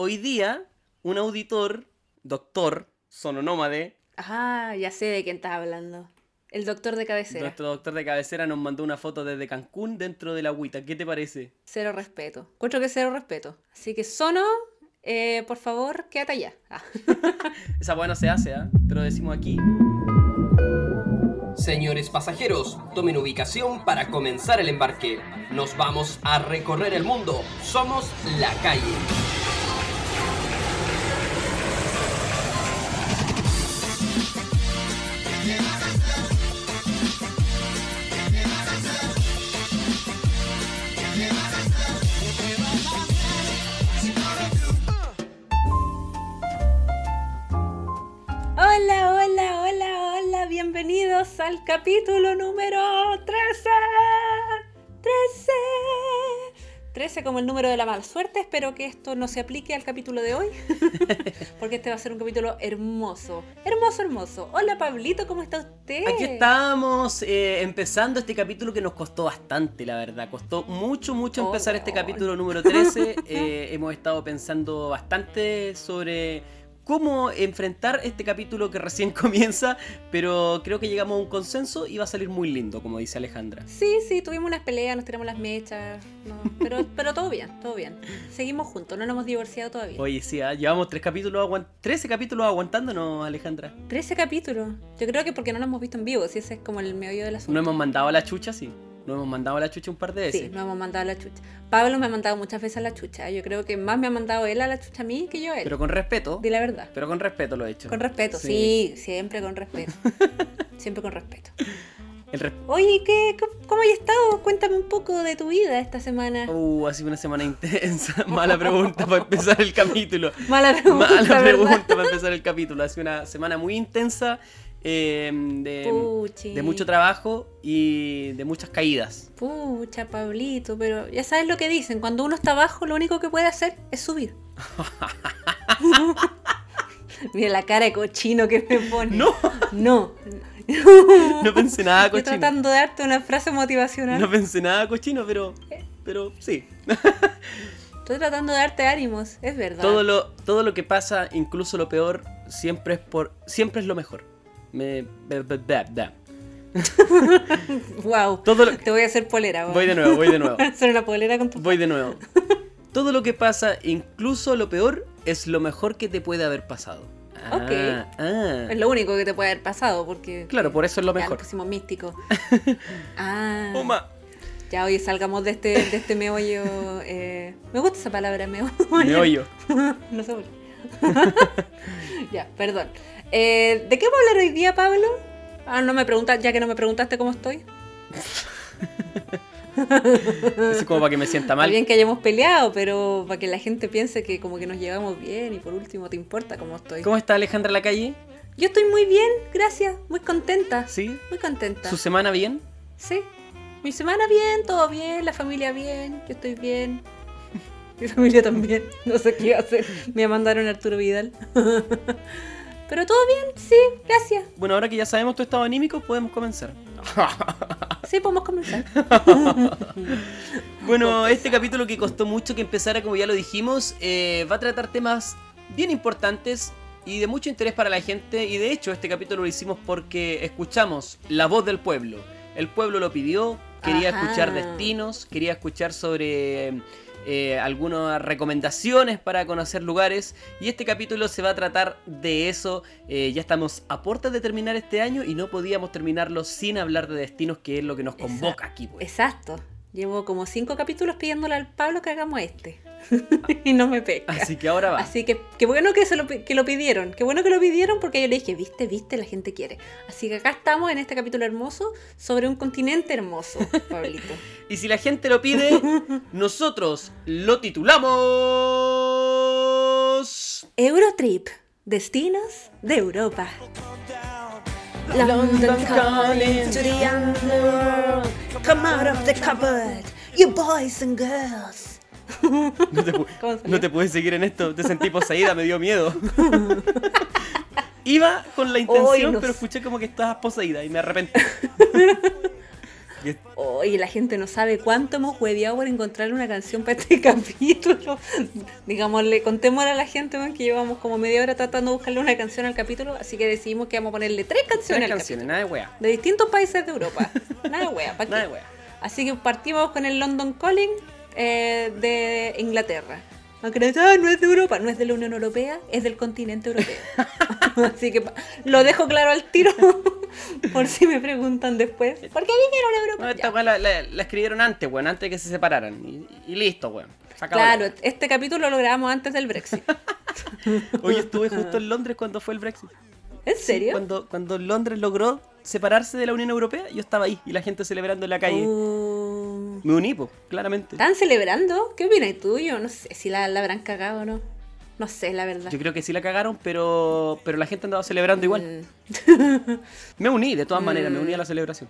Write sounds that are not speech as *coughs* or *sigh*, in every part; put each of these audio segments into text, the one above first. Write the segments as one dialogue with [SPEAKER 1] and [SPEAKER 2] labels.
[SPEAKER 1] hoy día un auditor, doctor, sononómade,
[SPEAKER 2] Ah, ya sé de quién estás hablando. El doctor de cabecera.
[SPEAKER 1] nuestro doctor de cabecera nos mandó una foto desde Cancún dentro de la agüita. ¿Qué te parece?
[SPEAKER 2] Cero respeto. Encuentro que cero respeto. Así que Sono, eh, por favor, quédate allá. Ah. *laughs*
[SPEAKER 1] Esa buena se hace, ¿ah? Te lo decimos aquí. Señores pasajeros, tomen ubicación para comenzar el embarque. Nos vamos a recorrer el mundo. Somos la calle.
[SPEAKER 2] Al capítulo número 13. 13. 13 como el número de la mala suerte. Espero que esto no se aplique al capítulo de hoy. *laughs* Porque este va a ser un capítulo hermoso. Hermoso, hermoso. Hola, Pablito, ¿cómo está usted?
[SPEAKER 1] Aquí estamos eh, empezando este capítulo que nos costó bastante, la verdad. Costó mucho, mucho
[SPEAKER 2] Oh,
[SPEAKER 1] empezar este
[SPEAKER 2] weón.
[SPEAKER 1] capítulo número 13. *laughs* Eh, hemos estado pensando bastante sobre cómo enfrentar este capítulo que recién *laughs* comienza, pero creo que llegamos a un consenso y va a salir muy lindo, como dice Alejandra.
[SPEAKER 2] Sí, sí, tuvimos unas peleas, nos tiramos las mechas. no, pero, *laughs* pero todo bien, todo bien. Seguimos juntos, no nos hemos divorciado todavía.
[SPEAKER 1] Oye, sí, ah, llevamos tres capítulos aguant 13 capítulos aguantándonos, Alejandra.
[SPEAKER 2] 13 capítulos. Yo creo que porque no nos hemos visto en vivo, si ese es como el meollo del asunto.
[SPEAKER 1] No hemos mandado a la chucha, sí. No hemos mandado a la chucha un par de veces.
[SPEAKER 2] Sí, nos hemos mandado a la chucha. Pablo me ha mandado muchas veces a la chucha. Yo creo que más me ha mandado él a la chucha a mí que yo a él.
[SPEAKER 1] Pero con respeto.
[SPEAKER 2] Di la verdad.
[SPEAKER 1] Pero con respeto lo he hecho.
[SPEAKER 2] Con respeto, sí, siempre con respeto. *laughs* siempre con respeto.
[SPEAKER 1] El res-
[SPEAKER 2] Oye, ¿qué, cómo- ¿cómo has estado? Cuéntame un poco de tu vida esta semana.
[SPEAKER 1] Uh, ha sido una semana intensa. *laughs* Mala pregunta para empezar el capítulo. *laughs*
[SPEAKER 2] Mala pregunta,
[SPEAKER 1] Mala
[SPEAKER 2] ¿verdad?
[SPEAKER 1] pregunta para empezar el capítulo. Ha sido una semana muy intensa eh, de, mucho trabajo y de muchas caídas.
[SPEAKER 2] Pucha, Pablito, pero ya sabes lo que dicen. Cuando uno está abajo, lo único que puede hacer es subir. *laughs* Mira la cara de cochino que me pone.
[SPEAKER 1] No,
[SPEAKER 2] No. *laughs*
[SPEAKER 1] no pensé nada
[SPEAKER 2] Estoy
[SPEAKER 1] cochino.
[SPEAKER 2] tratando de darte una frase motivacional.
[SPEAKER 1] No pensé nada cochino, pero, pero sí. *laughs*
[SPEAKER 2] Estoy tratando de darte ánimos, es verdad.
[SPEAKER 1] Todo lo, todo lo que pasa, incluso lo peor, siempre es por, siempre es lo mejor. Me, be- be- be- be.
[SPEAKER 2] Wow.
[SPEAKER 1] Todo lo-
[SPEAKER 2] Te voy a hacer polera.
[SPEAKER 1] Voy de nuevo, voy de nuevo. *laughs*
[SPEAKER 2] Hacer una polera con tu.
[SPEAKER 1] Voy de nuevo. Todo lo que pasa, incluso lo peor, es lo mejor que te puede haber pasado.
[SPEAKER 2] Ok.
[SPEAKER 1] Ah, ah.
[SPEAKER 2] Es lo único que te puede haber pasado, porque.
[SPEAKER 1] Claro, por eso es lo
[SPEAKER 2] Ya,
[SPEAKER 1] mejor.
[SPEAKER 2] nos pusimos místico. *laughs* Ah.
[SPEAKER 1] Oma.
[SPEAKER 2] Ya, hoy salgamos de este, de este meollo. eh, Me gusta esa palabra, meollo.
[SPEAKER 1] Me oyo. *laughs*
[SPEAKER 2] no sé por qué. ya, perdón. Eh, ¿De qué vamos a hablar hoy día, Pablo? Ah, no me preguntas, ya que no me preguntaste cómo estoy. *laughs*
[SPEAKER 1] Es como para que me sienta
[SPEAKER 2] Está
[SPEAKER 1] mal.
[SPEAKER 2] bien que hayamos peleado, pero para que la gente piense que como que nos llevamos bien y por último te importa cómo estoy.
[SPEAKER 1] ¿Cómo está Alejandra la calle?
[SPEAKER 2] Yo estoy muy bien, gracias, muy contenta.
[SPEAKER 1] ¿Sí?
[SPEAKER 2] Muy contenta.
[SPEAKER 1] ¿Su semana bien?
[SPEAKER 2] Sí. Mi semana bien, todo bien, la familia bien, yo estoy bien. *laughs* Mi familia también. No sé qué hacer. Me mandaron a Arturo Vidal. *laughs* Pero todo bien, sí, gracias.
[SPEAKER 1] Bueno, ahora que ya sabemos tu estado anímico, podemos comenzar.
[SPEAKER 2] Sí, podemos comenzar. *laughs*
[SPEAKER 1] Bueno, este capítulo que costó mucho que empezara, como ya lo dijimos, eh, va a tratar temas bien importantes y de mucho interés para la gente. Y de hecho, este capítulo lo hicimos porque escuchamos la voz del pueblo. El pueblo lo pidió, quería
[SPEAKER 2] Ajá.
[SPEAKER 1] escuchar destinos, quería escuchar sobre eh, algunas recomendaciones para conocer lugares. Y este capítulo se va a tratar de eso. Eh, ya estamos a puertas de terminar este año y no podíamos terminarlo sin hablar de destinos, que es lo que nos convoca aquí. Pues.
[SPEAKER 2] Exacto. Llevo como cinco capítulos pidiéndole al Pablo que hagamos este. *laughs* y no me pesca.
[SPEAKER 1] Así que ahora va.
[SPEAKER 2] Así que qué bueno que, se lo, que lo pidieron. Qué bueno que lo pidieron porque yo le dije, viste, viste, la gente quiere. Así que acá estamos en este capítulo hermoso sobre un continente hermoso, *laughs* Pablito.
[SPEAKER 1] Y si la gente lo pide, *laughs* nosotros lo titulamos.
[SPEAKER 2] Eurotrip, destinos de Europa. London calling to the underworld. Come out of the cupboard, you boys and girls. *laughs*
[SPEAKER 1] No te, no te pude seguir en esto, te sentí poseída, me dio miedo. *laughs* Iba con la intención,
[SPEAKER 2] no
[SPEAKER 1] pero escuché como que estabas poseída y me arrepentí. *laughs*
[SPEAKER 2] Oye, la gente no sabe cuánto hemos hueviado por encontrar una canción para este capítulo. Digámosle, contémosle a la gente man, que llevamos como media hora tratando de buscarle una canción al capítulo, así que decidimos que vamos a ponerle tres canciones
[SPEAKER 1] Tres
[SPEAKER 2] al
[SPEAKER 1] canciones,
[SPEAKER 2] capítulo.
[SPEAKER 1] nada de wea.
[SPEAKER 2] De distintos países de Europa. Nada de wea.
[SPEAKER 1] Nada de wea.
[SPEAKER 2] Así que partimos con el London Calling eh, de Inglaterra. Aunque no es, "Ah, no es de Europa, no es de la Unión Europea, es del continente europeo. *laughs* Así que pa- lo dejo claro al tiro, *laughs* por si me preguntan después. ¿Por qué dijeron Europa?
[SPEAKER 1] No, esta wea la, la- la escribieron antes, weón, antes de que se separaran. Y, y listo, weón.
[SPEAKER 2] Claro, este capítulo lo grabamos antes del Brexit. *laughs*
[SPEAKER 1] Hoy estuve justo en Londres cuando fue el Brexit.
[SPEAKER 2] ¿En serio?
[SPEAKER 1] Cuando, cuando Londres logró separarse de la Unión Europea, yo estaba ahí y la gente celebrando en la calle.
[SPEAKER 2] Uh,
[SPEAKER 1] Me uní, po, claramente.
[SPEAKER 2] ¿Están celebrando? ¿Qué opinas tú? Yo no sé si la, la habrán cagado o no. No sé, la verdad.
[SPEAKER 1] Yo creo que sí la cagaron, pero, pero la gente andaba celebrando igual.
[SPEAKER 2] Mm. *laughs*
[SPEAKER 1] Me uní, de todas maneras, me
[SPEAKER 2] Mm.
[SPEAKER 1] uní a la celebración.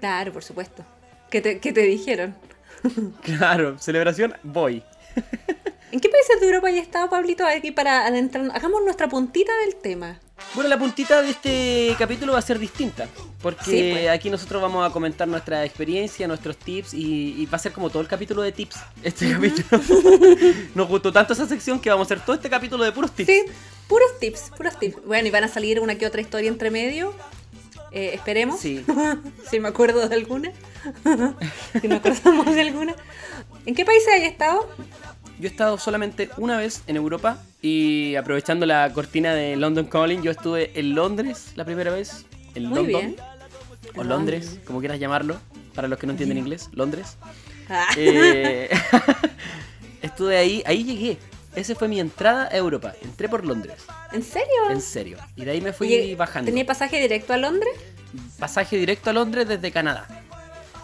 [SPEAKER 2] Claro, por supuesto. ¿Qué te, qué te dijeron? *laughs*
[SPEAKER 1] Claro, celebración, voy. *laughs*
[SPEAKER 2] ¿En qué países de Europa hay estado, Pablito? Aquí para adentrarnos. Hagamos nuestra puntita del tema.
[SPEAKER 1] Bueno, la puntita de este capítulo va a ser distinta, porque
[SPEAKER 2] Sí, pues.
[SPEAKER 1] aquí nosotros vamos a comentar nuestra experiencia, nuestros tips, y, y va a ser como todo el capítulo de tips, este capítulo. *laughs* Nos gustó tanto esa sección que vamos a hacer todo este capítulo de puros tips.
[SPEAKER 2] Sí, puros tips, puros tips. Bueno, y van a salir una que otra historia entre medio. Eh, esperemos.
[SPEAKER 1] Sí. *laughs*
[SPEAKER 2] si me acuerdo de alguna. *laughs* si nos acordamos de alguna. ¿En qué países hay estado?
[SPEAKER 1] Yo he estado solamente una vez en Europa y aprovechando la cortina de London Calling, yo estuve en Londres la primera vez, en
[SPEAKER 2] Muy
[SPEAKER 1] London,
[SPEAKER 2] bien.
[SPEAKER 1] o Londres, como quieras llamarlo, para los que no entienden inglés, Londres.
[SPEAKER 2] Ah.
[SPEAKER 1] Eh, *laughs* estuve ahí, ahí llegué. Esa fue mi entrada a Europa. Entré por Londres,
[SPEAKER 2] ¿En serio?
[SPEAKER 1] en serio. Y de ahí me fui bajando.
[SPEAKER 2] ¿Tenía pasaje directo a Londres?
[SPEAKER 1] Pasaje directo a Londres desde Canadá.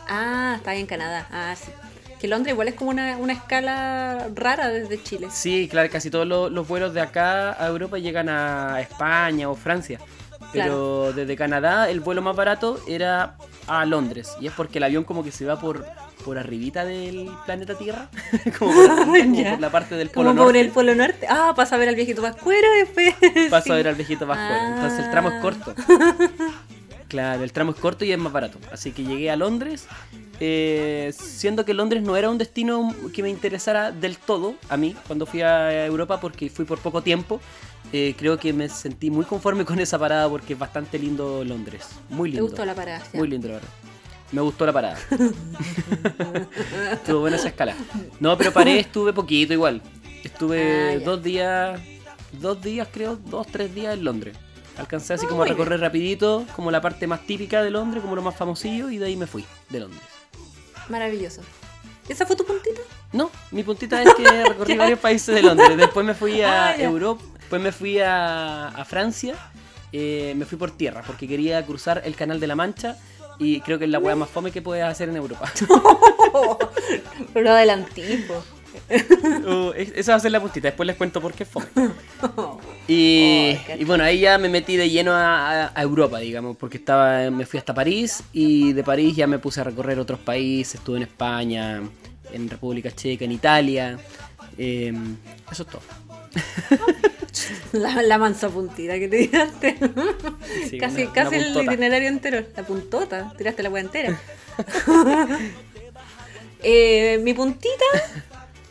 [SPEAKER 2] Ah, está ahí en Canadá. Ah, sí. Que Londres igual es como una, una escala rara desde Chile.
[SPEAKER 1] Sí, claro, casi todos los, los vuelos de acá a Europa llegan a España o Francia. Pero desde Canadá el vuelo más barato era a Londres. Y es porque el avión como que se va por, por arribita del planeta Tierra. *laughs* como por, *laughs* como por la parte del polo
[SPEAKER 2] Como por
[SPEAKER 1] norte.
[SPEAKER 2] el Polo Norte. Ah, pasa a ver al viejito Pascuero después. *laughs*
[SPEAKER 1] Paso
[SPEAKER 2] Sí.
[SPEAKER 1] a ver al viejito Pascual. Entonces el tramo es
[SPEAKER 2] Ah.
[SPEAKER 1] corto. Claro, el tramo es corto y es más barato. Así que llegué a Londres, eh, siendo que Londres no era un destino que me interesara del todo a mí cuando fui a Europa porque fui por poco tiempo. Eh, creo que me sentí muy conforme con esa parada porque es bastante lindo Londres. Muy
[SPEAKER 2] ¿Te
[SPEAKER 1] lindo.
[SPEAKER 2] gustó la parada?
[SPEAKER 1] Muy lindo, la verdad. Me gustó la parada. *laughs* Estuvo buena esa escala. No, pero paré, estuve poquito igual. Estuve
[SPEAKER 2] Ah,
[SPEAKER 1] dos días, dos días creo, dos, tres días en Londres. Alcancé así
[SPEAKER 2] Ah,
[SPEAKER 1] como a recorrer rapidito, como la parte más típica de Londres, como lo más famosillo, y de ahí me fui, de Londres.
[SPEAKER 2] Maravilloso. ¿Esa fue tu puntita?
[SPEAKER 1] No, mi puntita es que *laughs* recorrí varios países de Londres. Después me fui a
[SPEAKER 2] Ah.
[SPEAKER 1] Europa, después me fui a, a Francia, eh, me fui por tierra porque quería cruzar el Canal de la Mancha y creo que es la hueá más fome que puedes hacer en Europa. *laughs*
[SPEAKER 2] Pero po. *laughs*
[SPEAKER 1] Uh, es- esa va a ser la puntita, después les cuento por qué fome. Y,
[SPEAKER 2] Oh,
[SPEAKER 1] y bueno, ahí ya me metí de lleno a, Europa, digamos, porque estaba, me fui hasta París y de París ya me puse a recorrer otros países, estuve en España, en República Checa, en Italia. eh, eso es todo. *laughs*
[SPEAKER 2] La, la mansa puntita que te tiraste.
[SPEAKER 1] Sí, *laughs*
[SPEAKER 2] casi
[SPEAKER 1] una-
[SPEAKER 2] casi
[SPEAKER 1] una
[SPEAKER 2] el itinerario entero. La puntota. Tiraste la hueá entera. Eh, mi puntita.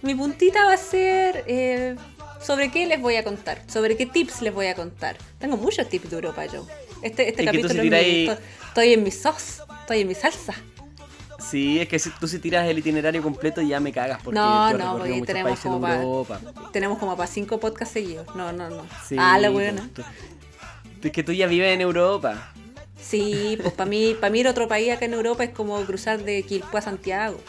[SPEAKER 2] Mi puntita va a ser. eh, ¿Sobre qué les voy a contar? ¿Sobre qué tips les voy a contar? Tengo muchos tips de Europa yo. Este, este
[SPEAKER 1] Es
[SPEAKER 2] capítulo es mi- estoy, estoy en mi sauce. Estoy en mi salsa.
[SPEAKER 1] Sí, es que si tú si tiras el itinerario completo ya me cagas porque
[SPEAKER 2] No, no, porque tenemos como pa-
[SPEAKER 1] Europa.
[SPEAKER 2] Tenemos como para cinco podcasts seguidos. No, no, no.
[SPEAKER 1] Sí,
[SPEAKER 2] ah, la buena.
[SPEAKER 1] tú- Es que tú ya vives en Europa.
[SPEAKER 2] Sí, pues para mí, para mí ir a otro país acá en Europa es como cruzar de Quilpue a Santiago.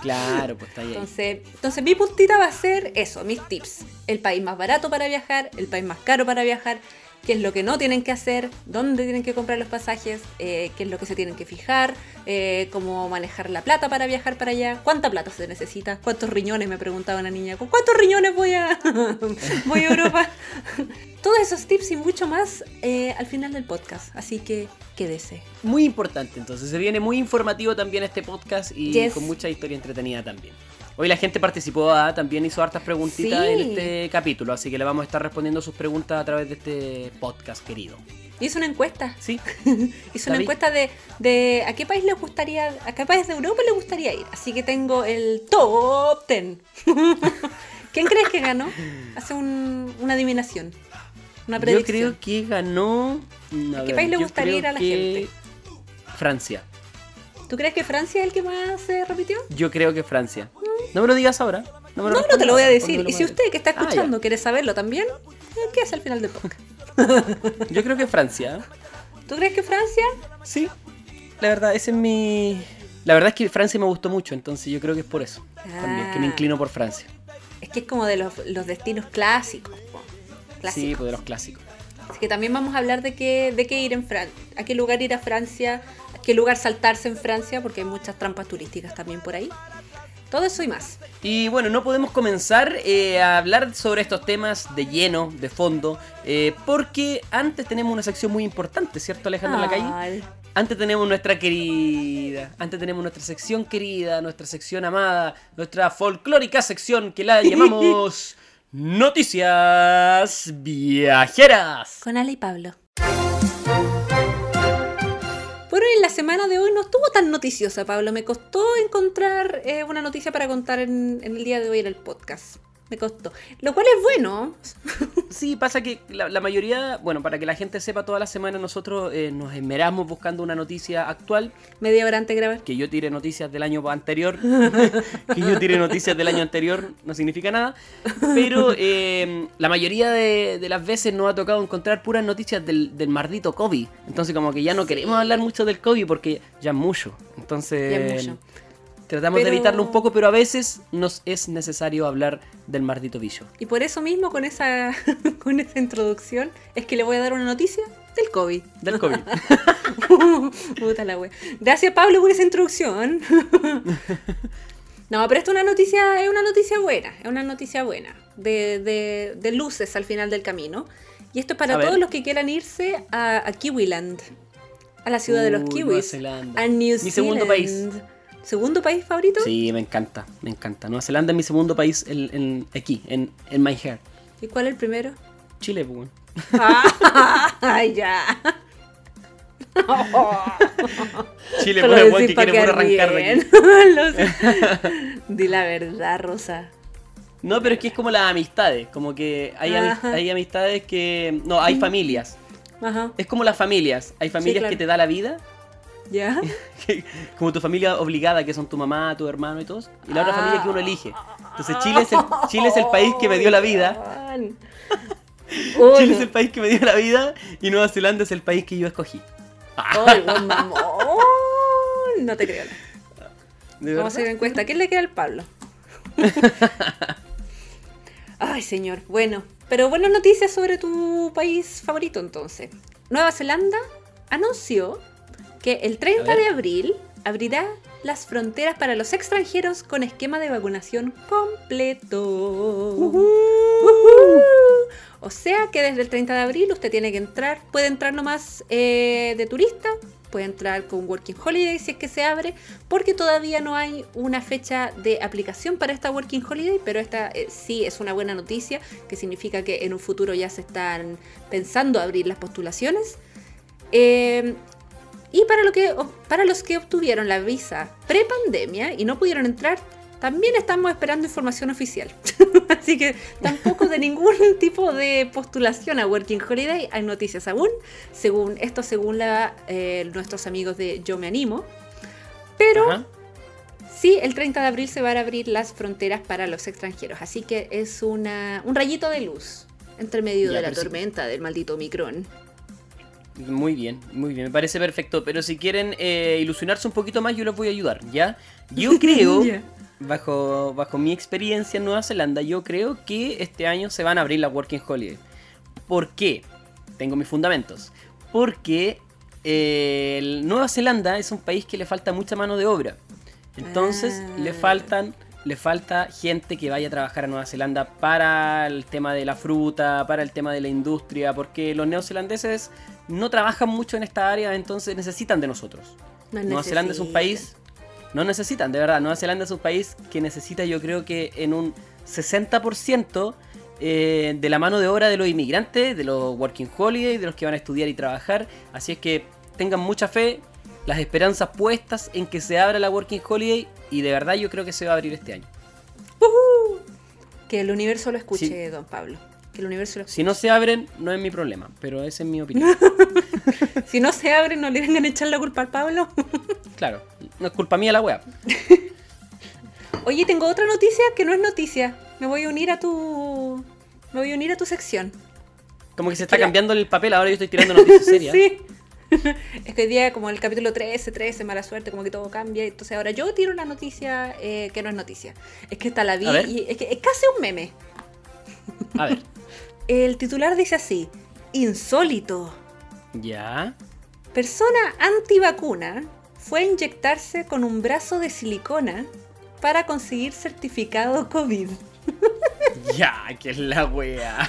[SPEAKER 1] Claro, pues está ahí.
[SPEAKER 2] Entonces, entonces mi puntita va a ser eso, mis tips. El país más barato para viajar, el país más caro para viajar, qué es lo que no tienen que hacer, dónde tienen que comprar los pasajes, eh, qué es lo que se tienen que fijar, eh, cómo manejar la plata para viajar para allá, cuánta plata se necesita, cuántos riñones, me preguntaba una niña, ¿con cuántos riñones voy a, *laughs* voy a Europa? *laughs* Todos esos tips y mucho más eh, al final del podcast, así que quédese.
[SPEAKER 1] Muy importante, entonces se viene muy informativo también este podcast y
[SPEAKER 2] Yes.
[SPEAKER 1] con mucha historia entretenida también. Hoy la gente participó, ah, también hizo hartas preguntitas
[SPEAKER 2] Sí.
[SPEAKER 1] en este capítulo, así que le vamos a estar respondiendo sus preguntas a través de este podcast querido.
[SPEAKER 2] Hizo una encuesta.
[SPEAKER 1] Sí. *laughs*
[SPEAKER 2] Hizo una
[SPEAKER 1] vi.
[SPEAKER 2] encuesta de, de a qué país le gustaría, a qué país de Europa le gustaría ir. Así que tengo el top 10. *laughs* ¿Quién crees que ganó? Hace un- una adivinación. Una
[SPEAKER 1] Yo
[SPEAKER 2] predicción.
[SPEAKER 1] creo que ganó. mm,
[SPEAKER 2] ¿A qué país le
[SPEAKER 1] yo
[SPEAKER 2] gustaría ir a la
[SPEAKER 1] que
[SPEAKER 2] gente?
[SPEAKER 1] Francia.
[SPEAKER 2] ¿Tú crees que Francia es el que más se repitió?
[SPEAKER 1] Yo creo que Francia. No me lo digas ahora. No,
[SPEAKER 2] te lo voy a decir. Y si usted que está
[SPEAKER 1] Ah,
[SPEAKER 2] escuchando quiere saberlo también, eh, ¿qué es al final del podcast? *laughs*
[SPEAKER 1] Yo creo que Francia.
[SPEAKER 2] ¿Tú crees que Francia?
[SPEAKER 1] Sí. La verdad, ese es mi. La verdad es que Francia me gustó mucho, entonces yo creo que es por eso. También, que me
[SPEAKER 2] Ah.
[SPEAKER 1] inclino por Francia.
[SPEAKER 2] Es que es como de los, los destinos clásicos.
[SPEAKER 1] Sí, pues de los clásicos.
[SPEAKER 2] Así que también vamos a hablar de qué, de qué ir en Francia, a qué lugar ir a Francia, a qué lugar saltarse en Francia, porque hay muchas trampas turísticas también por ahí. Todo eso y más.
[SPEAKER 1] Y bueno, no podemos comenzar eh, a hablar sobre estos temas de lleno, de fondo, eh, porque antes tenemos una sección muy importante, ¿cierto Alejandro Lacalle? Antes tenemos nuestra querida, antes tenemos nuestra sección querida, nuestra sección amada, nuestra folclórica sección que la *laughs* llamamos Noticias Viajeras.
[SPEAKER 2] Con Ale y Pablo. Bueno, en la semana de hoy no estuvo tan noticiosa, Pablo. Me costó encontrar eh, una noticia para contar en, en el día de hoy en el podcast. Me costó. Lo cual es bueno. *laughs*
[SPEAKER 1] Sí, pasa que la, la mayoría, bueno, para que la gente sepa, toda la semana nosotros eh, nos esmeramos buscando una noticia actual,
[SPEAKER 2] Media hora antes de grabar.
[SPEAKER 1] que yo tire noticias del año anterior, *laughs* que yo tire noticias del año anterior no significa nada, pero eh, la mayoría de, de las veces nos ha tocado encontrar puras noticias del, del maldito COVID, entonces como que ya no queremos hablar mucho del COVID porque ya es mucho, entonces
[SPEAKER 2] Ya es mucho.
[SPEAKER 1] Tratamos de evitarlo un poco, pero a veces nos es necesario hablar del maldito bicho.
[SPEAKER 2] Y por eso mismo, con esa, *laughs* con esa introducción, es que le voy a dar una noticia del COVID.
[SPEAKER 1] Del COVID. *laughs*
[SPEAKER 2] Puta la wea. Gracias, Pablo, por esa introducción. *laughs* no, pero esto es una noticia, es una noticia buena, es una noticia buena. De, de- de luces al final del camino. Y esto es para
[SPEAKER 1] A ver.
[SPEAKER 2] todos los que quieran irse a, a Kiwiland. A la ciudad de los
[SPEAKER 1] Uy, Nueva
[SPEAKER 2] kiwis.
[SPEAKER 1] Zelanda.
[SPEAKER 2] A New
[SPEAKER 1] Mi
[SPEAKER 2] Zealand.
[SPEAKER 1] segundo país.
[SPEAKER 2] ¿Segundo país favorito?
[SPEAKER 1] Sí, me encanta, me encanta. Nueva Zelanda es mi segundo país en, en- aquí, en, en My Heart.
[SPEAKER 2] ¿Y cuál es el primero?
[SPEAKER 1] Chile, pues. bueno.
[SPEAKER 2] ¡Ay, *laughs* ya! *laughs*
[SPEAKER 1] Chile,
[SPEAKER 2] Te lo
[SPEAKER 1] pues,
[SPEAKER 2] decís
[SPEAKER 1] weón, que
[SPEAKER 2] quedar
[SPEAKER 1] arrancar de aquí. *laughs*
[SPEAKER 2] Di la verdad, Rosa.
[SPEAKER 1] No, pero es que es como las amistades, como que hay, hay amistades que... No, hay familias.
[SPEAKER 2] Ajá.
[SPEAKER 1] Es como las familias. Hay familias
[SPEAKER 2] claro.
[SPEAKER 1] que te da la vida,
[SPEAKER 2] ¿Ya? *laughs*
[SPEAKER 1] como tu familia obligada, que son tu mamá, tu hermano y todos. Y la otra familia que uno elige. Entonces Chile es el, Chile es el país que me dio la vida. Chile es el país que me dio la vida y Nueva Zelanda es el país que yo escogí.
[SPEAKER 2] Mamón. No te creo.
[SPEAKER 1] ¿De
[SPEAKER 2] Vamos a hacer
[SPEAKER 1] verdad?
[SPEAKER 2] encuesta. ¿Quién le queda al Pablo? *laughs* Ay, señor. Bueno, pero buenas noticias sobre tu país favorito entonces. Nueva Zelanda anunció que el 30
[SPEAKER 1] A ver.
[SPEAKER 2] de abril abrirá las fronteras para los extranjeros con esquema de vacunación completo. O sea que desde el 30 de abril usted tiene que entrar, puede entrar nomás eh, de turista, puede entrar con Working Holiday si es que se abre, porque todavía no hay una fecha de aplicación para esta Working Holiday, pero esta eh, sí es una buena noticia, que significa que en un futuro ya se están pensando abrir las postulaciones. Eh, y para, lo que, para los que obtuvieron la visa pre-pandemia y no pudieron entrar, también estamos esperando información oficial. *laughs* Así que tampoco de ningún *laughs* tipo de postulación a Working Holiday hay noticias aún. Según esto, según la, eh, nuestros amigos de Yo Me Animo. Pero
[SPEAKER 1] Ajá.
[SPEAKER 2] sí, el 30 de abril se van a abrir las fronteras para los extranjeros. Así que es una, un rayito de luz entre medio
[SPEAKER 1] Ya,
[SPEAKER 2] de la
[SPEAKER 1] sí.
[SPEAKER 2] tormenta del maldito Omicron.
[SPEAKER 1] Muy bien, muy bien, me parece perfecto. Pero si quieren eh, ilusionarse un poquito más, yo les voy a ayudar, ¿ya? Yo *laughs* creo, bajo, bajo mi experiencia en Nueva Zelanda, yo creo que este año se van a abrir las Working Holiday. ¿Por qué? Tengo mis fundamentos. Porque eh, Nueva Zelanda es un país que le falta mucha mano de obra. Entonces
[SPEAKER 2] Ah.
[SPEAKER 1] le faltan le falta gente que vaya a trabajar a Nueva Zelanda para el tema de la fruta, para el tema de la industria, porque los neozelandeses no trabajan mucho en esta área, entonces necesitan de nosotros.
[SPEAKER 2] No
[SPEAKER 1] Nueva Zelanda es un país, no necesitan, de verdad, Nueva Zelanda es un país que necesita yo creo que en un 60% eh, de la mano de obra de los inmigrantes, de los working holiday, de los que van a estudiar y trabajar. Así es que tengan mucha fe, las esperanzas puestas en que se abra la working holiday y de verdad yo creo que se va a abrir este año.
[SPEAKER 2] ¡Uhú! Que el universo lo escuche,
[SPEAKER 1] Sí.
[SPEAKER 2] don Pablo. Que el universo lo escuche.
[SPEAKER 1] Si no se abren, no es mi problema, pero esa es mi opinión. *laughs*
[SPEAKER 2] Si no se abre, no le vengan a echar la culpa al Pablo. *laughs*
[SPEAKER 1] claro, no es culpa mía la wea. *laughs*
[SPEAKER 2] Oye, tengo otra noticia que no es noticia. Me voy a unir a tu. Me voy a unir a tu sección.
[SPEAKER 1] Como que se está cambiando el papel, ahora yo estoy tirando noticias serias.
[SPEAKER 2] Sí. *laughs* Es que hoy día, como el capítulo 13, 13, mala suerte, como que todo cambia. Entonces ahora yo tiro la noticia eh, que no es noticia. Es que esta la vi y es que es casi un meme.
[SPEAKER 1] A ver, *laughs*
[SPEAKER 2] El titular dice así: Insólito.
[SPEAKER 1] ya.
[SPEAKER 2] Persona antivacuna fue a inyectarse con un brazo de silicona para conseguir certificado COVID. *laughs*
[SPEAKER 1] Ya, que es la wea.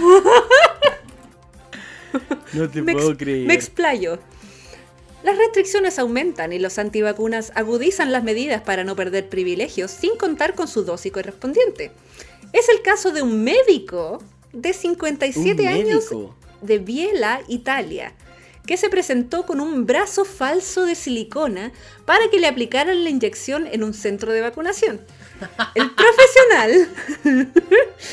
[SPEAKER 1] No te
[SPEAKER 2] Me,
[SPEAKER 1] puedo creer.
[SPEAKER 2] me explayo. Las restricciones aumentan y los antivacunas agudizan las medidas para no perder privilegios sin contar con su dosis correspondiente. Es el caso de un médico de 57
[SPEAKER 1] Un
[SPEAKER 2] años de Biela, Italia, que se presentó con un brazo falso de silicona para que le aplicaran la inyección en un centro de vacunación. El profesional,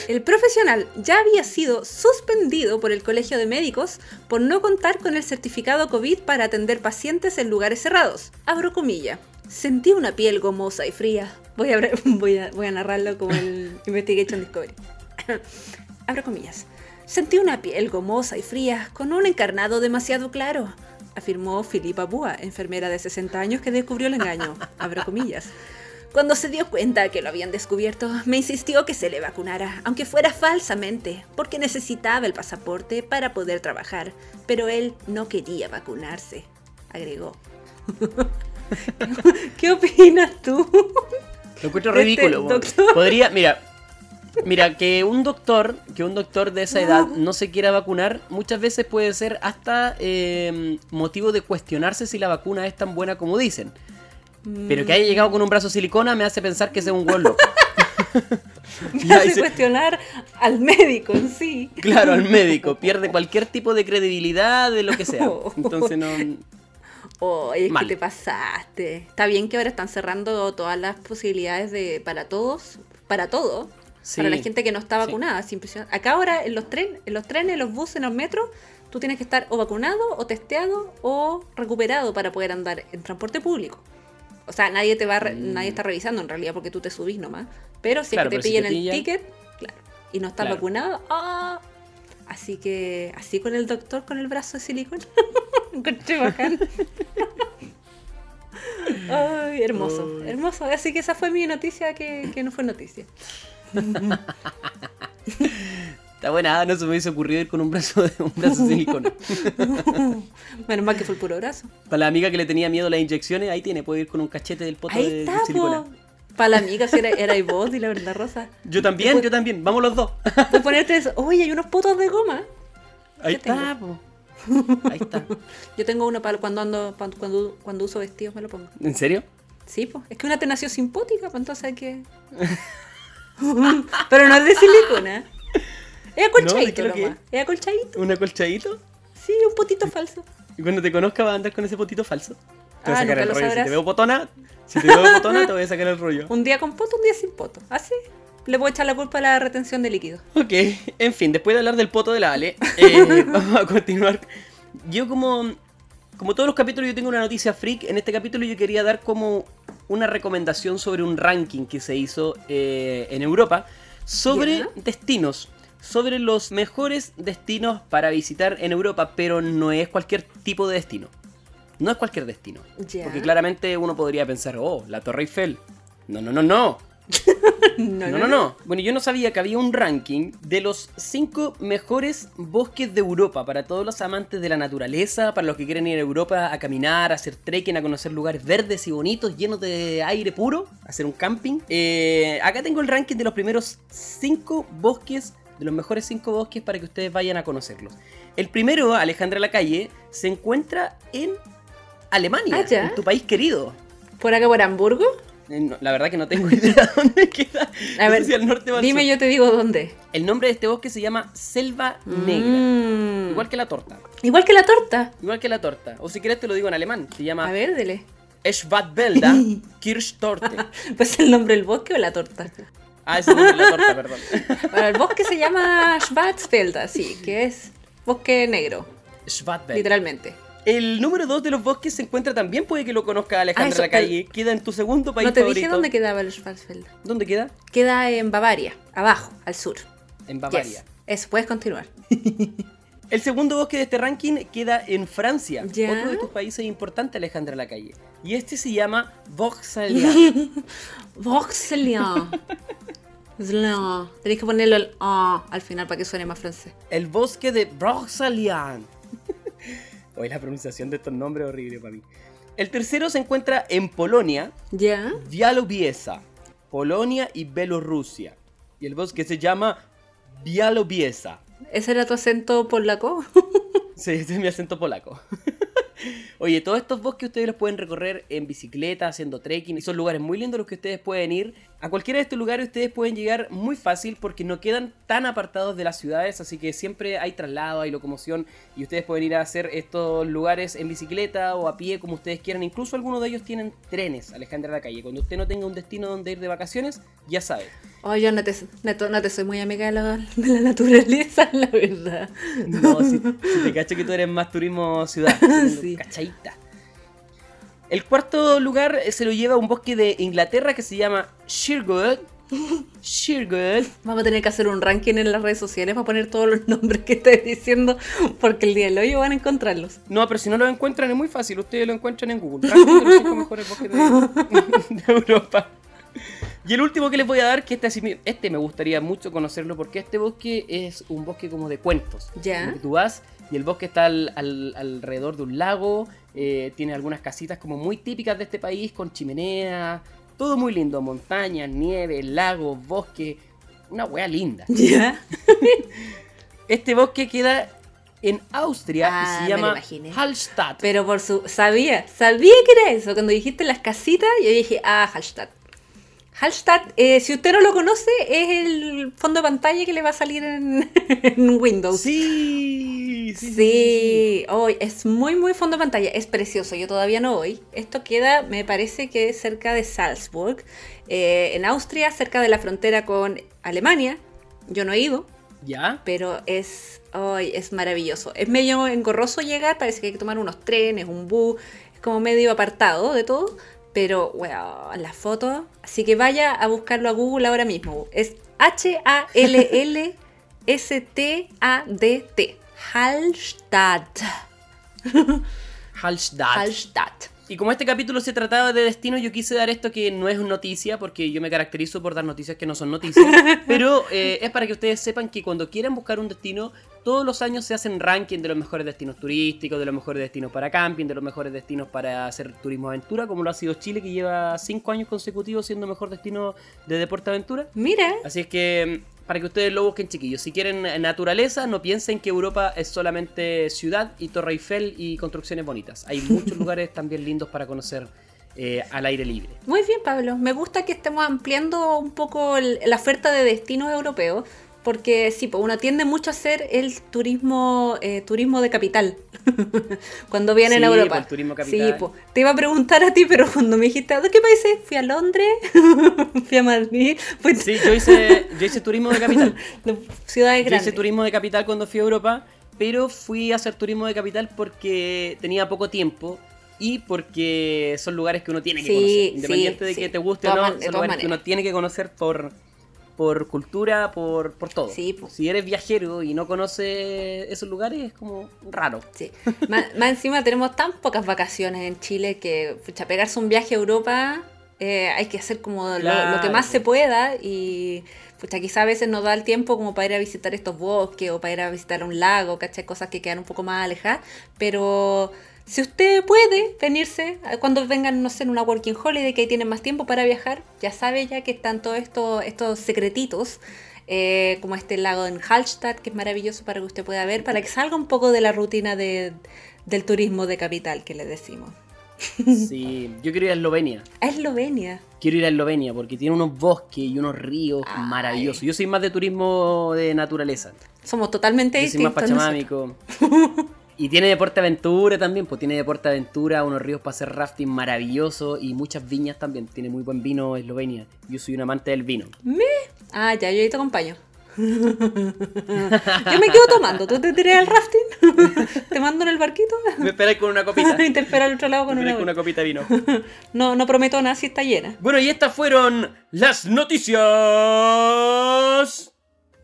[SPEAKER 2] el profesional ya había sido suspendido por el Colegio de Médicos por no contar con el certificado COVID para atender pacientes en lugares cerrados. Abro comilla. Sentí una piel gomosa y fría. Voy a, *laughs* voy a, voy a narrarlo como el Investigation Discovery. *coughs* Abro comillas. Sentí una piel gomosa y fría, con un encarnado demasiado claro, afirmó Filipa Búa, enfermera de 60 años que descubrió el engaño. Abro comillas. Cuando se dio cuenta que lo habían descubierto, me insistió que se le vacunara, aunque fuera falsamente, porque necesitaba el pasaporte para poder trabajar, pero él no quería vacunarse, agregó. *laughs* ¿Qué opinas tú?
[SPEAKER 1] Lo encuentro
[SPEAKER 2] Este
[SPEAKER 1] ridículo.
[SPEAKER 2] doctor.
[SPEAKER 1] Podría, mira, mira, que un doctor, que un doctor de esa edad no se quiera vacunar, muchas veces puede ser hasta eh, motivo de cuestionarse si la vacuna es tan buena como dicen. Pero que haya llegado con un brazo de silicona me hace pensar que es un huevo loco. *laughs*
[SPEAKER 2] Me hace cuestionar al médico en sí.
[SPEAKER 1] Claro, al médico. Pierde cualquier tipo de credibilidad de lo que sea. *laughs* Entonces no. *laughs*
[SPEAKER 2] Oh, es que te pasaste. Está bien que ahora están cerrando todas las posibilidades de para todos, para todo,
[SPEAKER 1] Sí.
[SPEAKER 2] para la gente que no está
[SPEAKER 1] Sí.
[SPEAKER 2] vacunada. es impresionante. Acá ahora en los trenes, en los trenes, en los buses, en los metros, tú tienes que estar o vacunado, o testeado, o recuperado para poder andar en transporte público. O sea, nadie te va, a re-
[SPEAKER 1] Mm.
[SPEAKER 2] nadie está revisando en realidad porque tú te subís nomás. Pero si
[SPEAKER 1] Claro,
[SPEAKER 2] es que te
[SPEAKER 1] si
[SPEAKER 2] pillan
[SPEAKER 1] te
[SPEAKER 2] el
[SPEAKER 1] pillan-
[SPEAKER 2] ticket, claro, y no estás
[SPEAKER 1] Claro.
[SPEAKER 2] vacunado, ¡ah! Así que, así con el doctor con el brazo de silicona. *laughs* Encontré bacán. *laughs* Ay, hermoso, hermoso. Así que esa fue mi noticia que, que no fue noticia. *laughs*
[SPEAKER 1] Está buena, no se me hubiese ocurrido ir con un brazo de, un brazo silicona. *laughs*
[SPEAKER 2] Menos mal que fue el puro brazo.
[SPEAKER 1] Para la amiga que le tenía miedo a las inyecciones, ahí tiene, puede ir con un cachete del poto
[SPEAKER 2] Ahí
[SPEAKER 1] de,
[SPEAKER 2] está,
[SPEAKER 1] de silicona.
[SPEAKER 2] po. Para la amiga, si era, era y vos y la verdad rosa.
[SPEAKER 1] Yo también,
[SPEAKER 2] Después-
[SPEAKER 1] yo también, vamos los dos. *laughs*
[SPEAKER 2] De ponerte eso. Oye, hay unos potos de goma.
[SPEAKER 1] Ahí está, po. *laughs* Ahí está.
[SPEAKER 2] Yo tengo uno para cuando ando, cuando, cuando uso vestidos me lo pongo.
[SPEAKER 1] ¿En serio?
[SPEAKER 2] Sí, pues. Es que una te nació simpática, pues entonces hay que. Pero no es de silicona. Es acolchadito,
[SPEAKER 1] qué es lo que
[SPEAKER 2] nomás. Es acolchadito.
[SPEAKER 1] ¿Un acolchadito?
[SPEAKER 2] Sí, un potito falso.
[SPEAKER 1] Y cuando te conozca vas a andar con ese potito falso. Te voy
[SPEAKER 2] Ah,
[SPEAKER 1] a sacar el
[SPEAKER 2] lo
[SPEAKER 1] rollo. Si te veo potona, si te veo potona, te voy a sacar el rollo.
[SPEAKER 2] Un día con poto, un día sin poto. Así. Le puedo echar la culpa a la retención de líquido.
[SPEAKER 1] Ok, en fin, después de hablar del poto de la Ale, *laughs* eh, vamos a continuar. Yo como, como todos los capítulos yo tengo una noticia freak, en este capítulo yo quería dar como una recomendación sobre un ranking que se hizo eh, en Europa sobre destinos, sobre los mejores destinos para visitar en Europa, pero no es cualquier tipo de destino. No es cualquier destino. Porque claramente uno podría pensar, oh, la Torre Eiffel. No, no, *laughs* no, no.
[SPEAKER 2] No,
[SPEAKER 1] No, no, no. Bueno, yo no sabía que había un ranking de los 5 mejores bosques de Europa para todos los amantes de la naturaleza, para los que quieren ir a Europa a caminar, a hacer trekking, a conocer lugares verdes y bonitos, llenos de aire puro, hacer un camping. Eh, acá tengo el ranking de los primeros 5 bosques, de los mejores 5 bosques para que ustedes vayan a conocerlos. El primero, Alejandra Lacalle, se encuentra en Alemania,
[SPEAKER 2] Ah,
[SPEAKER 1] en tu país querido.
[SPEAKER 2] ¿Por acá por Hamburgo?
[SPEAKER 1] Eh, no, la verdad que no tengo *laughs* idea dónde queda.
[SPEAKER 2] A
[SPEAKER 1] No
[SPEAKER 2] ver,
[SPEAKER 1] si al norte o al
[SPEAKER 2] Dime,
[SPEAKER 1] sur.
[SPEAKER 2] yo te digo dónde.
[SPEAKER 1] El nombre de este bosque se llama Selva Negra.
[SPEAKER 2] Mm.
[SPEAKER 1] Igual que la torta.
[SPEAKER 2] Igual que la torta.
[SPEAKER 1] Igual que la torta. O si quieres te lo digo en alemán. Se
[SPEAKER 2] A
[SPEAKER 1] llama
[SPEAKER 2] ver, dele.
[SPEAKER 1] Schwarzwälder *laughs* Kirschtorte. *laughs*
[SPEAKER 2] ¿Pues el nombre del bosque o la torta?
[SPEAKER 1] Ah, ese es la torta, perdón. *laughs*
[SPEAKER 2] Bueno, el bosque se llama Schwarzwälder, sí, que es bosque negro,
[SPEAKER 1] Schwarzwälder.
[SPEAKER 2] literalmente.
[SPEAKER 1] El número 2 de los bosques se encuentra también, puede que lo conozca Alejandra
[SPEAKER 2] Ah, eso,
[SPEAKER 1] Lacalle. Queda en tu segundo país
[SPEAKER 2] No te
[SPEAKER 1] favorito.
[SPEAKER 2] dije dónde quedaba el Schwarzwälder.
[SPEAKER 1] ¿Dónde queda?
[SPEAKER 2] Queda en Bavaria, abajo, al sur.
[SPEAKER 1] En Bavaria.
[SPEAKER 2] Yes. Eso, puedes continuar. *laughs*
[SPEAKER 1] El segundo bosque de este ranking queda en Francia,
[SPEAKER 2] Ya.
[SPEAKER 1] otro de tus países importantes, Alejandra Lacalle. Y este se llama Vauxhall. *laughs*
[SPEAKER 2] Vauxhall. Zlan. Tenés que ponerlo el ah al final para que suene más francés.
[SPEAKER 1] El bosque de Vauxhallian. Hoy *laughs* la pronunciación de estos nombres es horrible para mí. El tercero se encuentra en Polonia,
[SPEAKER 2] ¿Ya?
[SPEAKER 1] Bialobiesa, Polonia y Bielorrusia. Y el bosque se llama Bialobiesa.
[SPEAKER 2] ¿Ese era tu acento polaco?
[SPEAKER 1] Sí, ese es mi acento polaco. *laughs* Oye, todos estos bosques ustedes los pueden recorrer en bicicleta, haciendo trekking, y son lugares muy lindos los que ustedes pueden ir. A cualquiera de estos lugares ustedes pueden llegar muy fácil porque no quedan tan apartados de las ciudades, así que siempre hay traslado, hay locomoción, y ustedes pueden ir a hacer estos lugares en bicicleta o a pie, como ustedes quieran. Incluso algunos de ellos tienen trenes, Alejandra la calle. Cuando usted no tenga un destino donde ir de vacaciones, ya sabe.
[SPEAKER 2] Oh, yo no te, no, te- soy muy amiga de la, de la naturaleza, *laughs* la verdad.
[SPEAKER 1] No, si, si te cacho que tú eres más turismo ciudad. *laughs*
[SPEAKER 2] Sí.
[SPEAKER 1] El cuarto lugar eh, se lo lleva a un bosque de Inglaterra que se llama Sherwood. *laughs* Sherwood.
[SPEAKER 2] Vamos a tener que hacer un ranking en las redes sociales para poner todos los *laughs* nombres que estoy diciendo, porque el día de hoy van a encontrarlos.
[SPEAKER 1] No, pero si no lo encuentran es muy fácil. Ustedes lo encuentran en Google. Ranking de los cinco *laughs* mejores bosques de, de Europa. Y el último que les voy a dar, que este, este me gustaría mucho conocerlo porque este bosque es un bosque como de cuentos.
[SPEAKER 2] Ya.
[SPEAKER 1] Tú vas y el bosque está al- al- alrededor de un lago, eh, tiene algunas casitas como muy típicas de este país con chimenea, todo muy lindo, montañas, nieve, lagos, bosque, una wea linda. *laughs* *laughs* Este bosque queda en Austria
[SPEAKER 2] Ah,
[SPEAKER 1] y
[SPEAKER 2] me
[SPEAKER 1] se llama. Hallstatt.
[SPEAKER 2] Pero por su... Sabía, sabía que era eso. Cuando dijiste las casitas, yo dije, ah, Hallstatt. Hallstatt, eh, si usted no lo conoce, es el fondo de pantalla que le va a salir en, *laughs* en Windows.
[SPEAKER 1] Sí, sí, sí,
[SPEAKER 2] Sí, hoy es muy, muy fondo de pantalla. Es precioso. Yo todavía no voy. Esto queda, me parece que es cerca de Salzburg, eh, en Austria, cerca de la frontera con Alemania. Yo no he ido,
[SPEAKER 1] ¿Ya?
[SPEAKER 2] pero es, hoy es maravilloso. Es medio engorroso llegar, parece que hay que tomar unos trenes, un bus, es como medio apartado de todo. Pero, weón, las fotos. Así que vaya a buscarlo a Google ahora mismo. Es H-A-L-L-S-T-A-D-T. Hallstatt.
[SPEAKER 1] Hallstatt.
[SPEAKER 2] Hallstatt.
[SPEAKER 1] Y como este capítulo se trataba de destino, yo quise dar esto que no es noticia, porque yo me caracterizo por dar noticias que no son noticias. *laughs* pero eh, es para que ustedes sepan que cuando quieren buscar un destino, todos los años se hacen ranking de los mejores destinos turísticos, de los mejores destinos para camping, de los mejores destinos para hacer turismo aventura, como lo ha sido Chile, que lleva cinco años consecutivos siendo mejor destino de deporte aventura.
[SPEAKER 2] Mira,
[SPEAKER 1] Así es que para que ustedes lo busquen, chiquillos. Si quieren naturaleza, no piensen que Europa es solamente ciudad y Torre Eiffel y construcciones bonitas. Hay muchos *laughs* lugares también lindos para conocer eh, al aire libre.
[SPEAKER 2] muy bien Pablo. Me gusta que estemos ampliando un poco el- la oferta de destinos europeos. Porque sí, pues uno tiende mucho a hacer el turismo, eh, turismo de capital. *laughs* cuando vienen
[SPEAKER 1] Sí,
[SPEAKER 2] a Europa.
[SPEAKER 1] pues, turismo capital.
[SPEAKER 2] Sí, pues. Te iba a preguntar a ti, pero cuando me dijiste, ¿a qué países? Fui a Londres, *laughs* fui a Madrid, fui
[SPEAKER 1] Sí, yo hice, yo hice turismo de capital. *laughs*
[SPEAKER 2] de ciudades
[SPEAKER 1] Yo hice
[SPEAKER 2] grandes.
[SPEAKER 1] turismo de capital cuando fui a Europa, pero fui a hacer turismo de capital porque tenía poco tiempo y porque son lugares que uno tiene que
[SPEAKER 2] Sí,
[SPEAKER 1] conocer.
[SPEAKER 2] sí,
[SPEAKER 1] Independiente de
[SPEAKER 2] sí.
[SPEAKER 1] que te guste o no, son lugares que uno tiene que conocer por, por cultura, por, por todo.
[SPEAKER 2] Sí, po.
[SPEAKER 1] Si eres viajero y no conoces esos lugares, es como raro.
[SPEAKER 2] Sí. Más, más encima tenemos tan pocas vacaciones en Chile que pucha, pegarse un viaje a Europa eh, hay que hacer como lo- lo,
[SPEAKER 1] Claro.
[SPEAKER 2] que más se pueda y pucha, quizá a veces nos da el tiempo como para ir a visitar estos bosques o para ir a visitar un lago, ¿cachai? Cosas que quedan un poco más alejadas, pero si usted puede venirse eh, cuando vengan, no sé, en una working holiday que ahí tienen más tiempo para viajar, ya sabe ya que están todos estos, estos secretitos eh, como este lago en Hallstatt, que es maravilloso para que usted pueda ver, para que salga un poco de la rutina de- del turismo de capital que le decimos.
[SPEAKER 1] Sí, *laughs* yo quiero ir a Eslovenia.
[SPEAKER 2] A Eslovenia.
[SPEAKER 1] Quiero ir a Eslovenia porque tiene unos bosques y unos ríos
[SPEAKER 2] Ay.
[SPEAKER 1] maravillosos. Yo soy más de turismo de naturaleza.
[SPEAKER 2] Somos totalmente
[SPEAKER 1] Yo soy más
[SPEAKER 2] distintos.
[SPEAKER 1] pachamámico. *laughs* Y tiene deporte aventura también, pues tiene deporte aventura, unos ríos para hacer rafting maravillosos y muchas viñas también. Tiene muy buen vino Eslovenia. Yo soy un amante del vino.
[SPEAKER 2] Ah, ya, yo ahí te acompaño. *laughs* yo me quedo tomando. ¿Tú te tiré al rafting? *laughs* ¿Te mando en el barquito?
[SPEAKER 1] Me esperáis con una copita.
[SPEAKER 2] y te espero al otro lado
[SPEAKER 1] Me
[SPEAKER 2] con una,
[SPEAKER 1] esperáis con una copita de vino. *laughs*
[SPEAKER 2] No, no prometo nada si está llena.
[SPEAKER 1] Bueno, y estas fueron las noticias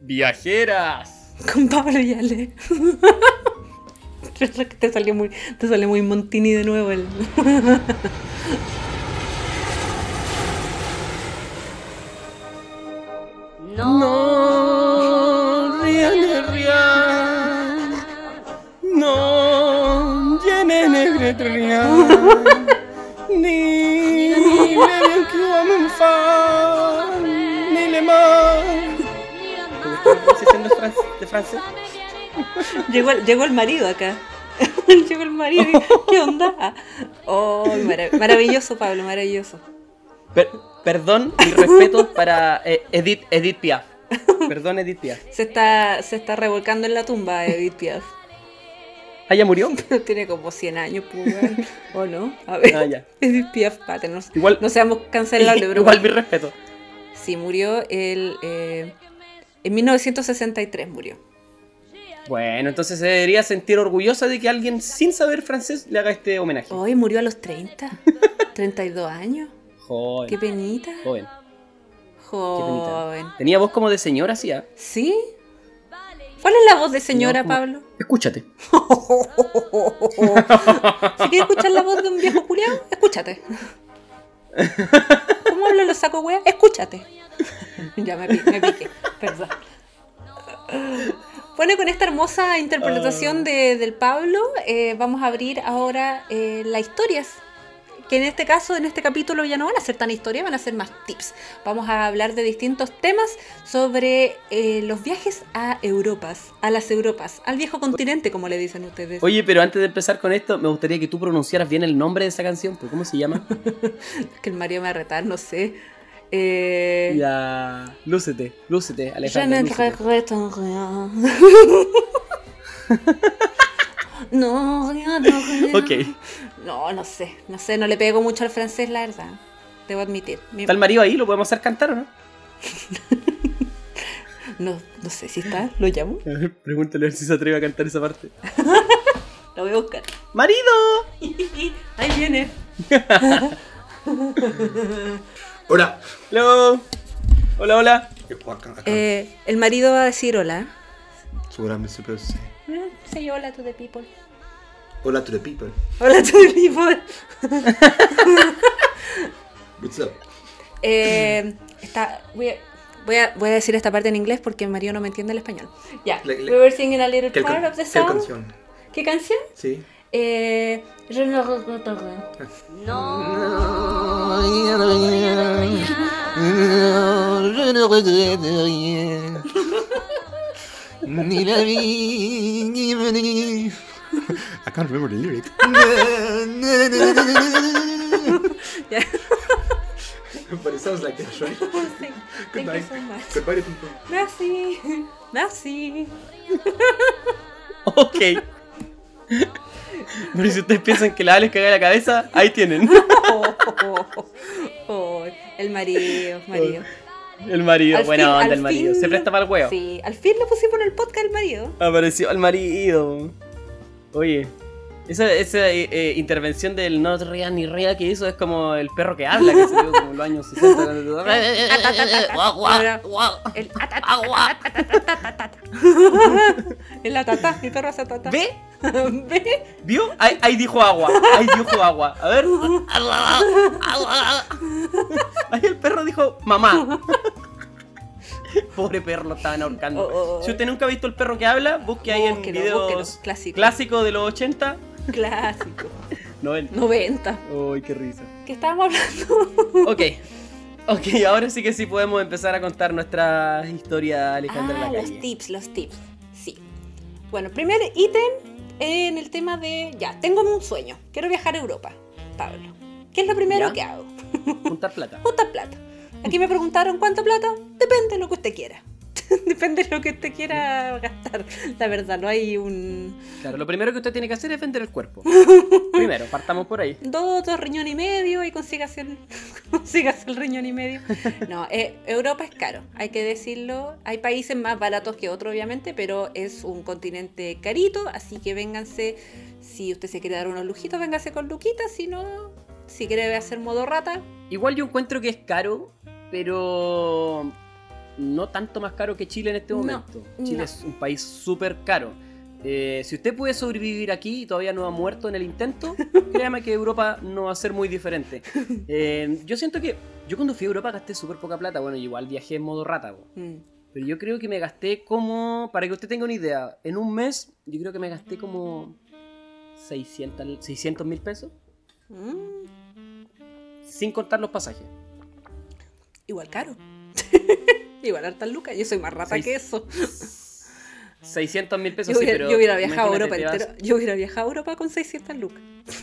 [SPEAKER 1] viajeras.
[SPEAKER 2] Con Pablo Yale. Te salió muy, te salió muy Montini de nuevo el. *laughs*
[SPEAKER 1] No, riane, rian. No, llene negre rian. Ni le bien que amen fan, ni le mal. ¿Te gustó la pronunciación de, fran- de francés? *laughs*
[SPEAKER 2] Llegó, el- llegó el marido acá. *laughs* llegó el marido. y, ¿Qué onda? *laughs* Oh, mara- maravilloso, Pablo, maravilloso.
[SPEAKER 1] Per- perdón y respeto para eh, Edith, Edith Piaf. Perdón, Edith Piaf.
[SPEAKER 2] Se está, se está revolcando en la tumba Edith Piaf.
[SPEAKER 1] ¿Ah, ya murió?
[SPEAKER 2] Tiene como 100 años, pues. ¿O no? A ver.
[SPEAKER 1] Ah, ya.
[SPEAKER 2] Edith Piaf, pate, no,
[SPEAKER 1] Igual-
[SPEAKER 2] no seamos cancelables, pero.
[SPEAKER 1] Igual mi respeto.
[SPEAKER 2] Sí, murió el, eh, en 1963 murió.
[SPEAKER 1] Bueno, entonces se debería sentir orgullosa de que alguien sin saber francés le haga este homenaje.
[SPEAKER 2] Hoy murió a los 30. 32 *laughs* años.
[SPEAKER 1] Joven.
[SPEAKER 2] Qué penita.
[SPEAKER 1] Joven. Qué
[SPEAKER 2] Joven.
[SPEAKER 1] penita. Tenía voz como de señora, sí. ¿ah?
[SPEAKER 2] ¿Sí? ¿Cuál es la voz de señora,
[SPEAKER 1] No, como-
[SPEAKER 2] Pablo?
[SPEAKER 1] Escúchate. *laughs*
[SPEAKER 2] Si quieres escuchar la voz de un viejo culiao, escúchate. *laughs* ¿Cómo hablo los saco wea? Escúchate. Ya me, me piqué, perdón. Bueno, con esta hermosa interpretación de, del Pablo, eh, vamos a abrir ahora eh, las historias. Que en este caso, en este capítulo, ya no van a ser tan historias, van a ser más tips. Vamos a hablar de distintos temas sobre eh, los viajes a Europas, a las Europas, al viejo continente, como le dicen ustedes.
[SPEAKER 1] Oye, pero antes de empezar con esto, me gustaría que tú pronunciaras bien el nombre de esa canción. pues, ¿Cómo se llama? *laughs*
[SPEAKER 2] que el Mario me va a retar, no sé. Eh,
[SPEAKER 1] Ya. Lúcete, lúcete,
[SPEAKER 2] Je
[SPEAKER 1] Alejandra.
[SPEAKER 2] ne
[SPEAKER 1] lúcete.
[SPEAKER 2] regrette rien. *laughs* no, rien, no, rien.
[SPEAKER 1] Ok.
[SPEAKER 2] No, no sé, no sé, no le pego mucho al francés, la verdad. Debo admitir. Mi-
[SPEAKER 1] ¿Está el marido ahí? ¿Lo podemos hacer cantar o no? *laughs*
[SPEAKER 2] no, no sé si está, lo llamo.
[SPEAKER 1] A ver, pregúntale a ver si se atreve a cantar esa parte. *laughs*
[SPEAKER 2] Lo voy a buscar.
[SPEAKER 1] ¡Marido!
[SPEAKER 2] Ahí viene.
[SPEAKER 3] Hola.
[SPEAKER 1] Hello. Hola, hola.
[SPEAKER 2] Eh, el marido va a decir hola.
[SPEAKER 3] Seguramente se puede decir.
[SPEAKER 2] Eh, Say hola to the people.
[SPEAKER 3] Hola to the people.
[SPEAKER 2] Hola to the people. *laughs*
[SPEAKER 3] What's up?
[SPEAKER 2] Eh, está, voy, a, voy, a, voy a decir esta parte en inglés porque Mario no me entiende el español. Ya.
[SPEAKER 3] Le-
[SPEAKER 2] We were singing a little
[SPEAKER 3] ¿Qué,
[SPEAKER 2] part of the
[SPEAKER 3] qué
[SPEAKER 2] song.
[SPEAKER 3] canción?
[SPEAKER 2] ¿Qué canción?
[SPEAKER 3] Sí.
[SPEAKER 2] et je ne regrette rien.
[SPEAKER 3] Non, rien, rien, je ne regrette rien. ni la vie, ni I can't remember the lyrics. *laughs*
[SPEAKER 2] yeah.
[SPEAKER 3] But it sounds like that, right?
[SPEAKER 2] thank, you so *laughs* much.
[SPEAKER 3] People.
[SPEAKER 2] Merci. Merci. *laughs*
[SPEAKER 1] okay. Pero si ustedes piensan que la Ale caga la cabeza, ahí tienen.
[SPEAKER 2] Oh, *laughs* oh. El marido, marido.
[SPEAKER 1] El marido,
[SPEAKER 2] Al
[SPEAKER 1] buena
[SPEAKER 2] fin-
[SPEAKER 1] onda el marido.
[SPEAKER 2] fin
[SPEAKER 1] Se presta para el huevo.
[SPEAKER 2] Sí, al fin lo pusimos en el podcast el marido.
[SPEAKER 1] Apareció el marido. Oye, esa, esa eh, eh, intervención del no ría ni ría que hizo es como el perro que habla, que se dio como en los años 60.
[SPEAKER 2] Ahora, El. El atatá, mi perro hace atatá.
[SPEAKER 1] ¿Ve? *laughs*
[SPEAKER 2] ¿Ve?
[SPEAKER 1] ¿Vio? Ahí, ahí dijo agua. Ahí dijo agua. A ver. Ahí el perro dijo mamá. *laughs* Pobre perro, lo estaban ahorcando.
[SPEAKER 2] Oh, oh, oh.
[SPEAKER 1] Si usted nunca ha visto el perro que habla, busque ahí en videos
[SPEAKER 2] búsquelo, clásico.
[SPEAKER 1] clásicos de los 80. *laughs*
[SPEAKER 2] Clásico.
[SPEAKER 1] 90.
[SPEAKER 2] 90.
[SPEAKER 1] Uy, qué risa.
[SPEAKER 2] ¿Qué estábamos hablando?
[SPEAKER 1] Ok. Ok, ahora sí que sí podemos empezar a contar nuestra historia, Alejandra
[SPEAKER 2] Ah,
[SPEAKER 1] la
[SPEAKER 2] los tips, los tips. Sí. Bueno, primer ítem en el tema de, ya, tengo un sueño. Quiero viajar a Europa. Pablo. ¿Qué es lo primero
[SPEAKER 1] ¿Ya?
[SPEAKER 2] que hago?
[SPEAKER 1] Juntar plata. *laughs*
[SPEAKER 2] Juntar plata. Aquí me preguntaron cuánto plata. Depende de lo que usted quiera. *laughs* Depende de lo que usted quiera gastar. La verdad, no hay un.
[SPEAKER 1] Claro, lo primero que usted tiene que hacer es vender el cuerpo. *laughs* Primero, partamos por ahí.
[SPEAKER 2] Dos, dos riñón y medio y consigas *laughs* el, consigas el riñón y medio. No, eh, Europa es caro, hay que decirlo. Hay países más baratos que otros, obviamente, pero es un continente carito, así que vénganse. Si usted se quiere dar unos lujitos, véngase con luquitas. Si no, si quiere hacer modo rata,
[SPEAKER 1] Igual yo encuentro que es caro, pero no tanto más caro que Chile en este
[SPEAKER 2] No,
[SPEAKER 1] momento. Chile
[SPEAKER 2] no.
[SPEAKER 1] es un país súper caro. Eh, si usted puede sobrevivir aquí y todavía no ha muerto en el intento, *laughs* créame que Europa no va a ser muy diferente. Eh, yo siento que yo cuando fui a Europa gasté súper poca plata. Bueno, igual viajé en modo rata.
[SPEAKER 2] mm,
[SPEAKER 1] Pero yo creo que me gasté como, para que usted tenga una idea, en un mes yo creo que me gasté como 600 mil pesos,
[SPEAKER 2] mm,
[SPEAKER 1] sin contar los pasajes.
[SPEAKER 2] igual caro. *laughs* igual harta lucas. Yo soy más rata
[SPEAKER 1] Seis-
[SPEAKER 2] que eso. *laughs*
[SPEAKER 1] 600 mil pesos,
[SPEAKER 2] Yo
[SPEAKER 1] sí,
[SPEAKER 2] hubiera,
[SPEAKER 1] pero
[SPEAKER 2] yo hubiera viajado a Europa entero. Yo hubiera viajado a Europa con 600 lucas. *laughs*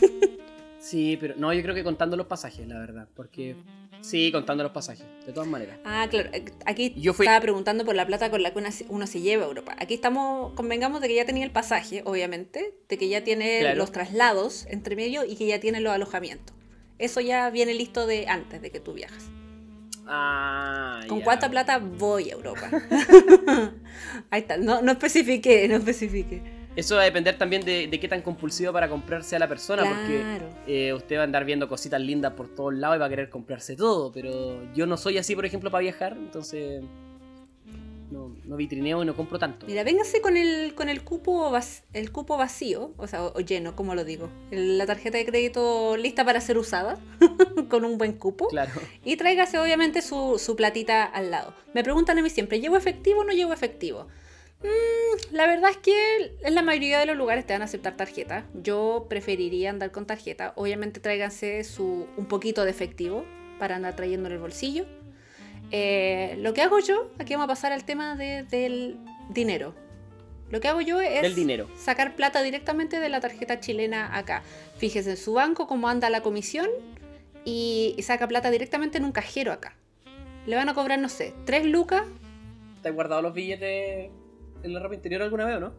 [SPEAKER 1] Sí, pero no, yo creo que contando los pasajes, la verdad. Porque sí, contando los pasajes, de todas maneras.
[SPEAKER 2] Ah, claro. eh, Aquí
[SPEAKER 1] Yo fui-
[SPEAKER 2] estaba preguntando por la plata con la que uno se lleva a Europa. Aquí estamos, convengamos de que ya tenía el pasaje, obviamente, de que ya tiene
[SPEAKER 1] Claro.
[SPEAKER 2] los traslados entre medio y que ya tiene los alojamientos. Eso ya viene listo de antes de que tú viajas.
[SPEAKER 1] Ah,
[SPEAKER 2] ¿Con cuánta plata voy a Europa? *laughs* Ahí está, no, no especifiqué, no especifiqué.
[SPEAKER 1] Eso va a depender también de, de qué tan compulsivo para comprarse a la persona, porque eh, usted va a andar viendo cositas lindas por todos lados y va a querer comprarse todo. Pero yo no soy así, por ejemplo, para viajar, entonces no, no vitrineo y no compro tanto.
[SPEAKER 2] Mira, véngase con el, con el cupo vac- el cupo vacío, o sea, o, o lleno, como lo digo. El- la tarjeta de crédito lista para ser usada, *laughs* con un buen cupo.
[SPEAKER 1] Claro.
[SPEAKER 2] Y tráigase obviamente su, su platita al lado. Me preguntan a mí siempre, ¿llevo efectivo o no llevo efectivo? Mm, la verdad es que en la mayoría de los lugares te van a aceptar tarjeta. Yo preferiría andar con tarjeta. Obviamente tráiganse su, un poquito de efectivo para andar trayendo en el bolsillo. Eh, lo que hago yo, aquí vamos a pasar al tema de- del dinero. Lo que hago yo es
[SPEAKER 1] dinero.
[SPEAKER 2] sacar plata directamente de la tarjeta chilena acá. Fíjese en su banco cómo anda la comisión y, y saca plata directamente en un cajero acá. Le van a cobrar, no sé, 3 lucas.
[SPEAKER 1] ¿Te has guardado los billetes en la ropa interior alguna vez o no?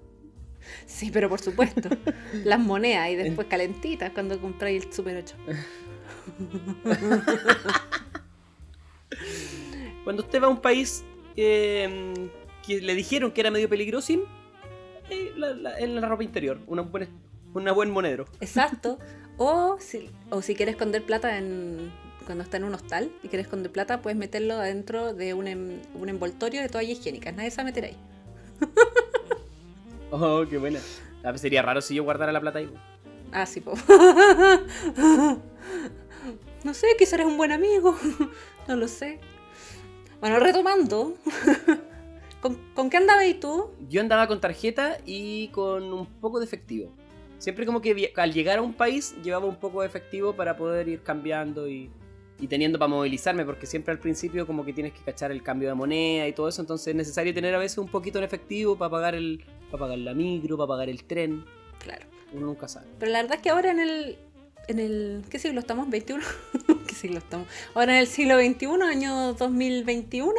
[SPEAKER 2] Sí, pero por supuesto. *laughs* las monedas y después calentitas cuando compráis el Super 8. *laughs*
[SPEAKER 1] Cuando usted va a un país eh, que le dijeron que era medio peligroso, eh, la, la- en la ropa interior, una buena, una buen monedero.
[SPEAKER 2] Exacto. O si, o si quieres esconder plata en, cuando está en un hostal y quieres esconder plata, puedes meterlo adentro de un, em- un envoltorio de toallas higiénicas. Nadie se va a meter ahí. *laughs*
[SPEAKER 1] Oh, qué buena. A ver, sería raro si yo guardara la plata ahí.
[SPEAKER 2] Ah, sí, po. *laughs* No sé, quizás eres un buen amigo. *laughs* No lo sé. Bueno, retomando. *laughs* ¿Con, con qué andabas tú?
[SPEAKER 1] Yo andaba con tarjeta y con un poco de efectivo. Siempre como que al llegar a un país llevaba un poco de efectivo para poder ir cambiando y, y teniendo para movilizarme, porque siempre al principio como que tienes que cachar el cambio de moneda y todo eso, entonces es necesario tener a veces un poquito en efectivo para pagar el para pagar la micro, para pagar el tren,
[SPEAKER 2] Claro.
[SPEAKER 1] uno nunca sabe.
[SPEAKER 2] Pero la verdad es que ahora en el. En el ¿Qué siglo estamos? ¿21? *laughs* ¿Qué siglo estamos? Ahora en el siglo XXI, año 2021,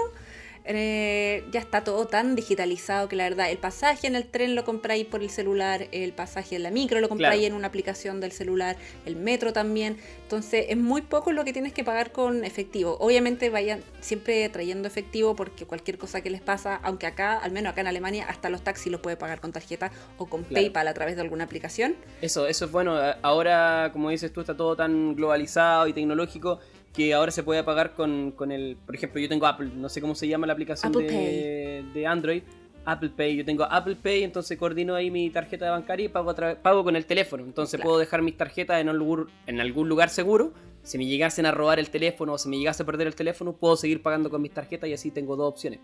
[SPEAKER 2] eh, ya está todo tan digitalizado que la verdad, el pasaje en el tren lo compráis por el celular, el pasaje en la micro lo compráis
[SPEAKER 1] Claro.
[SPEAKER 2] en una aplicación del celular, el metro también. Entonces es muy poco lo que tienes que pagar con efectivo. Obviamente vayan siempre trayendo efectivo porque cualquier cosa que les pasa, aunque acá, al menos acá en Alemania, hasta los taxis los puede pagar con tarjeta o con
[SPEAKER 1] Claro.
[SPEAKER 2] PayPal a través de alguna aplicación.
[SPEAKER 1] Eso, eso es bueno. Ahora, como dices tú, está todo tan globalizado y tecnológico que ahora se puede pagar con, con el... Por ejemplo, yo tengo Apple, no sé cómo se llama la aplicación de, de Android. Apple Pay, yo tengo Apple Pay, entonces coordino ahí mi tarjeta bancaria y pago, pago con el teléfono. Entonces
[SPEAKER 2] Claro.
[SPEAKER 1] puedo dejar mis tarjetas en, un lugar, en algún lugar seguro. Si me llegasen a robar el teléfono o si me llegase a perder el teléfono, puedo seguir pagando con mis tarjetas y así tengo dos opciones.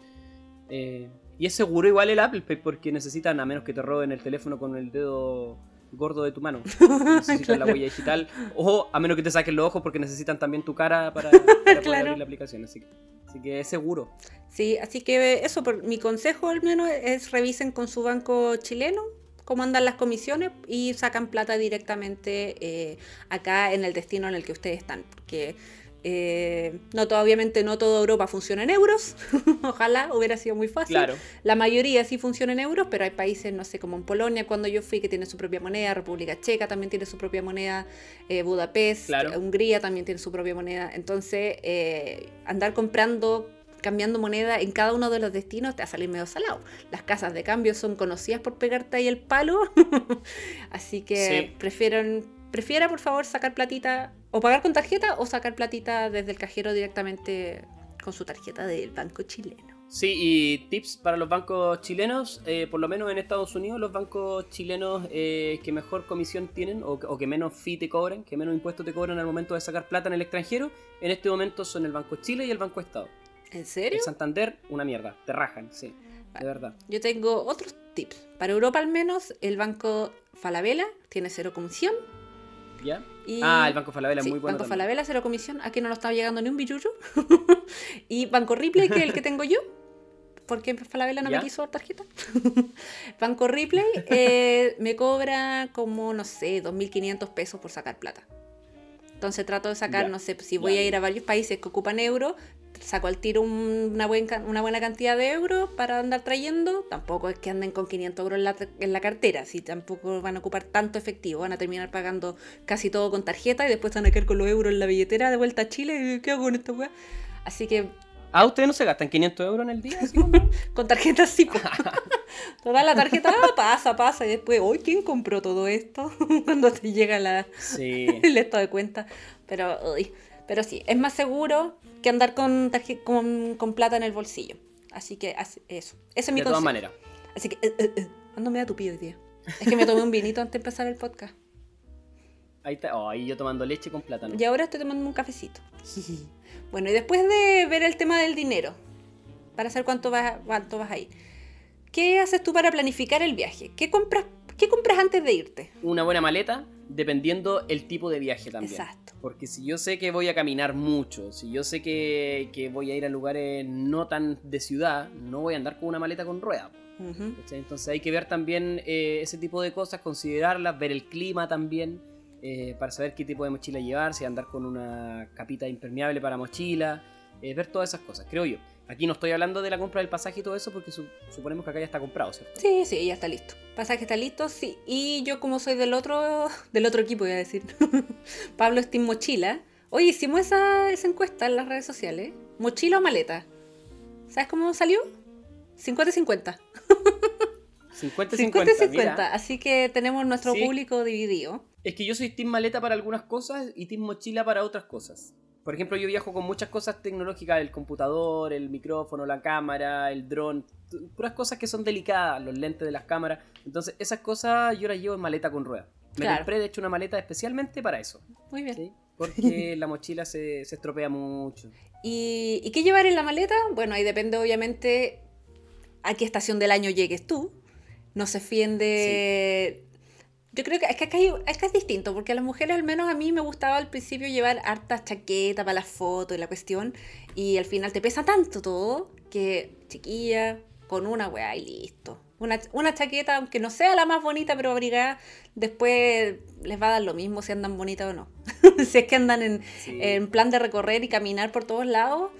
[SPEAKER 1] Eh, y es seguro igual el Apple Pay porque necesitan, a menos que te roben el teléfono con el dedo gordo de tu mano. *laughs* Necesitan la huella digital. O a menos que te saquen los ojos porque necesitan también tu cara para, *laughs* para poder abrir la aplicación. Así que, así que es seguro.
[SPEAKER 2] Sí, así que eso, por, mi consejo al menos es revisen con su banco chileno cómo andan las comisiones y sacan plata directamente eh, acá en el destino en el que ustedes están. Porque eh, no, todo- obviamente no toda Europa funciona en euros. *laughs* Ojalá hubiera sido muy fácil.
[SPEAKER 1] Claro.
[SPEAKER 2] La mayoría sí funciona en euros, pero hay países, no sé, como en Polonia, cuando yo fui, que tiene su propia moneda, República Checa también tiene su propia moneda, eh, Budapest,
[SPEAKER 1] Claro.
[SPEAKER 2] Hungría también tiene su propia moneda. Entonces, eh, andar comprando, cambiando moneda en cada uno de los destinos te va a salir medio salado. Las casas de cambio son conocidas por pegarte ahí el palo, *laughs* así que
[SPEAKER 1] Sí.
[SPEAKER 2] prefieren, prefiera por favor sacar platita o pagar con tarjeta o sacar platita desde el cajero directamente con su tarjeta del banco chileno.
[SPEAKER 1] Sí, y tips para los bancos chilenos, eh, por lo menos en Estados Unidos, los bancos chilenos eh, que mejor comisión tienen o, que- o que menos fee te cobran, que menos impuestos te cobran al momento de sacar plata en el extranjero, en este momento son el Banco Chile y el Banco Estado.
[SPEAKER 2] ¿En serio?
[SPEAKER 1] El Santander, una mierda, te rajan, sí, de verdad.
[SPEAKER 2] Yo tengo otros tips. Para Europa al menos, el banco Falabella tiene cero comisión.
[SPEAKER 1] ¿Ya?
[SPEAKER 2] Y...
[SPEAKER 1] Ah, el Banco Falabella,
[SPEAKER 2] Sí,
[SPEAKER 1] muy bueno.
[SPEAKER 2] Banco
[SPEAKER 1] también.
[SPEAKER 2] Falabella, cero comisión. Aquí no nos está llegando ni un billuyo. *laughs* y Banco Ripley, que es el que tengo yo. Porque Falabella no
[SPEAKER 1] ¿Ya?
[SPEAKER 2] me quiso dar tarjeta. *laughs* Banco Ripley eh, me cobra como, no sé, 2.500 pesos por sacar plata. Entonces trato de sacar,
[SPEAKER 1] Ya,
[SPEAKER 2] no sé, si voy
[SPEAKER 1] ya.
[SPEAKER 2] a ir a varios países que ocupan euros, saco al tiro un- una, buen una buena cantidad de euros para andar trayendo. Tampoco es que anden con 500 euros en la, en la cartera, si tampoco van a ocupar tanto efectivo, van a terminar pagando casi todo con tarjeta y después van a quedar con los euros en la billetera de vuelta a Chile. ¿Qué hago con esta weá? Así que
[SPEAKER 1] Ah, ¿ustedes no se gastan 500 euros en el día? como? *laughs*
[SPEAKER 2] con tarjeta sí. po. *laughs* Toda la tarjeta ah, pasa, pasa y después, hoy ¿quién compró todo esto? *laughs* Cuando te llega la,
[SPEAKER 1] sí.
[SPEAKER 2] el estado de cuenta. Pero, uy, pero sí, es más seguro que andar con, con, con plata en el bolsillo. Así que eso. Ese es mi
[SPEAKER 1] De todas maneras.
[SPEAKER 2] Así que, eh, eh, eh, ¿cuándo me da tu pie hoy día? Es que me tomé un vinito antes de empezar el podcast.
[SPEAKER 1] Ahí está. Oh, ahí yo tomando leche con plátano.
[SPEAKER 2] Y ahora estoy tomando un cafecito. *laughs* Bueno, y después de ver el tema del dinero, para saber cuánto vas, cuánto vas a ir, ¿qué haces tú para planificar el viaje? ¿Qué compras, qué compras antes de irte?
[SPEAKER 1] Una buena maleta, dependiendo el tipo de viaje también.
[SPEAKER 2] Exacto.
[SPEAKER 1] Porque si yo sé que voy a caminar mucho, si yo sé que, que voy a ir a lugares no tan de ciudad, no voy a andar con una maleta con rueda. Entonces hay que ver también eh, ese tipo de cosas, considerarlas, ver el clima también, eh, para saber qué tipo de mochila llevar, si andar con una capita impermeable para mochila, eh, ver todas esas cosas, creo yo. Aquí no estoy hablando de la compra del pasaje y todo eso porque su- suponemos que acá ya está comprado, ¿cierto?
[SPEAKER 2] Sí, sí, ya está listo. Pasaje está listo, sí. Y yo como soy del otro, del otro equipo, voy a decir. *laughs* Pablo es Team Mochila. Oye, hicimos esa, esa encuesta en las redes sociales. ¿Mochila o maleta? ¿Sabes cómo salió? 50-50.
[SPEAKER 1] 50-50.
[SPEAKER 2] 50-50.
[SPEAKER 1] mira.
[SPEAKER 2] Así que tenemos nuestro
[SPEAKER 1] Sí.
[SPEAKER 2] público dividido.
[SPEAKER 1] Es que yo soy team maleta para algunas cosas y team mochila para otras cosas. Por ejemplo, yo viajo con muchas cosas tecnológicas, el computador, el micrófono, la cámara, el dron, puras cosas que son delicadas, los lentes de las cámaras. Entonces, esas cosas yo las llevo en maleta con rueda. Me
[SPEAKER 2] Claro.
[SPEAKER 1] compré, de hecho, una maleta especialmente para eso.
[SPEAKER 2] Muy bien.
[SPEAKER 1] ¿sí? Porque *laughs* la mochila se, se estropea mucho.
[SPEAKER 2] ¿Y, ¿Y qué llevar en la maleta? Bueno, ahí depende obviamente a qué estación del año llegues tú. No se fíen de... Yo creo que es que acá, hay- acá es distinto, porque a las mujeres al menos a mí me gustaba al principio llevar hartas chaquetas para las fotos y la cuestión, y al final te pesa tanto todo que, chiquilla, con una weá y listo. Una, una chaqueta, aunque no sea la más bonita, pero abrigada, después les va a dar lo mismo si andan bonitas o no. *laughs* si es que andan en,
[SPEAKER 1] Sí.
[SPEAKER 2] en plan de recorrer y caminar por todos lados,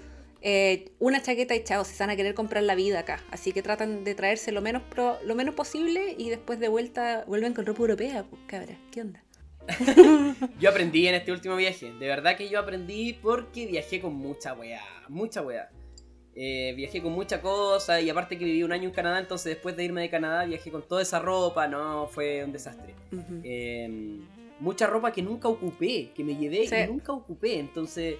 [SPEAKER 2] eh, una chaqueta y chao, se van a querer comprar la vida acá. Así que tratan de traerse lo menos, pro- lo menos posible y después de vuelta vuelven con ropa europea. Pues cabra, ¿qué onda? *laughs*
[SPEAKER 1] Yo aprendí en este último viaje. De verdad que yo aprendí porque viajé con mucha weá. Mucha weá. Eh, viajé con mucha cosa y aparte que viví un año en Canadá, entonces después de irme de Canadá viajé con toda esa ropa. No, fue un desastre. Eh, mucha ropa que nunca ocupé, que me llevé
[SPEAKER 2] Sí.
[SPEAKER 1] y nunca ocupé. Entonces,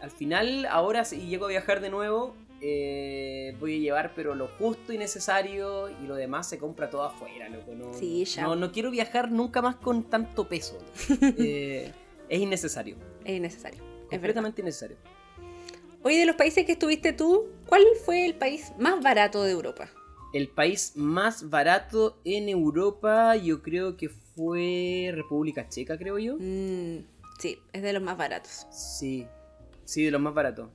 [SPEAKER 1] al final, ahora si llego a viajar de nuevo, eh, voy a llevar pero lo justo y necesario y lo demás se compra todo afuera, loco. No,
[SPEAKER 2] Sí, ya.
[SPEAKER 1] no, no quiero viajar nunca más con tanto peso. *laughs* Eh, es innecesario.
[SPEAKER 2] Es innecesario. Es.
[SPEAKER 1] Completamente innecesario.
[SPEAKER 2] Oye, de los países que estuviste tú, ¿cuál fue el país más barato de Europa?
[SPEAKER 1] El país más barato en Europa, yo creo que fue República Checa, creo yo.
[SPEAKER 2] Mm, sí, es de los más baratos.
[SPEAKER 1] Sí, sí, de los más baratos.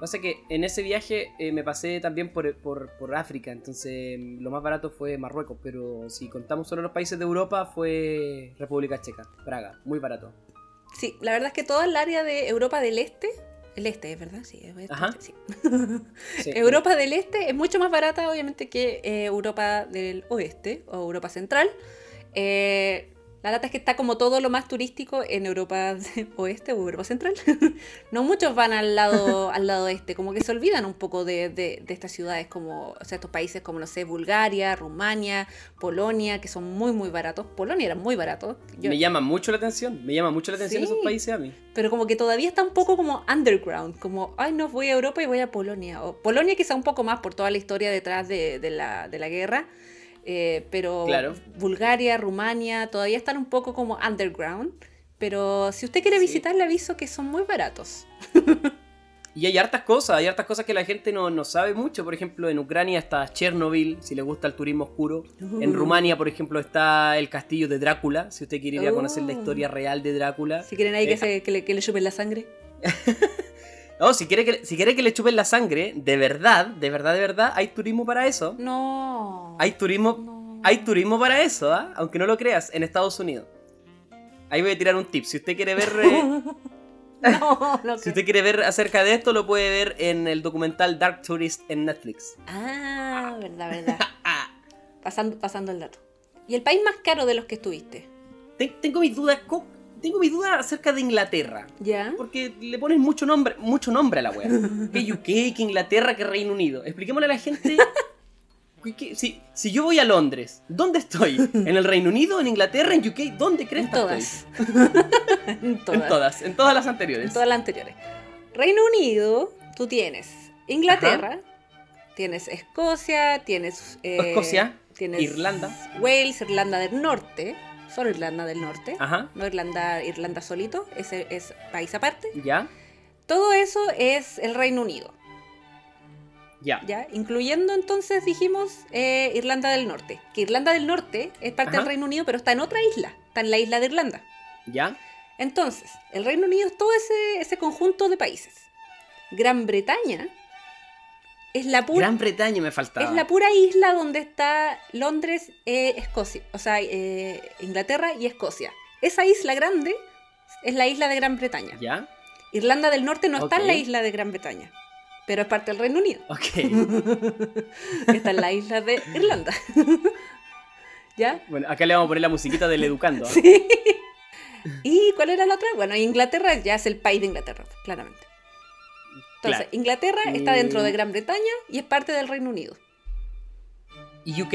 [SPEAKER 1] Pasa que en ese viaje eh, me pasé también por, por- por África, entonces mm, lo más barato fue Marruecos, pero si contamos solo los países de Europa fue República Checa, Praga, muy barato.
[SPEAKER 2] Sí, la verdad es que toda el área de Europa del Este, el Este, ¿verdad? Sí, es este,
[SPEAKER 1] Ajá.
[SPEAKER 2] sí.
[SPEAKER 1] Sí. *laughs*
[SPEAKER 2] Europa del Este es mucho más barata, obviamente, que eh, Europa del Oeste o Europa Central. Eh, la lata es que está como todo lo más turístico en Europa *laughs* Oeste o Europa Central. *laughs* no muchos van al lado, *laughs* al lado este, como que se olvidan un poco de, de- de estas ciudades, como, o sea, estos países como, no sé, Bulgaria, Rumania, Polonia, que son muy, muy baratos. Polonia era muy barato. Yo-
[SPEAKER 1] Me llama mucho la atención, me llama mucho la atención
[SPEAKER 2] Sí.
[SPEAKER 1] esos países a mí.
[SPEAKER 2] pero como que todavía está un poco como underground, como, ay, no, voy a Europa y voy a Polonia. O Polonia quizá un poco más por toda la historia detrás de, de la, de la guerra, eh, pero
[SPEAKER 1] Claro.
[SPEAKER 2] Bulgaria, Rumania, todavía están un poco como underground. Pero si usted quiere
[SPEAKER 1] Sí.
[SPEAKER 2] visitar, le aviso que son muy baratos. *laughs*
[SPEAKER 1] Y hay hartas cosas, hay hartas cosas que la gente no, no sabe mucho. Por ejemplo, en Ucrania está Chernobyl, si le gusta el turismo oscuro. En
[SPEAKER 2] Uh.
[SPEAKER 1] Rumania, por ejemplo, está el castillo de Drácula, si usted quiere ir a conocer la
[SPEAKER 2] Oh.
[SPEAKER 1] historia real de Drácula.
[SPEAKER 2] Si quieren ahí
[SPEAKER 1] Eh,
[SPEAKER 2] que, se- que le, que le chupen la sangre. *laughs*
[SPEAKER 1] No, si quiere, que, si quiere que le chupen la sangre, de verdad, de verdad, de verdad, hay turismo para eso.
[SPEAKER 2] No.
[SPEAKER 1] Hay turismo,
[SPEAKER 2] No.
[SPEAKER 1] hay turismo para eso, ¿ah? aunque no lo creas, en Estados Unidos. Ahí voy a tirar un tip. Si usted quiere ver, eh, *laughs*
[SPEAKER 2] no, no
[SPEAKER 1] si usted quiere ver acerca de esto, lo puede ver en el documental Dark Tourist en Netflix.
[SPEAKER 2] Ah, verdad, verdad. *laughs* Pasando, pasando el dato. ¿Y el país más caro de los que estuviste?
[SPEAKER 1] te- tengo mis dudas, co- tengo mis dudas acerca de Inglaterra.
[SPEAKER 2] ¿Ya?
[SPEAKER 1] Porque le ponen mucho nombre, mucho nombre a la wea. *laughs* Que UK, que Inglaterra, que Reino Unido. Expliquémosle a la gente. *laughs* que- que- si, si yo voy a Londres, ¿dónde estoy? ¿En el Reino Unido? ¿En Inglaterra? ¿En UK? ¿Dónde crees que
[SPEAKER 2] todas. *laughs* en todas.
[SPEAKER 1] En todas, en todas las anteriores.
[SPEAKER 2] En todas las anteriores. Reino Unido, tú tienes Inglaterra, tienes Escocia, tienes. eh,
[SPEAKER 1] Escocia,
[SPEAKER 2] tienes
[SPEAKER 1] Irlanda.
[SPEAKER 2] Wales, Irlanda del Norte, solo Irlanda del Norte.
[SPEAKER 1] Ajá,
[SPEAKER 2] No Irlanda, Irlanda solito, ese es país aparte.
[SPEAKER 1] ya,
[SPEAKER 2] Todo eso es el Reino Unido,
[SPEAKER 1] ya.
[SPEAKER 2] ¿ya? Incluyendo entonces, dijimos, eh, Irlanda del Norte. Que Irlanda del Norte es parte
[SPEAKER 1] Ajá.
[SPEAKER 2] del Reino Unido, pero está en otra isla, está en la isla de Irlanda.
[SPEAKER 1] ¿Ya?
[SPEAKER 2] Entonces, el Reino Unido es todo ese, ese conjunto de países. Gran Bretaña es la pura,
[SPEAKER 1] Gran Bretaña me faltaba.
[SPEAKER 2] es la pura isla donde está Londres, eh, Escocia, o sea, eh, Inglaterra y Escocia. Esa isla grande es la isla de Gran Bretaña.
[SPEAKER 1] ¿Ya?
[SPEAKER 2] Irlanda del Norte no está en la isla de Gran Bretaña, pero es parte del Reino Unido.
[SPEAKER 1] Ok. *laughs*
[SPEAKER 2] Está en la isla de Irlanda. *laughs* ¿Ya?
[SPEAKER 1] bueno, acá le vamos a poner la musiquita del educando. *laughs*
[SPEAKER 2] Sí. ¿Y cuál era la otra? Bueno, Inglaterra ya es el país de Inglaterra, claramente. Entonces,
[SPEAKER 1] Claro.
[SPEAKER 2] Inglaterra está dentro de
[SPEAKER 1] Mm.
[SPEAKER 2] Gran Bretaña y es parte del Reino Unido.
[SPEAKER 1] ¿Y UK?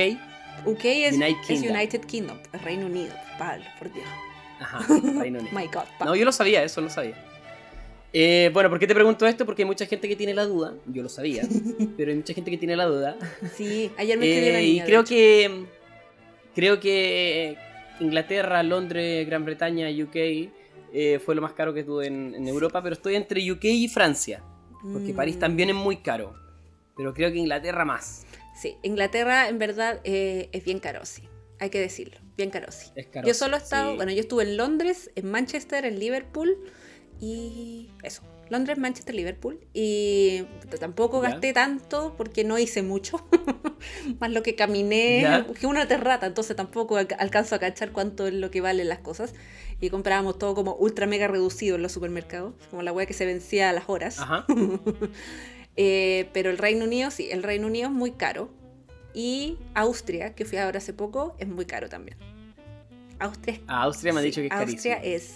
[SPEAKER 2] UK es
[SPEAKER 1] United
[SPEAKER 2] es
[SPEAKER 1] Kingdom.
[SPEAKER 2] United Kingdom, el Reino Unido. Pablo, por Dios.
[SPEAKER 1] Ajá, *laughs* Reino Unido.
[SPEAKER 2] My God,
[SPEAKER 1] No, yo lo sabía, eso lo sabía. Eh, bueno, ¿por qué te pregunto esto? Porque hay mucha gente que tiene la duda, yo lo sabía, *laughs* pero hay mucha gente que tiene la duda.
[SPEAKER 2] Sí, ayer me escribió
[SPEAKER 1] Eh, y creo que creo que Inglaterra, Londres, Gran Bretaña, UK eh, fue lo más caro que tuve en, en Europa, pero estoy entre UK y Francia, porque
[SPEAKER 2] Mm,
[SPEAKER 1] París también es muy caro, pero creo que Inglaterra más.
[SPEAKER 2] Sí, Inglaterra en verdad eh, es bien caro, sí. Hay que decirlo, bien caro, sí.
[SPEAKER 1] Es caro.
[SPEAKER 2] Yo solo he estado,
[SPEAKER 1] sí.
[SPEAKER 2] bueno, yo estuve en Londres, en Manchester, en Liverpool y eso. Londres, Manchester, Liverpool. Y tampoco gasté tanto porque no hice mucho. *laughs* Más lo que caminé,
[SPEAKER 1] Ya.
[SPEAKER 2] que una terrata, entonces tampoco alca- alcanzo a cachar cuánto es lo que valen las cosas. Y comprábamos todo como ultra mega reducido en los supermercados, como la wea que se vencía a las horas.
[SPEAKER 1] Ajá. *laughs*
[SPEAKER 2] Eh, pero el Reino Unido, sí, el Reino Unido es muy caro. Y Austria, que fui ahora hace poco, es muy caro también. Austria es
[SPEAKER 1] A Austria me ha dicho que es
[SPEAKER 2] Austria
[SPEAKER 1] carísimo.
[SPEAKER 2] es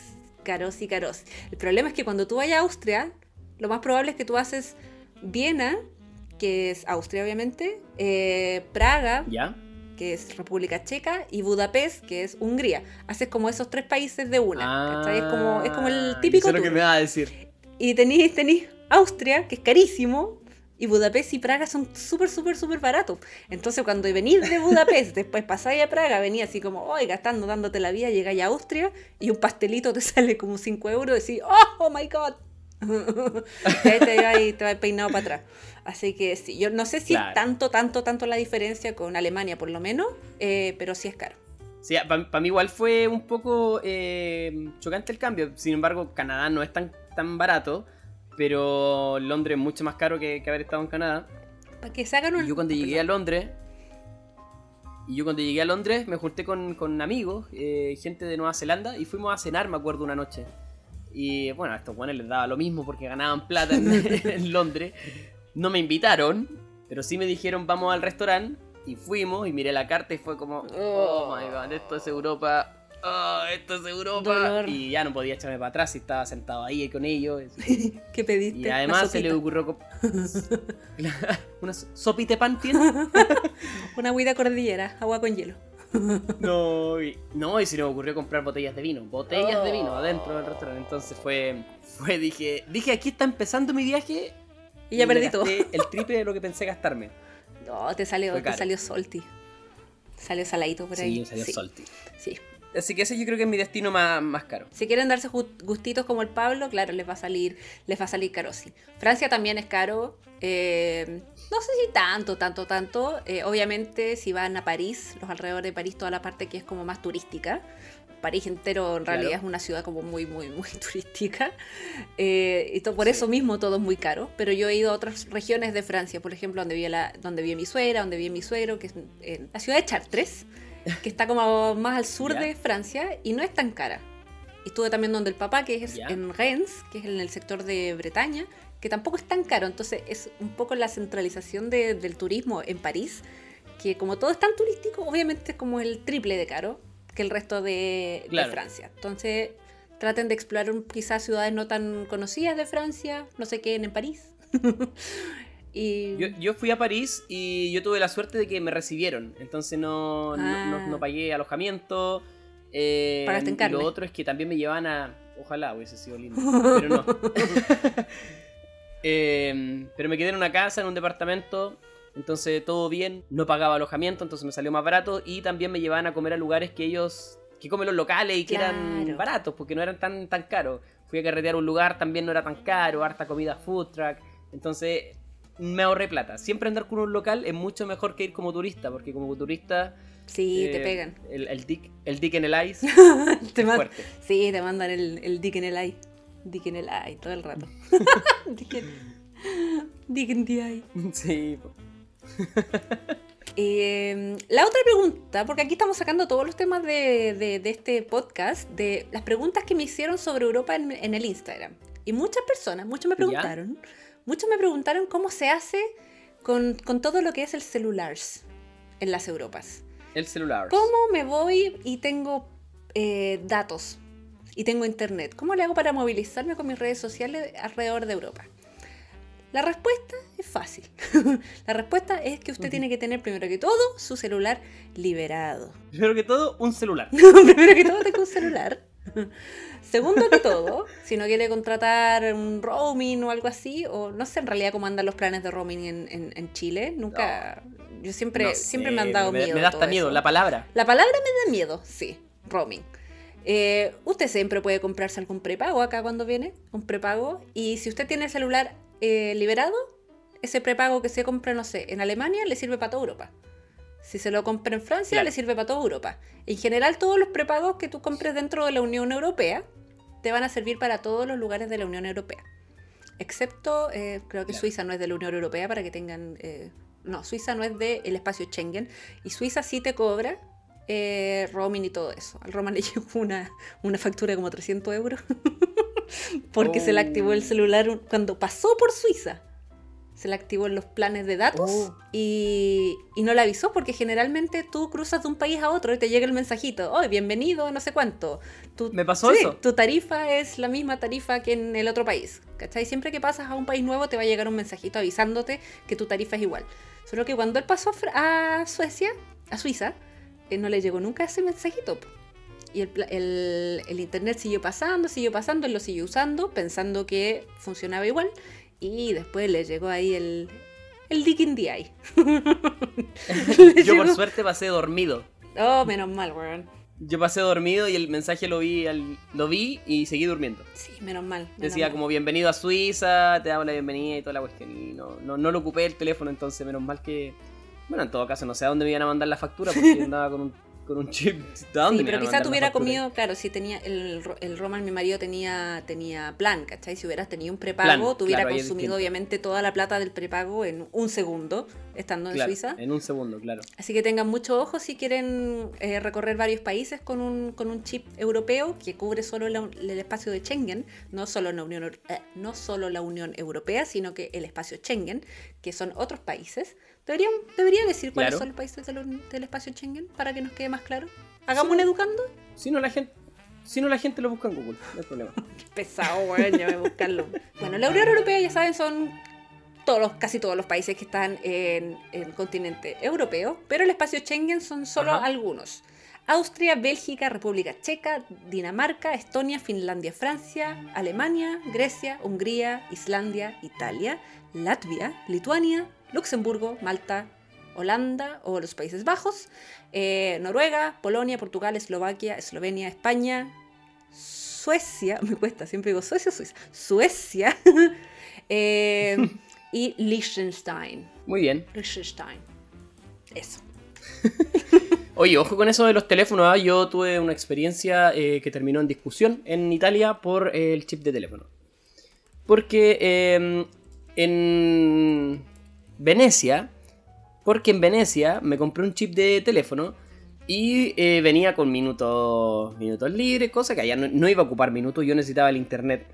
[SPEAKER 2] caros y caros. El problema es que cuando tú vayas a Austria, lo más probable es que tú haces Viena, que es Austria obviamente, eh, Praga,
[SPEAKER 1] ¿Ya?
[SPEAKER 2] que es República Checa, y Budapest, que es Hungría. Haces como esos tres países de una. Es, como, es como el
[SPEAKER 1] Ah,
[SPEAKER 2] típico
[SPEAKER 1] Eso es lo que me va a decir.
[SPEAKER 2] Y tenéis tenéis Austria, que es carísimo, y Budapest y Praga son súper, súper, súper baratos. Entonces, cuando venís de Budapest, *laughs* después pasáis a Praga, venís así como, hoy gastando, dándote la vida, llegáis a Austria y un pastelito te *laughs* sale como 5 euros, y decís, oh, oh my god. *laughs* y ahí te y te vas peinado para atrás. Así que sí, yo no sé si
[SPEAKER 1] Claro.
[SPEAKER 2] es tanto, tanto, tanto la diferencia con Alemania, por lo menos, eh, pero sí es caro.
[SPEAKER 1] Sí, para mí igual fue un poco eh, chocante el cambio. Sin embargo, Canadá no es tan, tan barato. Pero Londres es mucho más caro que, que haber estado en Canadá.
[SPEAKER 2] Para que se hagan un...
[SPEAKER 1] Y yo cuando llegué a Londres, y yo cuando llegué a Londres me junté con, con amigos, eh, gente de Nueva Zelanda, y fuimos a cenar, me acuerdo, una noche. Y bueno, a estos buenos les daba lo mismo porque ganaban plata en, *laughs* en Londres. No me invitaron, pero sí me dijeron vamos al restaurante. Y fuimos y miré la carta y fue como, oh my god, esto es Europa. Oh, esto es Europa.
[SPEAKER 2] Dolor.
[SPEAKER 1] Y ya no podía echarme para atrás y estaba sentado ahí con ellos. *laughs*
[SPEAKER 2] ¿Qué pediste?
[SPEAKER 1] Y además se le ocurrió. *laughs* *laughs* ¿Una sopita pan?
[SPEAKER 2] Una huida cordillera, agua con hielo.
[SPEAKER 1] No, y, no, y se nos ocurrió comprar botellas de vino. Botellas de vino
[SPEAKER 2] Oh.
[SPEAKER 1] adentro del restaurante. Entonces fue. Fue, dije. Dije, aquí está empezando mi viaje.
[SPEAKER 2] Y ya
[SPEAKER 1] me
[SPEAKER 2] perdí todo.
[SPEAKER 1] El triple de lo que pensé gastarme.
[SPEAKER 2] No, te salió, te salió salty. Salió saladito por ahí.
[SPEAKER 1] Sí, salió
[SPEAKER 2] sí,
[SPEAKER 1] salty.
[SPEAKER 2] sí.
[SPEAKER 1] Así que ese yo creo que es mi destino más, más caro.
[SPEAKER 2] Si quieren darse gustitos como el Pablo, claro, les va a salir, les va a salir caro, sí. Francia también es caro. eh, no sé si tanto, tanto, tanto. Eh, obviamente, si van a París, los alrededores de París, toda la parte que es como más turística. París entero en
[SPEAKER 1] Claro.
[SPEAKER 2] realidad es una ciudad como muy, muy, muy *laughs* turística. Eh, y por
[SPEAKER 1] Sí.
[SPEAKER 2] eso mismo todo es muy caro. Pero yo he ido a otras regiones de Francia, por ejemplo, donde vive, la, donde vive mi suegra, donde vive mi suegro, que es en la ciudad de Chartres, que está como más al sur
[SPEAKER 1] Ya.
[SPEAKER 2] de Francia y no es tan cara. Estuve también donde el papá, que es
[SPEAKER 1] Ya.
[SPEAKER 2] en Rennes, que es en el sector de Bretaña, que tampoco es tan caro. Entonces es un poco la centralización de- del turismo en París, que como todo es tan turístico, obviamente es como el triple de caro que el resto de, de
[SPEAKER 1] Claro.
[SPEAKER 2] Francia. Entonces traten de explorar quizás ciudades no tan conocidas de Francia, no sé qué, en París. *laughs* y
[SPEAKER 1] Yo, yo fui a París y yo tuve la suerte de que me recibieron. Entonces no, no-
[SPEAKER 2] Ah.
[SPEAKER 1] no, no pagué alojamiento. Eh,
[SPEAKER 2] Pagaste en
[SPEAKER 1] y
[SPEAKER 2] carne.
[SPEAKER 1] lo otro es que también me llevan a. Ojalá hubiese sido lindo. *laughs* Pero no. *laughs* Eh, pero me quedé en una casa, en un departamento. Entonces todo bien. No pagaba alojamiento, entonces me salió más barato. Y también me llevaban a comer a lugares que ellos. que comen los locales y que eran baratos, porque no eran tan, tan caros. Fui a carretear un lugar, también no era tan caro, harta comida food truck. Entonces me ahorré plata. Siempre andar con un local es mucho mejor que ir como turista, porque como turista.
[SPEAKER 2] sí, te
[SPEAKER 1] eh,
[SPEAKER 2] pegan.
[SPEAKER 1] El, el dick, el dick en el ice *laughs*
[SPEAKER 2] Te man-. Sí, te mandan el, el dick en el eye. Dick en el eye todo el rato. *laughs* dick, en, dick the eye.
[SPEAKER 1] Sí.
[SPEAKER 2] Eh, la otra pregunta, porque aquí estamos sacando todos los temas de, de- de este podcast, de las preguntas que me hicieron sobre Europa en, en el Instagram. Y muchas personas, muchos me
[SPEAKER 1] ¿Ya?
[SPEAKER 2] Muchos me preguntaron cómo se hace con, con todo lo que es el celular en las Europas.
[SPEAKER 1] el celular.
[SPEAKER 2] ¿Cómo me voy y tengo eh, datos y tengo internet? ¿Cómo le hago para movilizarme con mis redes sociales alrededor de Europa? La respuesta es fácil. *laughs* La respuesta es que usted tiene que tener primero que todo su celular liberado.
[SPEAKER 1] Primero que todo, un celular. *laughs*
[SPEAKER 2] primero que todo tenga un celular. *laughs* Segundo que todo, si no quiere contratar un roaming o algo así, o no sé en realidad cómo andan los planes de roaming en, en- en Chile, nunca... Yo siempre,
[SPEAKER 1] No
[SPEAKER 2] siempre
[SPEAKER 1] sé,
[SPEAKER 2] me han dado
[SPEAKER 1] me,
[SPEAKER 2] miedo.
[SPEAKER 1] Me da hasta miedo,
[SPEAKER 2] eso.
[SPEAKER 1] la palabra.
[SPEAKER 2] La palabra me da miedo, sí, roaming. Eh, usted siempre puede comprarse algún prepago acá cuando viene, un prepago, y si usted tiene el celular eh, liberado, ese prepago que se compra, no sé, en Alemania le sirve para toda Europa. Si se lo compra en Francia,
[SPEAKER 1] Claro.
[SPEAKER 2] le sirve para toda Europa. En general, todos los prepagos que tú compres dentro de la Unión Europea te van a servir para todos los lugares de la Unión Europea. Excepto, eh, creo que
[SPEAKER 1] Claro.
[SPEAKER 2] Suiza no es de la Unión Europea para que tengan... eh, no, Suiza no es del espacio Schengen. Y Suiza sí te cobra eh, roaming y todo eso. Al Roman le *laughs* llegó una, una factura de como 300 euros. *laughs* porque se le activó el
[SPEAKER 1] Oh.
[SPEAKER 2] celular cuando pasó por Suiza. Se le activó en los planes de datos
[SPEAKER 1] Oh.
[SPEAKER 2] y, y no le avisó porque generalmente tú cruzas de un país a otro y te llega el mensajito, oh, bienvenido, no sé cuánto. Tu-
[SPEAKER 1] ¿Me pasó
[SPEAKER 2] sí,
[SPEAKER 1] eso?
[SPEAKER 2] Tu tarifa es la misma tarifa que en el otro país. ¿Cachai? Siempre que pasas a un país nuevo te va a llegar un mensajito avisándote que tu tarifa es igual. Solo que cuando él pasó a Suecia, a Suiza, eh, no le llegó nunca ese mensajito. Y el- el internet siguió pasando, siguió pasando, él lo siguió usando, pensando que funcionaba igual. Y después le llegó ahí el, el dick in the eye. *laughs*
[SPEAKER 1] Yo por suerte pasé dormido.
[SPEAKER 2] Oh, menos mal, weón.
[SPEAKER 1] Yo pasé dormido y el mensaje lo vi, al- lo vi y seguí durmiendo.
[SPEAKER 2] Sí, menos mal. menos
[SPEAKER 1] Decía
[SPEAKER 2] mal.
[SPEAKER 1] como bienvenido a Suiza, te damos la bienvenida y toda la cuestión. Y no, no, no lo ocupé el teléfono, entonces menos mal que... Bueno, en todo caso, no sé a dónde me iban a mandar la factura porque *laughs* andaba con un, con un chip. ¿De
[SPEAKER 2] Sí,
[SPEAKER 1] dónde
[SPEAKER 2] pero
[SPEAKER 1] iban a
[SPEAKER 2] quizá
[SPEAKER 1] mandar
[SPEAKER 2] te
[SPEAKER 1] la
[SPEAKER 2] hubiera
[SPEAKER 1] factura?
[SPEAKER 2] comido, claro, si tenía el, el Roman, mi marido tenía tenía plan, ¿cachai? Si hubieras tenido un prepago,
[SPEAKER 1] Plan,
[SPEAKER 2] te hubiera
[SPEAKER 1] claro,
[SPEAKER 2] consumido obviamente toda la plata del prepago en un segundo, estando en
[SPEAKER 1] Claro,
[SPEAKER 2] Suiza.
[SPEAKER 1] En un segundo, claro.
[SPEAKER 2] Así que tengan mucho ojo si quieren eh, recorrer varios países con un, con un chip europeo que cubre solo la- el espacio de Schengen, no solo, la Unión, eh, no solo la Unión Europea, sino que el espacio Schengen, que son otros países. Deberían, debería decir cuáles
[SPEAKER 1] Claro.
[SPEAKER 2] son los países del, del espacio Schengen para que nos quede más claro. Hagamos un educando.
[SPEAKER 1] Si no, la gente, si no, la gente lo busca en Google, no hay problema. *laughs*
[SPEAKER 2] Pesado, weón, ya voy a buscarlo. Bueno, la Unión Europea, ya saben, son todos, los- casi todos los países que están en, en el continente europeo, pero el espacio Schengen son solo
[SPEAKER 1] Ajá.
[SPEAKER 2] algunos. Austria, Bélgica, República Checa, Dinamarca, Estonia, Finlandia, Francia, Alemania, Grecia, Hungría, Islandia, Italia, Latvia, Lituania, Luxemburgo, Malta, Holanda o los Países Bajos, eh, Noruega, Polonia, Portugal, Eslovaquia, Eslovenia, España, Suecia, *laughs* me cuesta, siempre digo Suecia o Suiza, Suecia *laughs* eh, *laughs* y Liechtenstein.
[SPEAKER 1] Muy bien.
[SPEAKER 2] Liechtenstein. Eso.
[SPEAKER 1] Oye, ojo con eso de los teléfonos. ¿ah? Yo tuve una experiencia eh, que terminó en discusión en Italia por el chip de teléfono. Porque eh, en Venecia, porque en Venecia me compré un chip de teléfono y eh, venía con minutos, minutos libres, cosa que allá no, no iba a ocupar minutos, yo necesitaba el internet.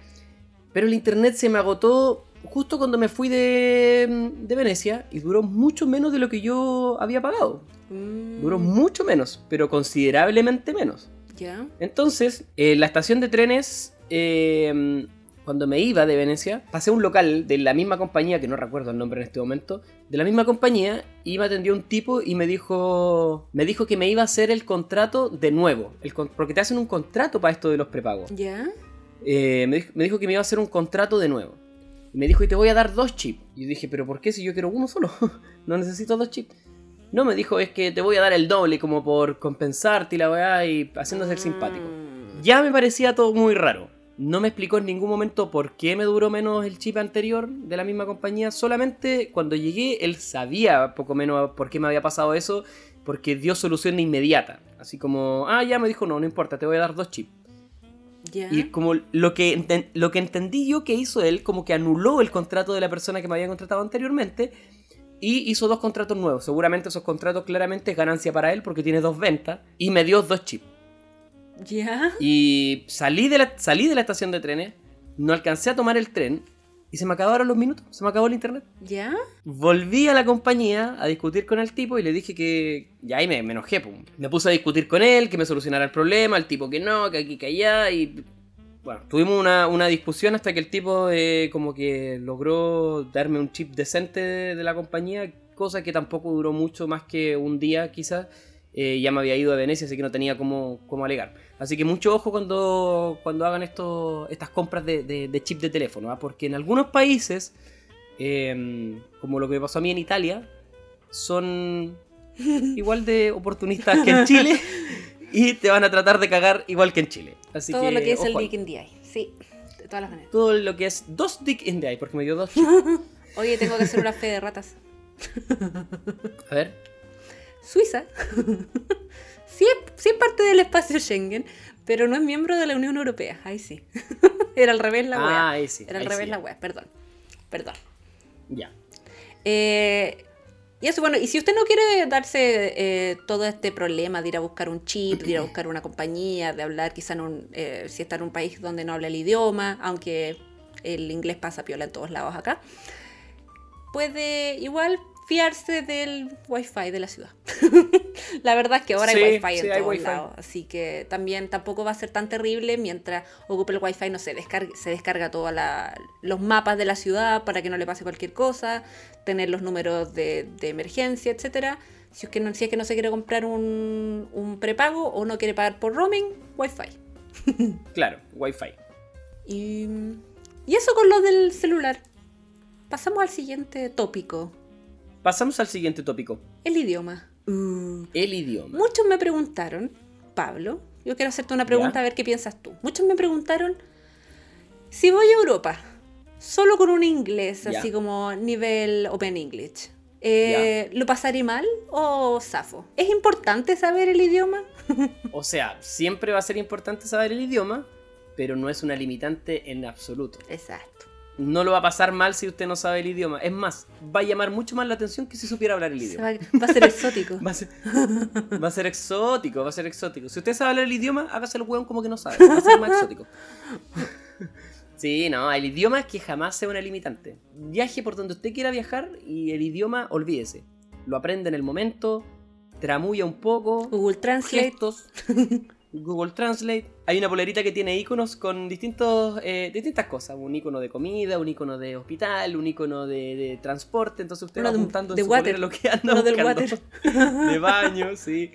[SPEAKER 1] Pero el internet se me agotó justo cuando me fui de, de Venecia y duró mucho menos de lo que yo había pagado.
[SPEAKER 2] Mm,
[SPEAKER 1] Duró mucho menos, pero considerablemente menos.
[SPEAKER 2] Ya.
[SPEAKER 1] Entonces, en la estación de trenes, eh, cuando me iba de Venecia, pasé a un local de la misma compañía, que no recuerdo el nombre en este momento, de la misma compañía, y me atendió un tipo y me dijo, me dijo que me iba a hacer el contrato de nuevo, el porque te hacen un contrato para esto de los prepagos.
[SPEAKER 2] Ya.
[SPEAKER 1] Eh, me, dijo, me dijo que me iba a hacer un contrato de nuevo. Y me dijo, y te voy a dar dos chips. Y yo dije, pero ¿por qué si yo quiero uno solo? *laughs* no necesito dos chips. No, me dijo, es que te voy a dar el doble como por compensarte y la weá y haciéndose el simpático.
[SPEAKER 2] Mm,
[SPEAKER 1] Ya me parecía todo muy raro. No me explicó en ningún momento por qué me duró menos el chip anterior de la misma compañía. Solamente cuando llegué, él sabía poco menos por qué me había pasado eso, porque dio solución inmediata. Así como, ah, ya me dijo, no, no importa, te voy a dar dos chips. Y como lo que, lo que entendí yo que hizo él, como que anuló el contrato de la persona que me había contratado anteriormente y hizo dos contratos nuevos. Seguramente esos contratos claramente es ganancia para él porque tiene dos ventas y me dio dos chips.
[SPEAKER 2] Ya.
[SPEAKER 1] Y salí de, la, salí de la estación de trenes, no alcancé a tomar el tren y se me acabaron los minutos, se me acabó el internet.
[SPEAKER 2] Ya.
[SPEAKER 1] Volví a la compañía a discutir con el tipo y le dije que. Ya ahí me, me enojé, pum. Me puse a discutir con él, que me solucionara el problema, el tipo que no, que aquí, que allá. Y. Bueno, tuvimos una, una discusión hasta que el tipo eh, como que logró darme un chip decente de, de la compañía, cosa que tampoco duró mucho más que un día quizás. Eh, ya me había ido a Venecia, así que no tenía cómo, cómo alegar. Así que mucho ojo cuando, cuando hagan esto, estas compras de, de- de chip de teléfono, ¿ah? porque en algunos países, eh, como lo que pasó a mí en Italia, son *laughs* igual de oportunistas que en Chile y te van a tratar de cagar igual que en Chile. Así
[SPEAKER 2] Todo
[SPEAKER 1] que,
[SPEAKER 2] lo que es el
[SPEAKER 1] ojo ahí.
[SPEAKER 2] Dick in the Eye. Sí. De todas las maneras.
[SPEAKER 1] Todo lo que es dos dick in the eye, porque me dio dos. *laughs*
[SPEAKER 2] Oye, tengo que hacer una fe de ratas.
[SPEAKER 1] A ver.
[SPEAKER 2] Suiza *laughs* sí, es, sí es parte del espacio Schengen, pero no es miembro de la Unión Europea. Ahí sí. *laughs* Era al revés la
[SPEAKER 1] Ah,
[SPEAKER 2] wea.
[SPEAKER 1] ahí sí,
[SPEAKER 2] Era al revés
[SPEAKER 1] sí.
[SPEAKER 2] la wea, perdón. Perdón.
[SPEAKER 1] Ya.
[SPEAKER 2] Eh, y eso, bueno, y si usted no quiere darse eh, todo este problema de ir a buscar un chip, de ir a *clears throat* buscar una compañía, de hablar quizá en un, eh, si está en un país donde no habla el idioma, aunque el inglés pasa piola en todos lados acá, puede igual fiarse del wifi de la ciudad. *laughs* la verdad es que ahora
[SPEAKER 1] Sí,
[SPEAKER 2] hay wifi en
[SPEAKER 1] sí, hay
[SPEAKER 2] todos lados, así que también tampoco va a ser tan terrible mientras ocupe el wifi, no sé, descargue, se descarga todos los mapas de la ciudad para que no le pase cualquier cosa, tener los números de, de emergencia, etcétera. Si es, que no, si es que no se quiere comprar un, un prepago o no quiere pagar por roaming, wifi. *laughs*
[SPEAKER 1] Claro, wifi.
[SPEAKER 2] Y, y eso con lo del celular. Pasamos al siguiente tópico,
[SPEAKER 1] Pasamos al siguiente tópico.
[SPEAKER 2] el idioma. Uh.
[SPEAKER 1] El idioma.
[SPEAKER 2] Muchos me preguntaron, Pablo, yo quiero hacerte una pregunta
[SPEAKER 1] Ya.
[SPEAKER 2] a ver qué piensas tú. Muchos me preguntaron, si voy a Europa, solo con un inglés,
[SPEAKER 1] Ya.
[SPEAKER 2] así como nivel Open English, Eh, ¿Lo pasaré mal o zafo? ¿Es importante saber el idioma? *laughs*
[SPEAKER 1] O sea, siempre va a ser importante saber el idioma, pero no es una limitante en absoluto.
[SPEAKER 2] Exacto.
[SPEAKER 1] No lo va a pasar mal si usted no sabe el idioma. Es más, va a llamar mucho más la atención que si supiera hablar el idioma.
[SPEAKER 2] va, va a ser exótico. *laughs*
[SPEAKER 1] Va a, ser, va a ser exótico, va a ser exótico. Si usted sabe hablar el idioma, hágase el hueón como que no sabe. Va a ser más exótico. Sí, no, el idioma es que jamás sea una limitante. Viaje por donde usted quiera viajar y el idioma, olvídese. Lo aprende en el momento, tramulla un poco,
[SPEAKER 2] Google Translate.
[SPEAKER 1] gestos, Google Translate. Hay una polerita que tiene iconos con distintos, eh, distintas cosas. Un icono de comida, un icono de hospital, un icono de, de transporte. Entonces usted
[SPEAKER 2] Uno
[SPEAKER 1] va
[SPEAKER 2] de-
[SPEAKER 1] apuntando en
[SPEAKER 2] de
[SPEAKER 1] su
[SPEAKER 2] water.
[SPEAKER 1] lo que anda
[SPEAKER 2] Uno del water. *laughs*
[SPEAKER 1] de baño, sí.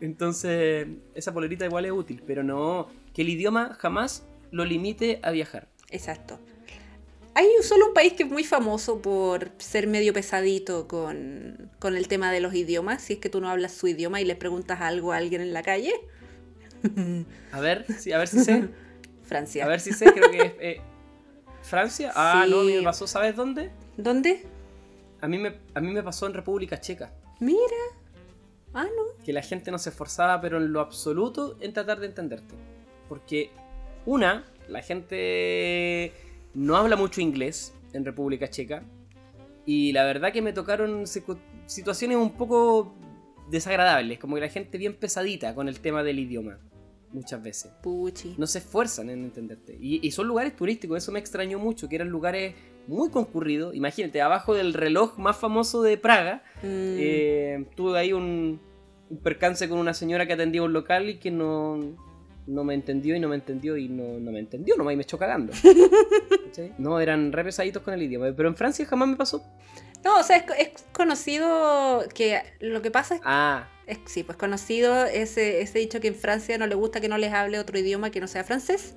[SPEAKER 1] Entonces, esa polerita igual es útil, pero no que el idioma jamás lo limite a viajar.
[SPEAKER 2] Exacto. Hay solo un país que es muy famoso por ser medio pesadito con, con el tema de los idiomas. Si es que tú no hablas su idioma y le preguntas algo a alguien en la calle. *laughs*
[SPEAKER 1] A ver, sí, a ver si sé. *laughs*
[SPEAKER 2] Francia.
[SPEAKER 1] A ver si sé, creo que es eh, Francia. Ah, no, a mí me pasó, ¿sabes dónde?
[SPEAKER 2] ¿Dónde?
[SPEAKER 1] A mí me, a mí me pasó en República Checa.
[SPEAKER 2] Mira. Ah, no.
[SPEAKER 1] que la gente no se esforzaba, pero en lo absoluto, en tratar de entenderte. Porque, una, la gente no habla mucho inglés en República Checa. Y la verdad que me tocaron situaciones un poco desagradables, como que la gente bien pesadita con el tema del idioma, muchas veces.
[SPEAKER 2] Puchi.
[SPEAKER 1] No se esfuerzan en entenderte. Y, y son lugares turísticos, eso me extrañó mucho, que eran lugares muy concurridos. Imagínate, abajo del reloj más famoso de Praga,
[SPEAKER 2] Mm,
[SPEAKER 1] eh, tuve ahí un, un percance con una señora que atendía un local y que no, no me entendió y no me entendió y no, no me entendió nomás y me echó cagando. *laughs* No, eran re pesaditos con el idioma. Pero en Francia jamás me pasó.
[SPEAKER 2] No, o sea, es, es conocido que lo que pasa es
[SPEAKER 1] Ah,
[SPEAKER 2] Es, sí, pues conocido ese, ese dicho que en Francia no le gusta que no les hable otro idioma que no sea francés.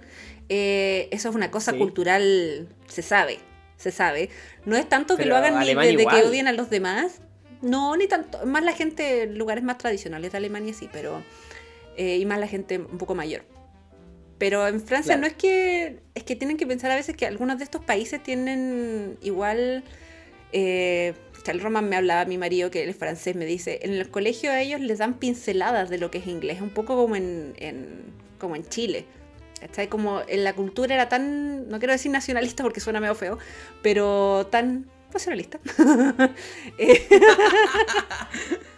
[SPEAKER 2] Eh, eso es una cosa
[SPEAKER 1] Sí.
[SPEAKER 2] cultural, se sabe, se sabe. No es tanto que
[SPEAKER 1] Pero
[SPEAKER 2] lo hagan ni de, que odien a los demás. No, ni tanto. Más la gente, en lugares más tradicionales de Alemania sí, pero... eh, y más la gente un poco mayor. Pero en Francia
[SPEAKER 1] Claro.
[SPEAKER 2] no es que... Es que tienen que pensar a veces que algunos de estos países tienen igual... Eh, el Roman me hablaba, mi marido, que él es francés, me dice, en el colegio a ellos les dan pinceladas de lo que es inglés, un poco como en, en- como en Chile. ¿Cachai? Como en la cultura era tan, no quiero decir nacionalista porque suena medio feo, pero tan nacionalista. *laughs* Eh, *laughs*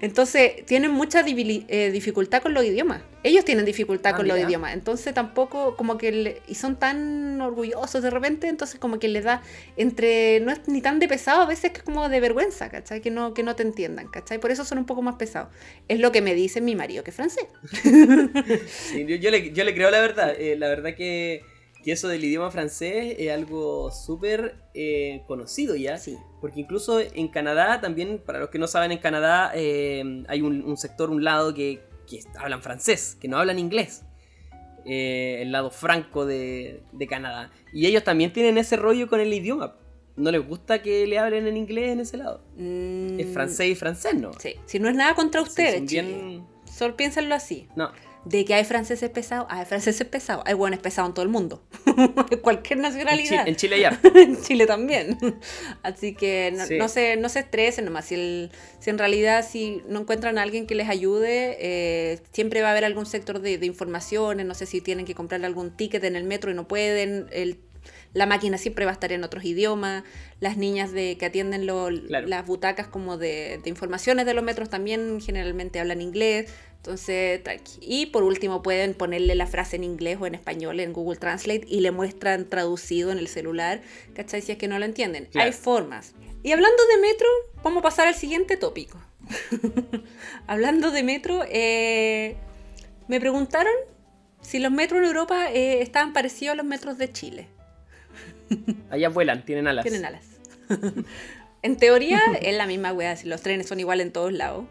[SPEAKER 2] Entonces, tienen mucha eh, dificultad con los idiomas. Ellos tienen dificultad
[SPEAKER 1] Ah,
[SPEAKER 2] con los idiomas. Entonces, tampoco, como que. le- y son tan orgullosos de repente, entonces, como que les da. Entre. No es ni tan de pesado, a veces que es como de vergüenza, ¿cachai? Que no, que no te entiendan, ¿cachai? Por eso son un poco más pesados. Es lo que me dice mi marido, que es francés. *laughs*
[SPEAKER 1] sí, yo, yo le, yo le creo la verdad. Eh, la verdad que, que eso del idioma francés es algo súper eh, conocido ya.
[SPEAKER 2] Sí.
[SPEAKER 1] Porque incluso en Canadá, también, para los que no saben, en Canadá eh, hay un, un sector, un lado que, que hablan francés, que no hablan inglés. Eh, el lado franco de, de Canadá. Y ellos también tienen ese rollo con el idioma. No les gusta que le hablen en inglés en ese lado.
[SPEAKER 2] Mm,
[SPEAKER 1] Es francés y francés, ¿no?
[SPEAKER 2] Sí. Si no es nada contra
[SPEAKER 1] Sí,
[SPEAKER 2] ustedes, chiquillos.
[SPEAKER 1] bien...
[SPEAKER 2] Solo piénsenlo así.
[SPEAKER 1] No,
[SPEAKER 2] De que hay franceses pesados, hay franceses pesados. Hay buenos pesados en todo el mundo. *laughs* Cualquier
[SPEAKER 1] en, Chi-
[SPEAKER 2] nacionalidad.
[SPEAKER 1] en Chile ya. *laughs*
[SPEAKER 2] en Chile también. *laughs* Así que no,
[SPEAKER 1] Sí.
[SPEAKER 2] no se, no se estresen nomás. Si, el- si en realidad si no encuentran a alguien que les ayude, eh, siempre va a haber algún sector de, de informaciones. No sé si tienen que comprarle algún ticket en el metro y no pueden. El- la máquina siempre va a estar en otros idiomas. Las niñas de, que atienden lo-
[SPEAKER 1] Claro.
[SPEAKER 2] las butacas como de, de informaciones de los metros también generalmente hablan inglés. Entonces, tranqui. Y por último, pueden ponerle la frase en inglés o en español en Google Translate y le muestran traducido en el celular, ¿cachai? Si es que no lo entienden.
[SPEAKER 1] Claro.
[SPEAKER 2] Hay formas. Y hablando de metro, vamos a pasar al siguiente tópico. *laughs* hablando de metro, eh, me preguntaron si los metros en Europa eh, estaban parecidos a los metros de Chile.
[SPEAKER 1] Allá vuelan, tienen alas.
[SPEAKER 2] Tienen alas. *laughs* en teoría es la misma wea, si los trenes son igual en todos lados.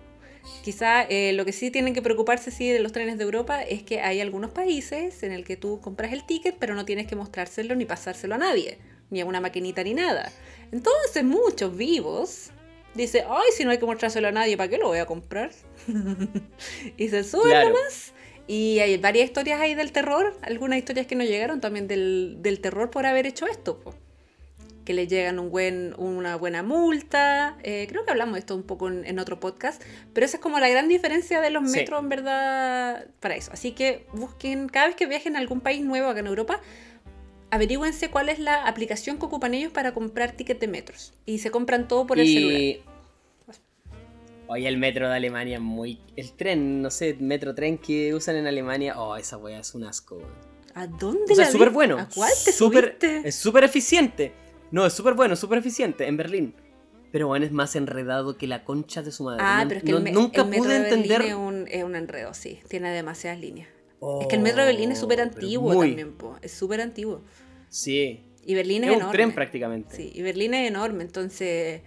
[SPEAKER 2] Quizá eh, lo que sí tienen que preocuparse sí, de los trenes de Europa es que hay algunos países en el que tú compras el ticket pero no tienes que mostrárselo ni pasárselo a nadie, ni a una maquinita ni nada. Entonces muchos vivos dicen, ay, si no hay que mostrárselo a nadie, ¿para qué lo voy a comprar? *laughs* y se suben
[SPEAKER 1] Claro.
[SPEAKER 2] nomás. Y hay varias historias ahí del terror, algunas historias que nos llegaron también del, del terror por haber hecho esto. po. Que les llegan un buen, una buena multa. Eh, creo que hablamos de esto un poco en, en otro podcast, pero esa es como la gran diferencia de los
[SPEAKER 1] Sí.
[SPEAKER 2] metros en verdad para eso. Así que busquen, cada vez que viajen a algún país nuevo acá en Europa, averigüense cuál es la aplicación que ocupan ellos para comprar tickets de metros. Y se compran todo por el celular.
[SPEAKER 1] Oye, el metro de Alemania muy... El tren, no sé, metro tren que usan en Alemania, oh, esa wea es un asco.
[SPEAKER 2] ¿A dónde
[SPEAKER 1] O sea,
[SPEAKER 2] la
[SPEAKER 1] es súper bueno.
[SPEAKER 2] ¿A cuál te
[SPEAKER 1] Súper-
[SPEAKER 2] subiste?
[SPEAKER 1] Es súper eficiente. No, es súper bueno, súper eficiente en Berlín. Pero bueno, es más enredado que la concha de su madre.
[SPEAKER 2] Ah, pero es que
[SPEAKER 1] no-
[SPEAKER 2] el, me-
[SPEAKER 1] nunca
[SPEAKER 2] el metro
[SPEAKER 1] pude
[SPEAKER 2] de Berlín
[SPEAKER 1] entender.
[SPEAKER 2] es un, es un enredo, sí. Tiene demasiadas líneas. es que el metro de Berlín es
[SPEAKER 1] Oh,
[SPEAKER 2] súper antiguo
[SPEAKER 1] muy.
[SPEAKER 2] también, po. Es súper antiguo.
[SPEAKER 1] Sí.
[SPEAKER 2] Y Berlín es,
[SPEAKER 1] Es un
[SPEAKER 2] enorme.
[SPEAKER 1] tren prácticamente.
[SPEAKER 2] Sí, y Berlín es enorme, entonces.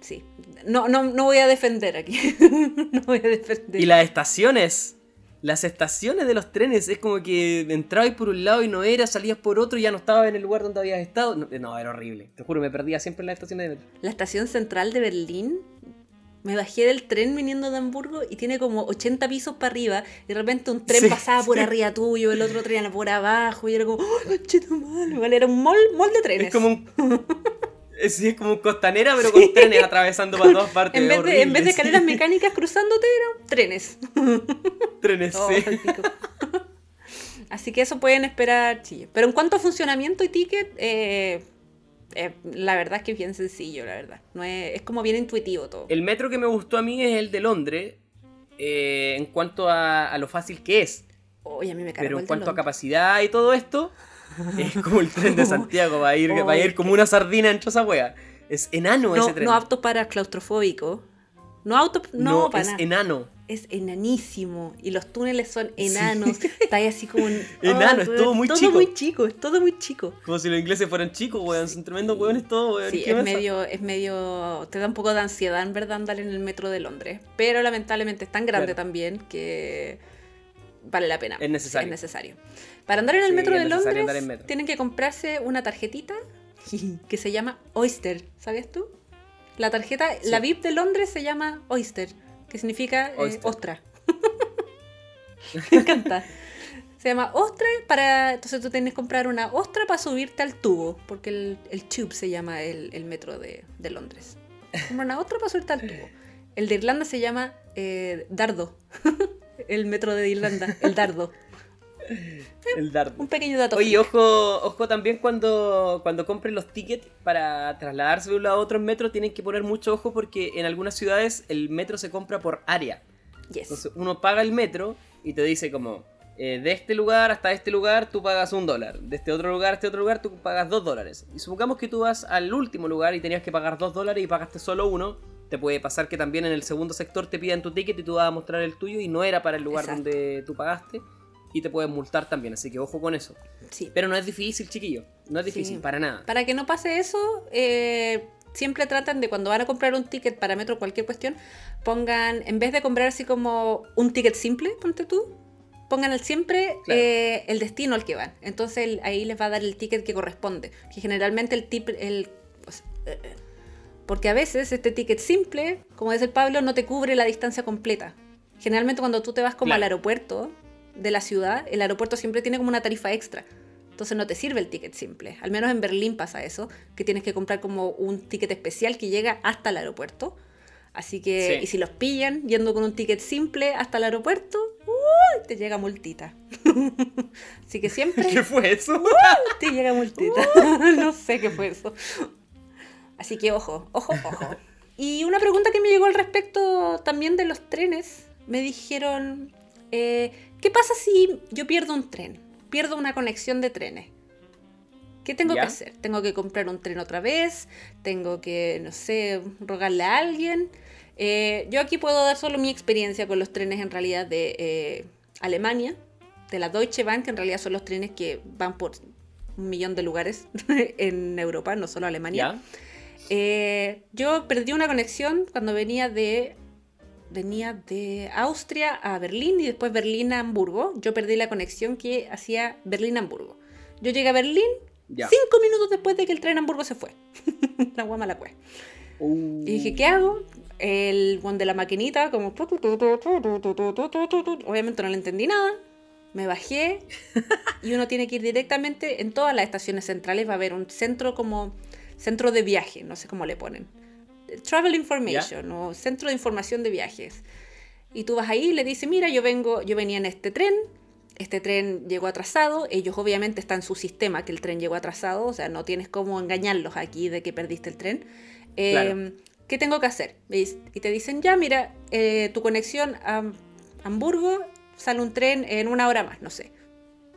[SPEAKER 2] Sí. No, no, no voy a defender aquí. *laughs* no voy a defender.
[SPEAKER 1] Y las estaciones. Las estaciones de los trenes es como que entrabas por un lado y no era, salías por otro y ya no estabas en el lugar donde habías estado. No, no, era horrible. Te juro, me perdía siempre en las estaciones de metro.
[SPEAKER 2] La estación central de Berlín. Me bajé del tren viniendo de Hamburgo y tiene como 80 pisos para arriba. Y de repente un tren
[SPEAKER 1] Sí,
[SPEAKER 2] pasaba por arriba tuyo, el otro tren por abajo. Y era como, ¡oh, conchetumal! Igual era un mall, mall de trenes.
[SPEAKER 1] Es como un. *laughs* es, sí, es como un costanera, pero con trenes atravesando para todas partes.
[SPEAKER 2] En vez, de, en vez de escaleras mecánicas cruzándote, eran trenes. *laughs*
[SPEAKER 1] Trenes,
[SPEAKER 2] Oh,
[SPEAKER 1] sí.
[SPEAKER 2] Así que eso pueden esperar, chillo. Pero en cuanto a funcionamiento y ticket, eh, eh, la verdad es que es bien sencillo, la verdad. No es, es como bien intuitivo todo.
[SPEAKER 1] El metro que me gustó a mí es el de Londres. eh, en cuanto a, a lo fácil que es.
[SPEAKER 2] Oye, a mí me cargó
[SPEAKER 1] Pero en cuanto a capacidad y todo esto, es como el tren de *laughs* Santiago. Va a ir, va a ir como una sardina dentro de esa wea. Es enano
[SPEAKER 2] no,
[SPEAKER 1] ese tren.
[SPEAKER 2] no apto para claustrofóbico. No auto, no, para
[SPEAKER 1] es
[SPEAKER 2] nada.
[SPEAKER 1] enano.
[SPEAKER 2] Es enanísimo. Y los túneles son enanos. *laughs* Está ahí así como un. *laughs*
[SPEAKER 1] Enano, es
[SPEAKER 2] weón,
[SPEAKER 1] todo muy
[SPEAKER 2] todo
[SPEAKER 1] chico.
[SPEAKER 2] muy chico, es todo muy chico.
[SPEAKER 1] Como si los ingleses fueran chicos, weón. Son tremendos weones todos, weón.
[SPEAKER 2] Sí,
[SPEAKER 1] ¿Qué
[SPEAKER 2] es medio, es medio. Te da un poco de ansiedad, en verdad, andar en el metro de Londres. Pero lamentablemente es tan grande
[SPEAKER 1] Claro.
[SPEAKER 2] también que vale la pena.
[SPEAKER 1] Es necesario.
[SPEAKER 2] Es necesario. Para andar en el
[SPEAKER 1] Sí,
[SPEAKER 2] metro de Londres,
[SPEAKER 1] metro.
[SPEAKER 2] tienen que comprarse una tarjetita *laughs* que se llama Oyster. ¿Sabías tú? La tarjeta,
[SPEAKER 1] Sí.
[SPEAKER 2] la VIP de Londres se llama Oyster, que significa eh,
[SPEAKER 1] Oyster.
[SPEAKER 2] ostra. *laughs* Me encanta. Se llama ostra para. Entonces tú tienes que comprar una ostra para subirte al tubo, porque el, el tube se llama el, el metro de, de Londres. Compra una ostra para subirte al tubo. El de Irlanda se llama eh, Dardo. *laughs* el metro de Irlanda, el Dardo. *laughs*
[SPEAKER 1] El dardo.
[SPEAKER 2] Un pequeño dato.
[SPEAKER 1] Oye, ojo, ojo también cuando, cuando compren los tickets para trasladarse de un lado a otro en metro, tienen que poner mucho ojo porque en algunas ciudades el metro se compra por área.
[SPEAKER 2] Yes.
[SPEAKER 1] Entonces uno paga el metro y te dice como, eh, de este lugar hasta este lugar tú pagas un dólar, de este otro lugar a este otro lugar tú pagas dos dólares. Y supongamos que tú vas al último lugar y tenías que pagar dos dólares y pagaste solo uno, te puede pasar que también en el segundo sector te pidan tu ticket y tú vas a mostrar el tuyo y no era para el lugar
[SPEAKER 2] Exacto.
[SPEAKER 1] donde tú pagaste y te pueden multar también, así que ojo con eso.
[SPEAKER 2] Sí.
[SPEAKER 1] Pero no es difícil, chiquillo, no es difícil,
[SPEAKER 2] Sí.
[SPEAKER 1] para nada.
[SPEAKER 2] Para que no pase eso, eh, siempre tratan de cuando van a comprar un ticket para metro, cualquier cuestión, pongan, en vez de comprar así como un ticket simple, ponte tú, pongan siempre
[SPEAKER 1] Claro.
[SPEAKER 2] eh, el destino al que van. Entonces el- ahí les va a dar el ticket que corresponde. Que generalmente el tip, el, eh, porque a veces este ticket simple, como dice el Pablo, no te cubre la distancia completa. Generalmente cuando tú te vas como
[SPEAKER 1] Claro.
[SPEAKER 2] al aeropuerto de la ciudad, el aeropuerto siempre tiene como una tarifa extra. Entonces no te sirve el ticket simple. Al menos en Berlín pasa eso, que tienes que comprar como un ticket especial que llega hasta el aeropuerto. Así que,
[SPEAKER 1] Sí.
[SPEAKER 2] y si los pillan yendo con un ticket simple hasta el aeropuerto, te llega multita. *laughs* Así que siempre *laughs*
[SPEAKER 1] ¿Qué fue eso?
[SPEAKER 2] te llega multita. *laughs* no sé qué fue eso. Así que ojo, ojo, ojo. Y una pregunta que me llegó al respecto también de los trenes. Me dijeron, eh, ¿qué pasa si yo pierdo un tren? Pierdo una conexión de trenes. ¿Qué tengo
[SPEAKER 1] ¿Ya?
[SPEAKER 2] que hacer? ¿Tengo que comprar un tren otra vez? ¿Tengo que, no sé, rogarle a alguien? Eh, yo aquí puedo dar solo mi experiencia con los trenes en realidad de eh, Alemania, de la Deutsche Bank, en realidad son los trenes que van por un millón de lugares *laughs* en Europa, no solo Alemania.
[SPEAKER 1] ¿Ya?
[SPEAKER 2] Eh, yo perdí una conexión cuando venía de venía de Austria a Berlín y después Berlín a Hamburgo. Yo perdí la conexión que hacía Berlín a Hamburgo. Yo llegué a Berlín
[SPEAKER 1] ya.
[SPEAKER 2] cinco minutos después de que el tren a Hamburgo se fue. la guama la cue.
[SPEAKER 1] Uh.
[SPEAKER 2] Y dije, ¿qué hago? El one de la maquinita, como. Obviamente no le entendí nada. Me bajé y uno tiene que ir directamente en todas las estaciones centrales. Va a haber un centro como centro de viaje, no sé cómo le ponen. Travel Information o centro de información de viajes. Y tú vas ahí y le dices, mira, yo vengo, yo venía en este tren, este tren llegó atrasado, ellos obviamente están en su sistema que el tren llegó atrasado, o sea, no tienes cómo engañarlos aquí de que perdiste el tren. Eh,
[SPEAKER 1] Claro.
[SPEAKER 2] ¿Qué tengo que hacer? Y y te dicen, ya, mira, eh, tu conexión a Hamburgo sale un tren en una hora más, no sé.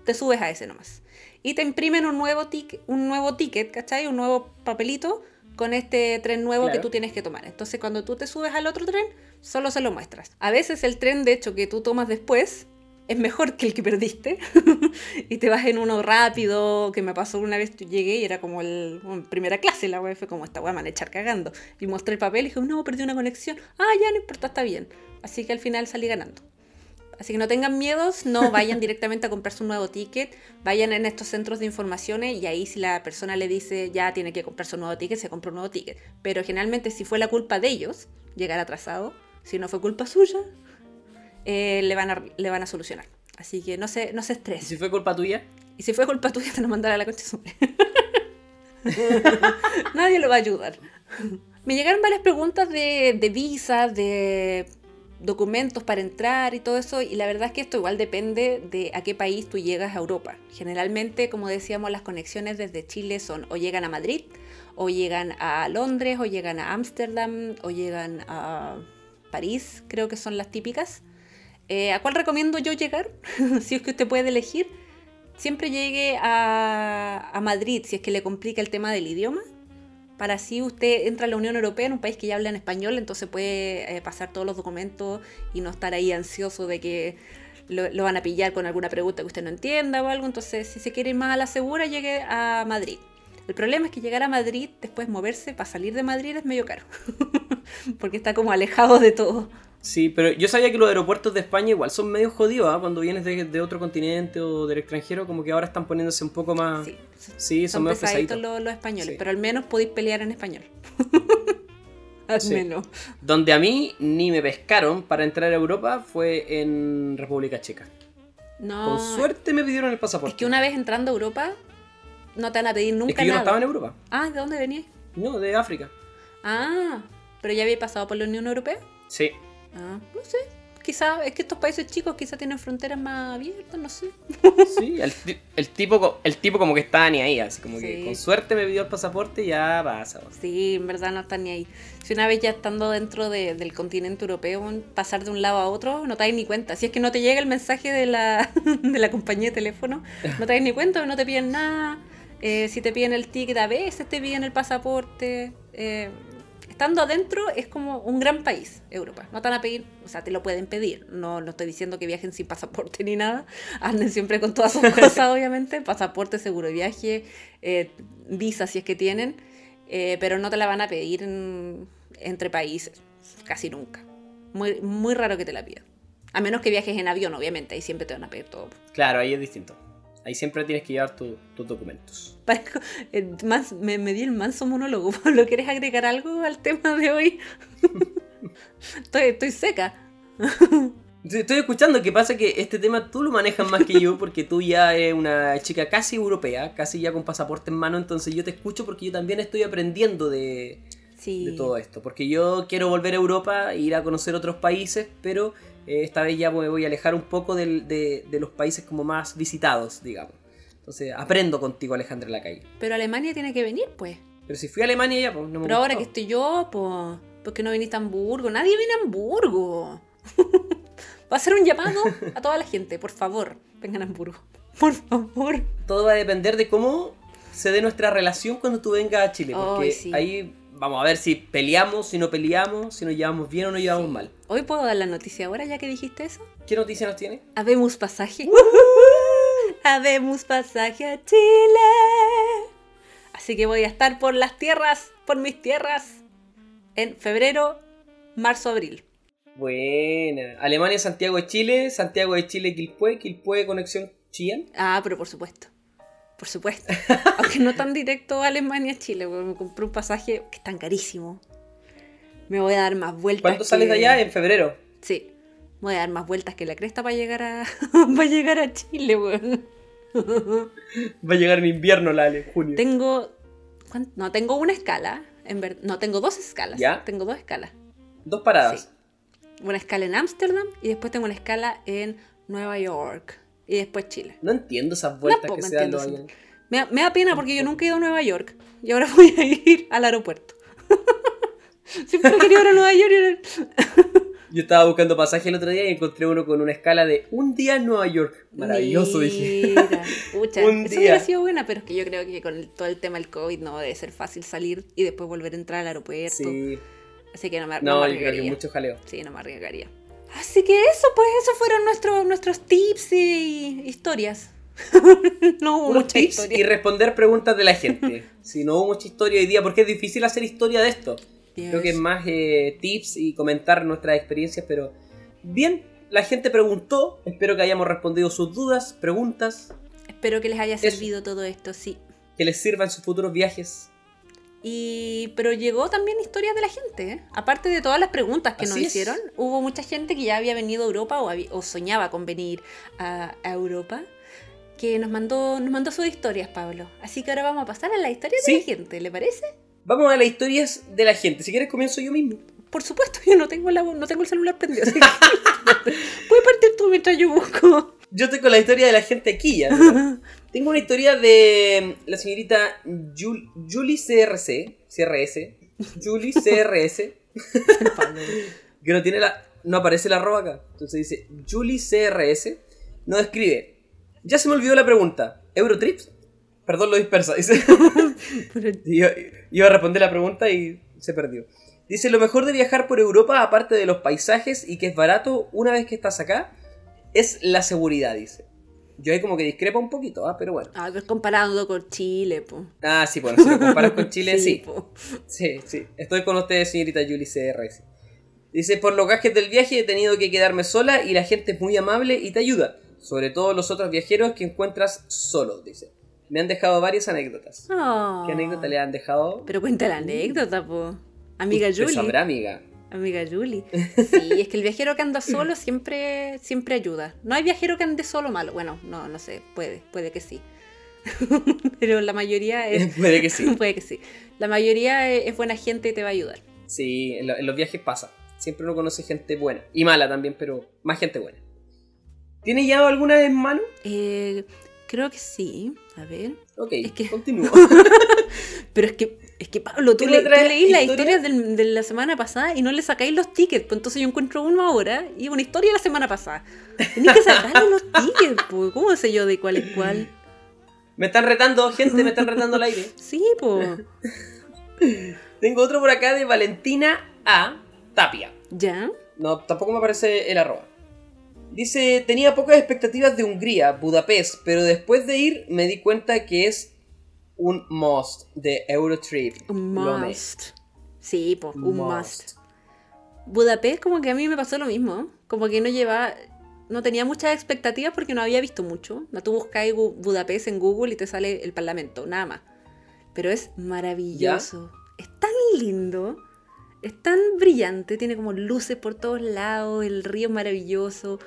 [SPEAKER 2] Te subes a ese nomás. Y te imprimen un nuevo, tic- un nuevo ticket, ¿cachai? Un nuevo papelito con este tren nuevo que tú tienes que tomar. Entonces, cuando tú te subes al otro tren, solo se lo muestras. A veces el tren, de hecho, que tú tomas después es mejor que el que perdiste *laughs* y te vas en uno rápido, que me pasó una vez, yo llegué y era como el bueno, primera clase, la web fue como esta weá me van a echar cagando. Y mostré el papel y dije, no, perdí una conexión. Ah, ya no importa, está bien. Así que al final salí ganando. Así que no tengan miedos, no *laughs* vayan directamente a comprarse un nuevo ticket, vayan en estos centros de informaciones y ahí si la persona le dice ya tiene que comprarse un nuevo ticket, se compra un nuevo ticket. Pero generalmente si fue la culpa de ellos llegar atrasado, si no fue culpa suya, eh, le, van a, le van a solucionar. Así que no se, no se
[SPEAKER 1] ¿Y
[SPEAKER 2] estresen.
[SPEAKER 1] si fue culpa tuya?
[SPEAKER 2] Y si fue culpa tuya, te lo mandará a la concha. *laughs* *laughs* Nadie lo va a ayudar. Me llegaron varias preguntas de, de visas, de documentos para entrar y todo eso, y la verdad es que esto igual depende de a qué país tú llegas a Europa. Generalmente, como decíamos, las conexiones desde Chile son o llegan a Madrid, o llegan a Londres, o llegan a Ámsterdam, o llegan a París, creo que son las típicas. Eh, ¿A cuál recomiendo yo llegar? *laughs* si es que usted puede elegir siempre llegue a, a Madrid si es que le complica el tema del idioma. Para así usted entra a la Unión Europea en un país que ya habla en español, entonces puede eh, pasar todos los documentos y no estar ahí ansioso de que lo, lo van a pillar con alguna pregunta que usted no entienda o algo. Entonces, si se quiere ir más a la segura, llegue a Madrid. El problema es que llegar a Madrid, después moverse para salir de Madrid es medio caro. *laughs* Porque está como alejado de todo.
[SPEAKER 1] Sí, pero yo sabía que los aeropuertos de España igual son medio jodidos, ¿ah? Cuando vienes de, de otro continente o del extranjero, como que ahora están poniéndose un poco más...
[SPEAKER 2] Sí,
[SPEAKER 1] Sí, son,
[SPEAKER 2] son
[SPEAKER 1] medio
[SPEAKER 2] pesaditos
[SPEAKER 1] pesaditos.
[SPEAKER 2] los, los españoles,
[SPEAKER 1] Sí.
[SPEAKER 2] pero al menos podéis pelear en español. *laughs* al
[SPEAKER 1] Sí.
[SPEAKER 2] menos.
[SPEAKER 1] Donde a mí ni me pescaron para entrar a Europa fue en República Checa.
[SPEAKER 2] No,
[SPEAKER 1] Con suerte me pidieron el pasaporte.
[SPEAKER 2] es que una vez entrando a Europa, no te van a pedir nunca
[SPEAKER 1] Es que yo no estaba en Europa.
[SPEAKER 2] Ah, ¿de dónde venías?
[SPEAKER 1] No, de África.
[SPEAKER 2] Ah, pero ya había pasado por la Unión Europea.
[SPEAKER 1] Sí.
[SPEAKER 2] Ah, no sé. Quizá, es que estos países chicos quizá tienen fronteras más abiertas, no sé. *laughs*
[SPEAKER 1] Sí, el, el tipo, el tipo como que estaba ni ahí, así como que con suerte me pidió el pasaporte y ya pasa.
[SPEAKER 2] Sí, en verdad no están ni ahí. Si una vez ya estando dentro de- del continente europeo, pasar de un lado a otro, no te das ni cuenta. Si es que no te llega el mensaje de la, *laughs* de la compañía de teléfono, no te das ni cuenta, no te piden nada. Eh, si te piden el ticket, a veces te piden el pasaporte. Eh, estando adentro es como un gran país, Europa. No te van a pedir, o sea, te lo pueden pedir. No, no estoy diciendo que viajen sin pasaporte *laughs* ni nada. Anden siempre con todas sus cosas, obviamente. Pasaporte, seguro de viaje, eh, visa si es que tienen. Eh, pero no te la van a pedir en- entre países, casi nunca. Muy, muy raro que te la pidan. A menos que viajes en avión, obviamente, ahí siempre te van a pedir todo.
[SPEAKER 1] Claro, ahí es distinto. Ahí siempre tienes que llevar tu- tus documentos. *laughs*
[SPEAKER 2] Parezco- eh, mans- me, me di el manso monólogo. *laughs* Pablo, ¿quieres agregar algo al tema de hoy? *laughs* estoy, estoy seca.
[SPEAKER 1] Estoy escuchando que pasa que este tema tú lo manejas más que yo porque tú ya eres una chica casi europea, casi ya con pasaporte en mano, entonces yo te escucho porque yo también estoy aprendiendo de,
[SPEAKER 2] Sí.
[SPEAKER 1] de todo esto. Porque yo quiero volver a Europa, ir a conocer otros países, pero eh, esta vez ya me voy a alejar un poco del- de, de los países como más visitados, digamos. Entonces aprendo contigo, Alejandra Lacalle.
[SPEAKER 2] Pero Alemania tiene que venir, pues.
[SPEAKER 1] Pero si fui a Alemania ya, pues no me
[SPEAKER 2] Pero ahora que estoy yo, pues. ¿Por qué no viniste a Hamburgo? Nadie viene a Hamburgo. *laughs* Va a ser un llamado a toda la gente, por favor, vengan a Hamburgo. *laughs* Por favor.
[SPEAKER 1] Todo va a depender de cómo se dé nuestra relación cuando tú vengas a Chile. Porque
[SPEAKER 2] sí.
[SPEAKER 1] ahí vamos a ver si peleamos, si no peleamos, si nos llevamos bien o nos llevamos
[SPEAKER 2] Sí.
[SPEAKER 1] mal.
[SPEAKER 2] Hoy puedo dar la noticia ahora, ya que dijiste eso.
[SPEAKER 1] ¿Qué noticia nos tiene?
[SPEAKER 2] Habemos pasaje. *laughs* Habemos pasaje a Chile. Así que voy a estar por las tierras, por mis tierras, en febrero, marzo, abril.
[SPEAKER 1] Buena. Alemania, Santiago de Chile, Santiago de Chile, Quilpue, Quilpue, conexión Chillán.
[SPEAKER 2] Ah, pero por supuesto. Por supuesto. Aunque no tan directo a Alemania, Chile. porque Me compré un pasaje que es tan carísimo. Me voy a dar más vueltas.
[SPEAKER 1] ¿Cuándo sales de
[SPEAKER 2] que-
[SPEAKER 1] allá? En febrero.
[SPEAKER 2] Sí. Me voy a dar más vueltas que la cresta para llegar a. *laughs* para llegar a Chile, weón.
[SPEAKER 1] Va a llegar en invierno, la en junio.
[SPEAKER 2] Tengo ¿cuán- No, tengo una escala. En ver- no, tengo dos escalas.
[SPEAKER 1] ¿Ya?
[SPEAKER 2] Tengo dos escalas.
[SPEAKER 1] Dos paradas.
[SPEAKER 2] Sí. Una escala en Ámsterdam y después tengo una escala en Nueva York. Y después Chile.
[SPEAKER 1] No entiendo esas vueltas que se dan los aviones.
[SPEAKER 2] Me da, me da pena porque yo nunca he ido a Nueva York. Y ahora *laughs* voy a ir al aeropuerto. *laughs* Siempre he querido ir a Nueva York. y-
[SPEAKER 1] Yo estaba buscando pasaje el otro día y encontré uno con una escala de un día en Nueva York. Maravilloso, dije.
[SPEAKER 2] Mira, pucha, *laughs*
[SPEAKER 1] Un
[SPEAKER 2] eso
[SPEAKER 1] día.
[SPEAKER 2] hubiera sido buena, pero es que yo creo que con el- todo el tema del COVID no debe ser fácil salir y después volver a entrar al aeropuerto.
[SPEAKER 1] Sí.
[SPEAKER 2] Así que no me, no
[SPEAKER 1] No,
[SPEAKER 2] me
[SPEAKER 1] yo creo que
[SPEAKER 2] arriesgaría.
[SPEAKER 1] mucho jaleo.
[SPEAKER 2] Sí, no me arriesgaría. Así que eso, pues, esos fueron nuestros, nuestros tips y historias. *laughs* no hubo mucha
[SPEAKER 1] tips
[SPEAKER 2] historia.
[SPEAKER 1] y responder preguntas de la gente. *laughs* si no hubo mucha historia hoy día, porque es difícil hacer historia de esto. Creo que es más eh, tips y comentar nuestras experiencias, pero bien, la gente preguntó, espero que hayamos respondido sus dudas, preguntas,
[SPEAKER 2] Espero que les haya
[SPEAKER 1] Eso.
[SPEAKER 2] servido todo esto, sí.
[SPEAKER 1] que les sirvan sus futuros viajes.
[SPEAKER 2] Y, pero llegó también historias de la gente, ¿eh? aparte de todas las preguntas que nos
[SPEAKER 1] es.
[SPEAKER 2] hicieron, hubo mucha gente que ya había venido a Europa o, había- o soñaba con venir a, a Europa, que nos mandó, nos mandó sus historias, Pablo. Así que ahora vamos a pasar a la historia de la gente, ¿le parece?
[SPEAKER 1] Vamos a las historias de la gente. Si quieres comienzo yo mismo.
[SPEAKER 2] Por supuesto, *laughs* yo no tengo, la, no tengo el celular prendido, así que *laughs* puedes partir tú mientras yo busco.
[SPEAKER 1] Yo con la historia de la gente aquí ya. *laughs* Tengo una historia de la señorita Jul- Julie CRC, CRS, Julie *laughs* CRS, que no tiene la, no aparece la arroba acá. Entonces dice Julie CRS, nos escribe, ya se me olvidó la pregunta, ¿Eurotrips? Perdón lo dispersa, dice. *laughs* Iba, *laughs* iba a responder la pregunta y se perdió. Dice, lo mejor de viajar por Europa, aparte de los paisajes y que es barato una vez que estás acá, es la seguridad, dice. Yo ahí como que discrepa un poquito, ah, pero bueno.
[SPEAKER 2] Ah, pero comparando con Chile, po.
[SPEAKER 1] Ah, sí, bueno, si lo comparas con *laughs* Chile, sí. Sí, sí. Estoy con ustedes, señorita Julie CRS. Dice, por los gajes del viaje he tenido que quedarme sola y la gente es muy amable y te ayuda. Sobre todo los otros viajeros que encuentras solos, dice. Me han dejado varias anécdotas.
[SPEAKER 2] Ah.
[SPEAKER 1] ¿Qué anécdota le han dejado?
[SPEAKER 2] Pero cuenta la anécdota, po. Amiga Julie.
[SPEAKER 1] sabrá, amiga.
[SPEAKER 2] Amiga Julie. *laughs* Sí, es que el viajero que anda solo siempre, siempre ayuda. No hay viajero que ande solo malo. Bueno, no, no sé, puede, puede que sí. *laughs* Pero la mayoría es. *laughs*
[SPEAKER 1] Puede que sí.
[SPEAKER 2] puede que sí. La mayoría es, es buena gente y te va a ayudar.
[SPEAKER 1] Sí, en, lo- en los viajes pasa. Siempre uno conoce gente buena. Y mala también, pero más gente buena. ¿Tienes ya alguna en mano?
[SPEAKER 2] Eh, creo que sí. A ver.
[SPEAKER 1] Ok,
[SPEAKER 2] Es que-
[SPEAKER 1] continúo.
[SPEAKER 2] Pero es que, es que Pablo, tú,
[SPEAKER 1] ¿Tú
[SPEAKER 2] le, tú leís las
[SPEAKER 1] historias?
[SPEAKER 2] historias del- de la semana pasada y no le sacáis los tickets. Pues entonces yo encuentro uno ahora y una historia de la semana pasada. Tenéis que sacarle los tickets, pues. ¿Cómo sé yo de cuál es cuál? *clears throat*
[SPEAKER 1] me están retando, gente, me están retando al aire. *laughs*
[SPEAKER 2] Sí, pues. *laughs*
[SPEAKER 1] Tengo otro por acá de Valentina A. Tapia.
[SPEAKER 2] ¿Ya?
[SPEAKER 1] No, tampoco me aparece el arroba. Dice, tenía pocas expectativas de Hungría, Budapest, pero después de ir me di cuenta que es un must de Eurotrip.
[SPEAKER 2] Un must. Sí, pues, un must. Budapest como que a mí me pasó lo mismo. Como que no llevaba... No tenía muchas expectativas porque no había visto mucho. No tú buscáis Gu- Budapest en Google y te sale el parlamento, nada más. Pero es maravilloso. Es tan lindo. Es tan brillante. Tiene como luces por todos lados. El río es maravilloso.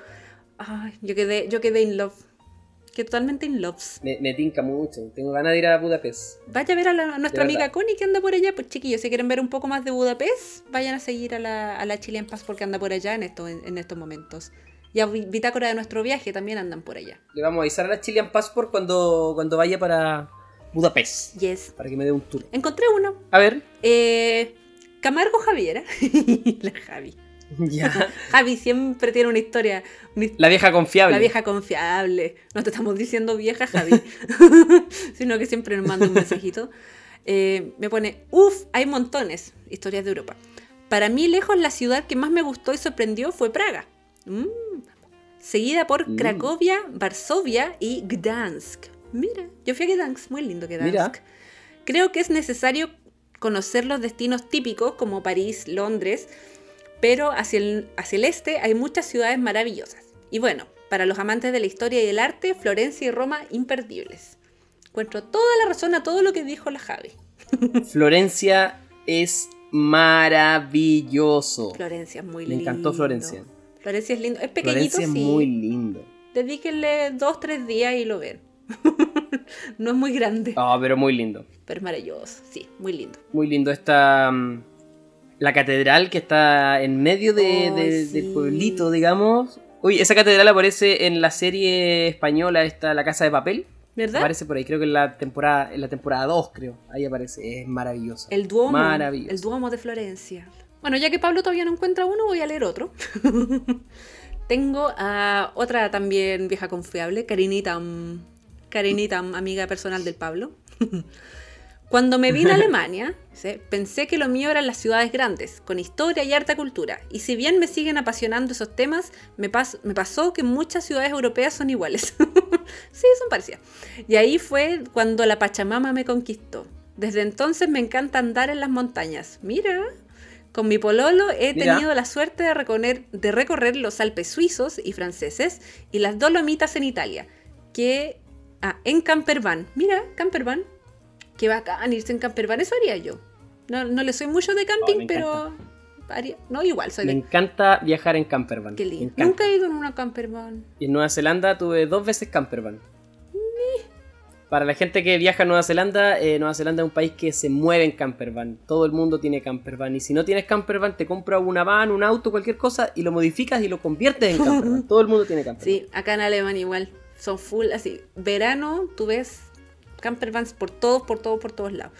[SPEAKER 2] Ay, yo quedé, yo quedé in love. Quedé totalmente in love.
[SPEAKER 1] Me, me tinca mucho, tengo ganas de ir a Budapest.
[SPEAKER 2] Vaya a ver a, la- a nuestra amiga Connie que anda por allá. Pues chiquillos, si quieren ver un poco más de Budapest, vayan a seguir a la, a la Chilean Passport que anda por allá en, esto, en, en estos momentos. Y a Bi- Bitácora de nuestro viaje también andan por allá.
[SPEAKER 1] Le vamos a avisar a la Chilean Passport cuando, cuando vaya para Budapest.
[SPEAKER 2] Yes.
[SPEAKER 1] Para que me dé un tour.
[SPEAKER 2] Encontré uno.
[SPEAKER 1] A ver.
[SPEAKER 2] Eh, Camargo Javiera. *laughs* la Javi. *laughs*
[SPEAKER 1] Ya. *laughs*
[SPEAKER 2] Javi siempre tiene una historia. una
[SPEAKER 1] La vieja confiable.
[SPEAKER 2] La vieja confiable. No te estamos diciendo vieja, Javi. *laughs* sino que siempre nos manda un mensajito. Eh, me pone, uff, hay montones. Historias de Europa. Para mí, lejos, la ciudad que más me gustó y sorprendió fue Praga. Mm. Seguida por
[SPEAKER 1] Mm.
[SPEAKER 2] Cracovia, Varsovia y Gdansk. Mira, yo fui a Gdansk, muy lindo Gdansk.
[SPEAKER 1] Mira.
[SPEAKER 2] Creo que es necesario conocer los destinos típicos como París, Londres, pero hacia el, hacia el este hay muchas ciudades maravillosas. Y bueno, para los amantes de la historia y el arte, Florencia y Roma imperdibles. Encuentro toda la razón a todo lo que dijo la Javi. *laughs*
[SPEAKER 1] Florencia es maravilloso.
[SPEAKER 2] Florencia es muy
[SPEAKER 1] Me
[SPEAKER 2] lindo.
[SPEAKER 1] encantó Florencia.
[SPEAKER 2] Florencia es lindo. Es pequeñito,
[SPEAKER 1] Florencia es
[SPEAKER 2] sí.
[SPEAKER 1] muy lindo.
[SPEAKER 2] Dedíquenle dos, tres días y lo ven. *laughs* no es muy grande,
[SPEAKER 1] Oh, pero muy lindo.
[SPEAKER 2] pero es maravilloso. Sí, muy lindo.
[SPEAKER 1] Muy lindo esta. mm, La catedral que está en medio de,
[SPEAKER 2] sí.
[SPEAKER 1] del pueblito, digamos. Uy, esa catedral aparece en la serie española, esta La Casa de Papel.
[SPEAKER 2] ¿Verdad?
[SPEAKER 1] Aparece por ahí, creo que en la temporada en la temporada 2, creo. Ahí aparece. Es maravilloso.
[SPEAKER 2] El Duomo.
[SPEAKER 1] Maravilloso.
[SPEAKER 2] El Duomo de Florencia. Bueno, ya que Pablo todavía no encuentra uno, voy a leer otro. *laughs* Tengo a otra también vieja confiable, Karinita. mm, Karinita, mm, amiga personal del Pablo. *laughs* Cuando me vine a *laughs* Alemania, pensé que lo mío eran las ciudades grandes, con historia y harta cultura. Y si bien me siguen apasionando esos temas, me, pas- me pasó que muchas ciudades europeas son iguales. *laughs* sí, son parecidas. Y ahí fue cuando la Pachamama me conquistó. Desde entonces me encanta andar en las montañas. Mira, con mi pololo he
[SPEAKER 1] Mira.
[SPEAKER 2] tenido la suerte de recorrer, de recorrer los Alpes suizos y franceses y las Dolomitas en Italia. Que ah, en campervan. Mira, campervan. Qué bacán irse en campervan. Eso haría yo. No, no le soy mucho de camping,
[SPEAKER 1] Oh,
[SPEAKER 2] pero haría- no igual soy
[SPEAKER 1] Me
[SPEAKER 2] de
[SPEAKER 1] encanta viajar en campervan.
[SPEAKER 2] Qué lindo. Nunca he ido en una campervan.
[SPEAKER 1] Y en Nueva Zelanda tuve dos veces campervan. Para la gente que viaja a Nueva Zelanda, eh, Nueva Zelanda es un país que se mueve en campervan. Todo el mundo tiene campervan. Y si no tienes campervan, te compras una van, un auto, cualquier cosa, y lo modificas y lo conviertes en campervan. *laughs* Todo el mundo tiene campervan.
[SPEAKER 2] Sí, acá en Alemania igual. Son full, así. Verano, tú ves campervans por todos, por todos, por todos lados.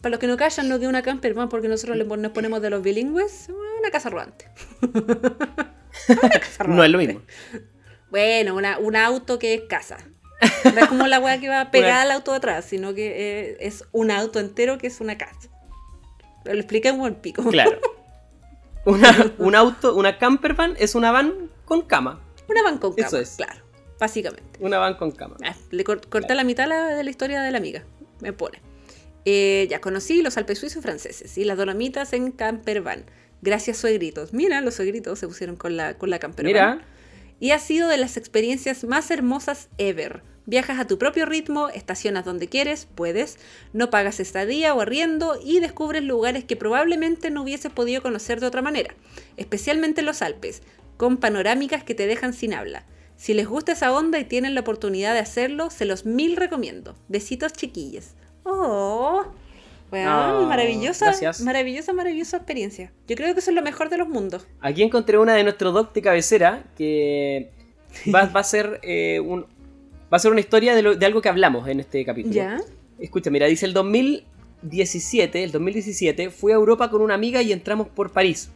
[SPEAKER 2] Para los que no callan, no que una campervan, porque nosotros nos ponemos de los bilingües, una casa rodante. *laughs* Una casa
[SPEAKER 1] No es lo mismo.
[SPEAKER 2] Bueno, una, un auto que es casa. No es como la weá que va *laughs* pegada al auto de atrás, sino que eh, es un auto entero que es una casa. Lo expliqué en buen pico.
[SPEAKER 1] Claro. *laughs* Una- un auto, una campervan es una van con cama.
[SPEAKER 2] Una van con
[SPEAKER 1] Eso
[SPEAKER 2] cama,
[SPEAKER 1] es.
[SPEAKER 2] claro. Básicamente.
[SPEAKER 1] Una van con cama.
[SPEAKER 2] Ah, le cor- corté la mitad la- de la historia de la amiga. Me pone. Eh, ya conocí los Alpes suizos franceses y las Dolomitas en campervan. Gracias, suegritos. Mira, los suegritos se pusieron con la, con la campervan.
[SPEAKER 1] Mira,
[SPEAKER 2] Y ha sido de las experiencias más hermosas ever. Viajas a tu propio ritmo, estacionas donde quieres, puedes, no pagas estadía o arriendo y descubres lugares que probablemente no hubieses podido conocer de otra manera, especialmente en los Alpes, con panorámicas que te dejan sin habla. Si les gusta esa onda y tienen la oportunidad de hacerlo, se los mil recomiendo. Besitos chiquillos. Oh, bueno,
[SPEAKER 1] Oh,
[SPEAKER 2] maravillosa,
[SPEAKER 1] gracias.
[SPEAKER 2] maravillosa, maravillosa experiencia. Yo creo que eso es lo mejor de los mundos.
[SPEAKER 1] aquí encontré una de nuestro doc de cabecera que *laughs* va, va a ser eh, un, va a ser una historia de, lo- de algo que hablamos en este capítulo.
[SPEAKER 2] ¿Ya?
[SPEAKER 1] Escucha, mira, dice el 2017, el 2017 fui a Europa con una amiga y entramos por París.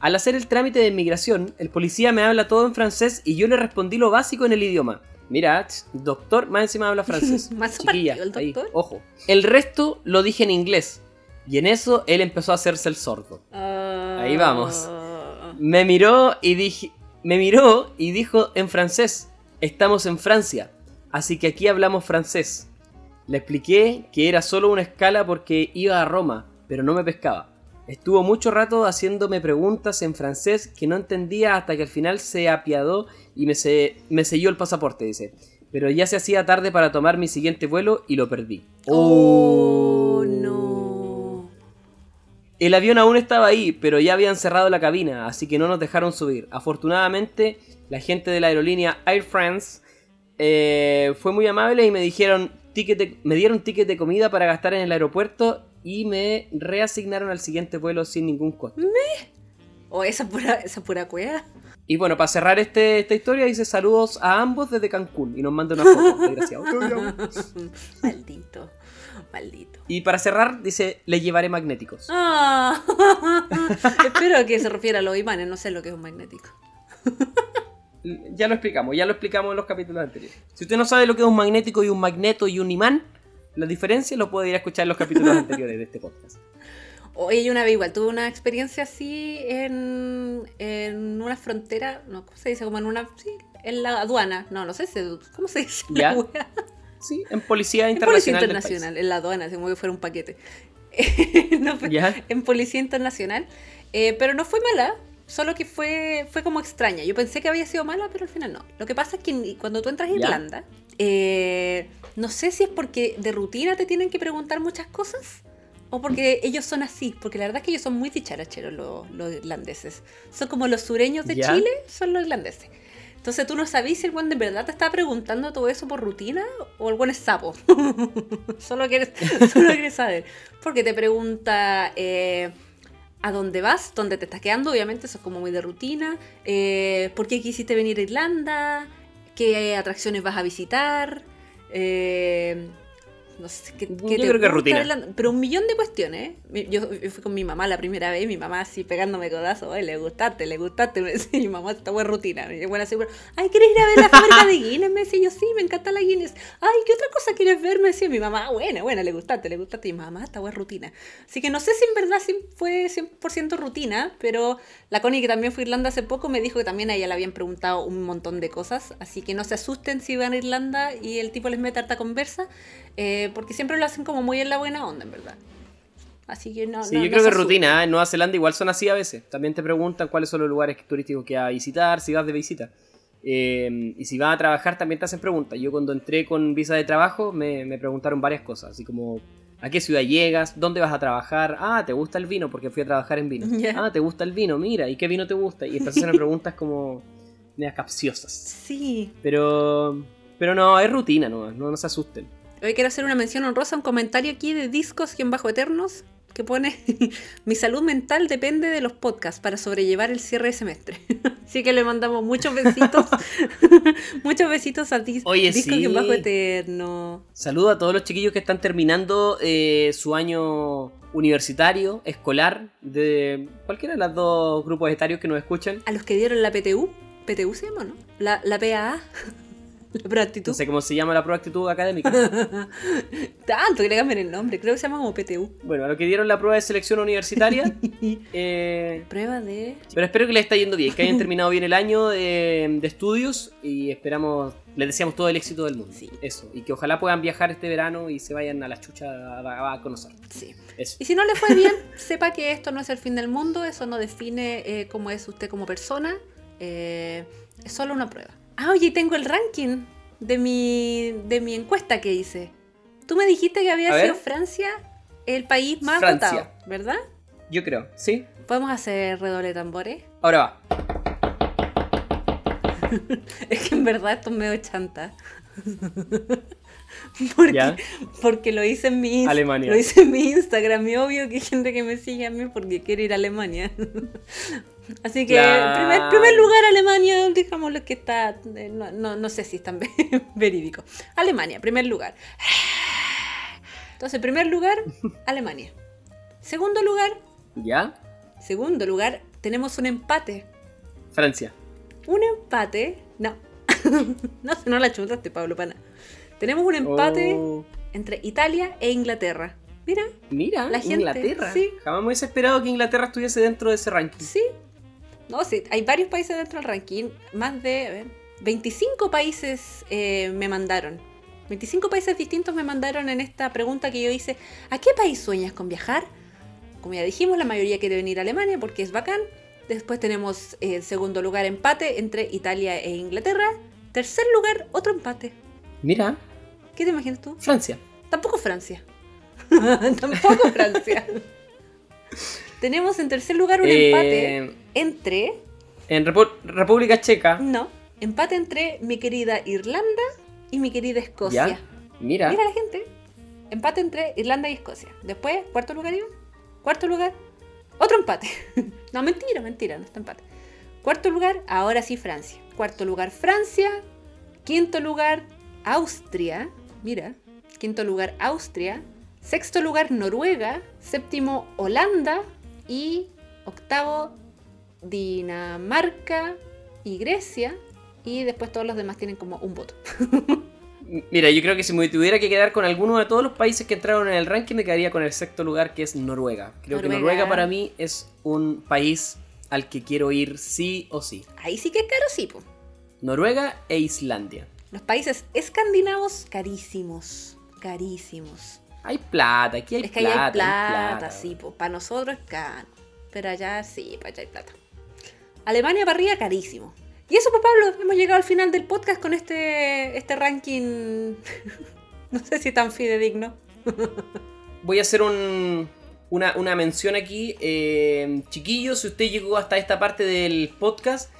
[SPEAKER 1] Al hacer el trámite de inmigración, el policía me habla todo en francés y yo le respondí lo básico en el idioma. Mira, doctor, más encima habla francés. *laughs*
[SPEAKER 2] Más
[SPEAKER 1] Chiquilla,
[SPEAKER 2] el
[SPEAKER 1] ahí,
[SPEAKER 2] doctor.
[SPEAKER 1] ojo. El resto lo dije en inglés. Y en eso él empezó a hacerse el sordo. Ahí vamos.
[SPEAKER 2] Ah.
[SPEAKER 1] Me miró y dije, me miró y dijo en francés, estamos en Francia, así que aquí hablamos francés. Le expliqué que era solo una escala porque iba a Roma, pero no me pescaba. Estuvo mucho rato haciéndome preguntas en francés que no entendía hasta que al final se apiadó y me, se- me selló el pasaporte, dice. Pero ya se hacía tarde para tomar mi siguiente vuelo y lo perdí.
[SPEAKER 2] Oh, no.
[SPEAKER 1] El avión aún estaba ahí, pero ya habían cerrado la cabina, así que no nos dejaron subir. Afortunadamente, la gente de la aerolínea Air France eh, fue muy amable y me dijeron ticket de- me dieron ticket de comida para gastar en el aeropuerto y me reasignaron al siguiente vuelo sin ningún costo.
[SPEAKER 2] Oh, esa pura, esa pura cueva.
[SPEAKER 1] Y bueno, para cerrar este- esta historia, dice saludos a ambos desde Cancún y nos manda una foto, *laughs* desgraciado.
[SPEAKER 2] maldito, maldito.
[SPEAKER 1] Y para cerrar, dice, le llevaré magnéticos.
[SPEAKER 2] Ah, *laughs* espero que se refiera a los imanes, no sé lo que es un magnético.
[SPEAKER 1] Ya lo explicamos, ya lo explicamos en los capítulos anteriores. Si usted no sabe lo que es un magnético y un magneto y un imán, la diferencia lo puede ir a escuchar en los capítulos *laughs* anteriores de este podcast.
[SPEAKER 2] Oye, yo una vez igual tuve una experiencia así en, en una frontera, no, ¿cómo se dice? Como en una, sí, en la aduana. No, no sé, si- ¿cómo se dice?
[SPEAKER 1] ¿Ya?
[SPEAKER 2] La?
[SPEAKER 1] Sí, en Policía
[SPEAKER 2] En Policía
[SPEAKER 1] Internacional. del
[SPEAKER 2] Internacional, en la aduana, así como que fuera un paquete. *laughs* No,
[SPEAKER 1] país. ¿Ya?
[SPEAKER 2] en Policía Internacional. Eh, pero no fue mala, solo que fue, fue como extraña. Yo pensé que había sido mala, pero al final no. Lo que pasa es que cuando tú entras a
[SPEAKER 1] ¿Ya?
[SPEAKER 2] Eh, no sé si es porque de rutina te tienen que preguntar muchas cosas. O porque ellos son así, porque la verdad es que ellos son muy dicharacheros los, los irlandeses. Son como los sureños de
[SPEAKER 1] ¿Ya?
[SPEAKER 2] Chile, son los irlandeses. Entonces tú no sabís si el buen de verdad te está preguntando todo eso por rutina o el buen es sapo. *laughs* solo, quieres, *laughs* solo quieres saber. Porque te pregunta eh, a dónde vas, dónde te estás quedando, obviamente eso es como muy de rutina. Eh, ¿Por qué quisiste venir a Irlanda? ¿Qué atracciones vas a visitar? Eh, no sé, ¿qué,
[SPEAKER 1] Yo
[SPEAKER 2] te
[SPEAKER 1] creo que rutina.
[SPEAKER 2] Irlanda? Pero un millón de cuestiones. ¿eh? Yo, yo fui con mi mamá la primera vez, mi mamá así pegándome codazo, "Ay, le gustaste, le gustaste. Me decía *laughs* mi mamá, esta buena rutina. Y bueno, así, ay, ¿quieres ir a ver la fábrica de Guinness? Me decía yo, sí, me encanta la Guinness. Ay, ¿qué otra cosa quieres ver? Me decía mi mamá, "Ah, buena, buena, le gustaste, le gustaste. Y mi mamá, esta buena rutina. Así que no sé si en verdad fue 100% rutina, pero la Connie, que también fue a Irlanda hace poco, me dijo que también a ella le habían preguntado un montón de cosas. Así que no se asusten si van a Irlanda y el tipo les mete harta conversa, eh, porque siempre lo hacen como muy en la buena onda, en verdad. Así que no.
[SPEAKER 1] Sí,
[SPEAKER 2] no-
[SPEAKER 1] yo
[SPEAKER 2] no
[SPEAKER 1] creo que es
[SPEAKER 2] asusten.
[SPEAKER 1] rutina. ¿eh? En Nueva Zelanda igual son así a veces. También te preguntan cuáles son los lugares turísticos que vas a visitar, si vas de visita. Eh, y si vas a trabajar también te hacen preguntas. Yo cuando entré con visa de trabajo me, me preguntaron varias cosas. Así como, ¿a qué ciudad llegas? ¿Dónde vas a trabajar? Ah, ¿te gusta el vino? Porque fui a trabajar en vino. *laughs* Ah, ¿te gusta el vino? Mira, ¿y qué vino te gusta? Y a hacer *laughs* preguntas como medias capciosas.
[SPEAKER 2] Sí.
[SPEAKER 1] Pero, pero no, es rutina, no, no, no se asusten.
[SPEAKER 2] Hoy quiero hacer una mención honrosa, un comentario aquí de Discos-Eternos que pone: *laughs* Mi salud mental depende de los podcasts para sobrellevar el cierre de semestre. *laughs* Así que le mandamos muchos besitos. *laughs* muchos besitos a
[SPEAKER 1] Oye, sí.
[SPEAKER 2] Discos-Eterno.
[SPEAKER 1] Saludo a todos los chiquillos que están terminando eh, su año universitario, escolar, de cualquiera de los dos grupos etarios que nos escuchan.
[SPEAKER 2] A los que dieron la PTU. PTU se llama, ¿no? La, la PAA. La prueba de actitud.
[SPEAKER 1] No sé cómo se llama la prueba de actitud académica. *laughs*
[SPEAKER 2] Tanto que le cambian el nombre. Creo que se llama como PTU.
[SPEAKER 1] bueno, a los que dieron la prueba de selección universitaria. *laughs* eh,
[SPEAKER 2] Prueba de.
[SPEAKER 1] pero espero que les esté yendo bien, que hayan terminado bien el año de, de estudios y esperamos, les deseamos todo el éxito del mundo.
[SPEAKER 2] Sí.
[SPEAKER 1] Eso, y que ojalá puedan viajar este verano y se vayan a la chucha a, a conocer.
[SPEAKER 2] Sí.
[SPEAKER 1] Eso.
[SPEAKER 2] Y si no le fue *laughs* bien, sepa que esto no es el fin del mundo, eso no define eh, cómo es usted como persona, eh, es solo una prueba. Ah, oye, tengo el ranking de mi, de mi encuesta que hice. Tú me dijiste que había
[SPEAKER 1] A
[SPEAKER 2] sido
[SPEAKER 1] ver.
[SPEAKER 2] Francia el país más
[SPEAKER 1] Francia.
[SPEAKER 2] votado, ¿verdad?
[SPEAKER 1] Yo creo, ¿sí?
[SPEAKER 2] ¿Podemos hacer redoble de tambores?
[SPEAKER 1] Ahora va. *laughs*
[SPEAKER 2] Es que en verdad esto es medio chanta. *laughs* porque,
[SPEAKER 1] ¿Ya?
[SPEAKER 2] porque lo hice en mi
[SPEAKER 1] Alemania.
[SPEAKER 2] Lo hice en mi Instagram y obvio que hay gente que me sigue a mí porque quiere ir a Alemania. *laughs* Así que,
[SPEAKER 1] Claro.
[SPEAKER 2] primer, primer lugar, Alemania, digámoslo que está, eh, no, no, no sé si es tan *laughs* ve- verídico. Alemania, primer lugar. Entonces, primer lugar, *laughs* Alemania. Segundo lugar,
[SPEAKER 1] ¿Ya?
[SPEAKER 2] segundo lugar, tenemos un empate.
[SPEAKER 1] Francia.
[SPEAKER 2] Un empate. No. *laughs* no, no la chutaste, Pablo Pana. Tenemos un empate
[SPEAKER 1] Oh.
[SPEAKER 2] entre Italia e Inglaterra. Mira,
[SPEAKER 1] Mira,
[SPEAKER 2] La gente,
[SPEAKER 1] Inglaterra.
[SPEAKER 2] sí.
[SPEAKER 1] Jamás me hubiese esperado que Inglaterra estuviese dentro de ese ranking.
[SPEAKER 2] sí. No, sí, hay varios países dentro del ranking. Más de ver, 25 países eh, me mandaron. 25 países distintos me mandaron en esta pregunta que yo hice. ¿A qué país sueñas con viajar? Como ya dijimos, la mayoría quiere venir a Alemania porque es bacán. Después tenemos eh, segundo lugar empate entre Italia e Inglaterra. Tercer lugar, otro empate.
[SPEAKER 1] Mira,
[SPEAKER 2] ¿Qué te imaginas tú?
[SPEAKER 1] Francia.
[SPEAKER 2] Tampoco Francia. *laughs* Tampoco Francia. *laughs* Tenemos en tercer lugar un
[SPEAKER 1] Eh,
[SPEAKER 2] empate entre.
[SPEAKER 1] En Repu- República Checa.
[SPEAKER 2] No, empate entre mi querida Irlanda y mi querida Escocia.
[SPEAKER 1] ¿Ya? Mira.
[SPEAKER 2] Mira la gente. Empate entre Irlanda y Escocia. Después, cuarto lugar, Iván. Cuarto lugar, otro empate. *laughs* no, mentira, mentira, no está empate. Cuarto lugar, ahora sí Francia. Cuarto lugar, Francia. Quinto lugar, Austria. Mira, quinto lugar, Austria. Sexto lugar, Noruega. Séptimo, Holanda. Y octavo, Dinamarca y Grecia. Y después todos los demás tienen como un voto. *laughs*
[SPEAKER 1] Mira, yo creo que si me tuviera que quedar con alguno de todos los países que entraron en el ranking, me quedaría con el sexto lugar, que es Noruega. Creo que
[SPEAKER 2] Noruega.
[SPEAKER 1] Noruega para mí es un país al que quiero ir sí o sí.
[SPEAKER 2] Ahí sí que es caro, sí, po.
[SPEAKER 1] Noruega e Islandia.
[SPEAKER 2] Los países escandinavos, carísimos. Carísimos.
[SPEAKER 1] Hay plata, aquí hay
[SPEAKER 2] es que ahí
[SPEAKER 1] plata.
[SPEAKER 2] hay plata,
[SPEAKER 1] plata.
[SPEAKER 2] sí, pues para nosotros es caro. Pero allá sí, para allá hay plata. Alemania arriba, carísimo. Y eso, pues Pablo, hemos llegado al final del podcast con este, este ranking. *laughs* no sé si tan fidedigno.
[SPEAKER 1] Voy a hacer un- una, una mención aquí. Eh, chiquillos, si usted llegó hasta esta parte del podcast,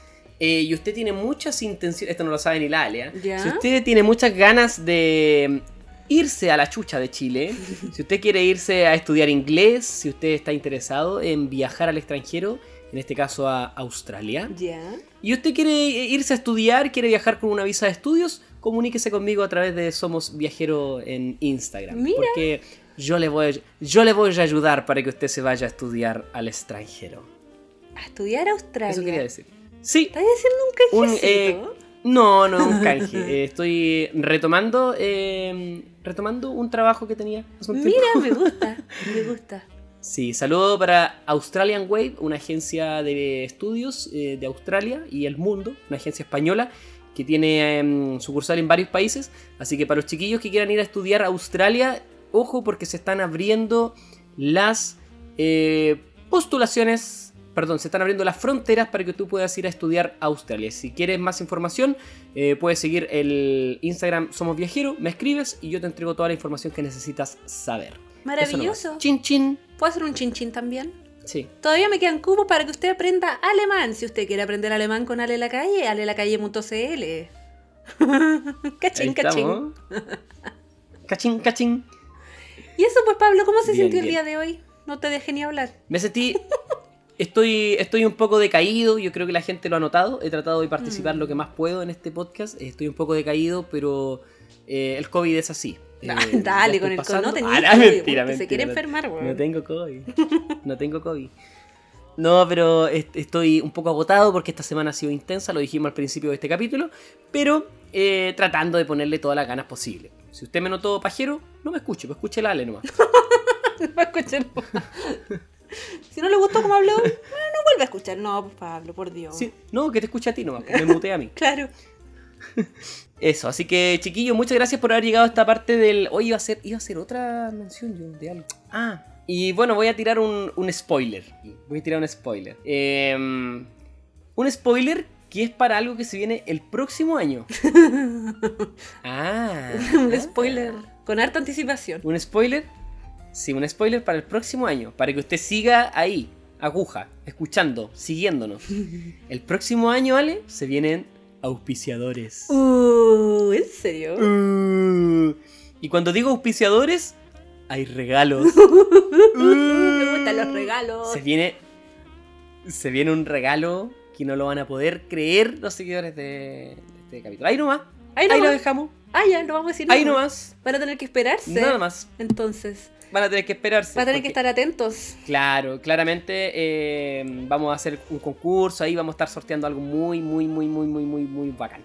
[SPEAKER 1] eh, y usted tiene muchas intenciones, esto no lo sabe ni la Ale, ¿eh?
[SPEAKER 2] Ya.
[SPEAKER 1] si usted tiene muchas ganas de irse a la chucha de Chile, *laughs* si usted quiere irse a estudiar inglés, si usted está interesado en viajar al extranjero, en este caso a Australia,
[SPEAKER 2] Ya.
[SPEAKER 1] y usted quiere irse a estudiar, quiere viajar con una visa de estudios, comuníquese conmigo a través de Somos Viajero en Instagram.
[SPEAKER 2] Mira.
[SPEAKER 1] Porque yo le, voy, yo le voy a ayudar para que usted se vaya a estudiar al extranjero.
[SPEAKER 2] A estudiar a Australia.
[SPEAKER 1] Eso quería decir. Sí,
[SPEAKER 2] ¿Estás haciendo un
[SPEAKER 1] un,
[SPEAKER 2] canjecito?
[SPEAKER 1] eh, no, no, un canje. *laughs* Eh, estoy retomando, eh, retomando un trabajo que tenía hace un tiempo.
[SPEAKER 2] Mira, me gusta, *laughs* me gusta.
[SPEAKER 1] Sí, saludo para Australian Wave, una agencia de estudios eh, de Australia y el mundo, una agencia española que tiene em, sucursal en varios países. Así que para los chiquillos que quieran ir a estudiar a Australia, ojo porque se están abriendo las eh, postulaciones, perdón, se están abriendo las fronteras para que tú puedas ir a estudiar a Australia. Si quieres más información, eh, puedes seguir el Instagram Somos Viajero, me escribes y yo te entrego toda la información que necesitas saber.
[SPEAKER 2] Maravilloso.
[SPEAKER 1] Chin chin.
[SPEAKER 2] ¿Puedo hacer un chinchín también?
[SPEAKER 1] Sí.
[SPEAKER 2] Todavía me quedan cupos para que usted aprenda alemán. Si usted quiere aprender alemán con Ale la calle, alelacalle.cl. *laughs* cachín, cachín. *laughs*
[SPEAKER 1] Cachín, cachín.
[SPEAKER 2] Y eso pues Pablo, ¿cómo se
[SPEAKER 1] Bien,
[SPEAKER 2] sintió el día de hoy? No te dejé ni hablar.
[SPEAKER 1] Me sentí. Estoy, estoy un poco decaído, yo creo que la gente lo ha notado. He tratado de participar
[SPEAKER 2] Mm.
[SPEAKER 1] lo que más puedo en este podcast. Estoy un poco decaído, pero eh, el COVID es así. Eh, *laughs*
[SPEAKER 2] Dale, con el COVID. No
[SPEAKER 1] Ah,
[SPEAKER 2] COVID,
[SPEAKER 1] mentira, mentira,
[SPEAKER 2] se quiere
[SPEAKER 1] no-
[SPEAKER 2] enfermar, weón.
[SPEAKER 1] No tengo COVID. No tengo COVID. No, pero est- estoy un poco agotado porque esta semana ha sido intensa, lo dijimos al principio de este capítulo, pero eh, tratando de ponerle todas las ganas posibles. Si usted me notó pajero, no me escuche, pues escuche el Ale nomás.
[SPEAKER 2] No *laughs* va a escuchar más. Si no le gustó cómo habló, no vuelve a escuchar. No, pues Pablo, por Dios.
[SPEAKER 1] Sí, no, que te escuche a ti nomás, me mutea a mí. *laughs*
[SPEAKER 2] Claro.
[SPEAKER 1] Eso, así que chiquillos, muchas gracias por haber llegado a esta parte del. Hoy iba a ser, iba a ser otra mención yo de algo. Ah, y bueno, voy a tirar un, un spoiler. Voy a tirar un spoiler. Em, un spoiler que es para algo que se viene el próximo año. *laughs* ah.
[SPEAKER 2] un spoiler con harta anticipación.
[SPEAKER 1] Un spoiler. Sí, un spoiler para el próximo año. Para que usted siga ahí, aguja, escuchando, siguiéndonos. *laughs* El próximo año, Ale, se vienen auspiciadores.
[SPEAKER 2] Uh, ¿en serio?
[SPEAKER 1] Uh, y cuando digo auspiciadores, hay regalos. *laughs*
[SPEAKER 2] Me gustan los regalos.
[SPEAKER 1] Se viene. Se viene un regalo que no lo van a poder creer los seguidores de, este capítulo. Ahí nomás.
[SPEAKER 2] Ahí
[SPEAKER 1] Ahí, lo dejamos.
[SPEAKER 2] Ah, ya, no vamos a decir
[SPEAKER 1] Ahí
[SPEAKER 2] nada.
[SPEAKER 1] nomás.
[SPEAKER 2] Van a tener que esperarse.
[SPEAKER 1] Nada más.
[SPEAKER 2] Entonces,
[SPEAKER 1] Van a tener que esperarse.
[SPEAKER 2] va a tener que estar atentos.
[SPEAKER 1] Claro, claramente eh, vamos a hacer un concurso, ahí vamos a estar sorteando algo muy, muy, muy, muy, muy, muy, muy bacán.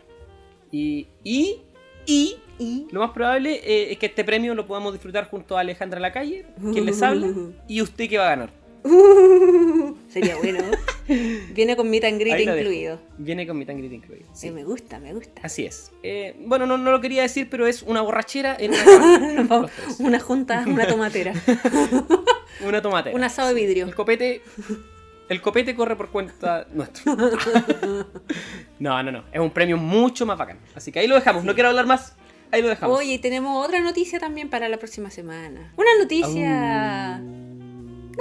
[SPEAKER 1] Y, y, y
[SPEAKER 2] Y.
[SPEAKER 1] lo más probable eh, es que este premio lo podamos disfrutar junto a Alejandra Lacalle, quien les habla, *laughs* y usted que va a ganar. *laughs*
[SPEAKER 2] Sería bueno. Viene con meet and greet
[SPEAKER 1] dejo.
[SPEAKER 2] incluido.
[SPEAKER 1] Viene con mi tangrita incluido. sí.
[SPEAKER 2] Me gusta, me gusta.
[SPEAKER 1] Así es. Eh, bueno, no, no lo quería decir, pero es una borrachera en *laughs* una
[SPEAKER 2] una junta, una tomatera. *laughs*
[SPEAKER 1] Una tomate.
[SPEAKER 2] un asado de vidrio.
[SPEAKER 1] El copete. El copete corre por cuenta nuestra. *laughs* No, no, no. Es un premio mucho más bacán. Así que ahí lo dejamos. No quiero hablar más. Ahí lo dejamos.
[SPEAKER 2] Oye, y tenemos otra noticia también para la próxima semana. Una noticia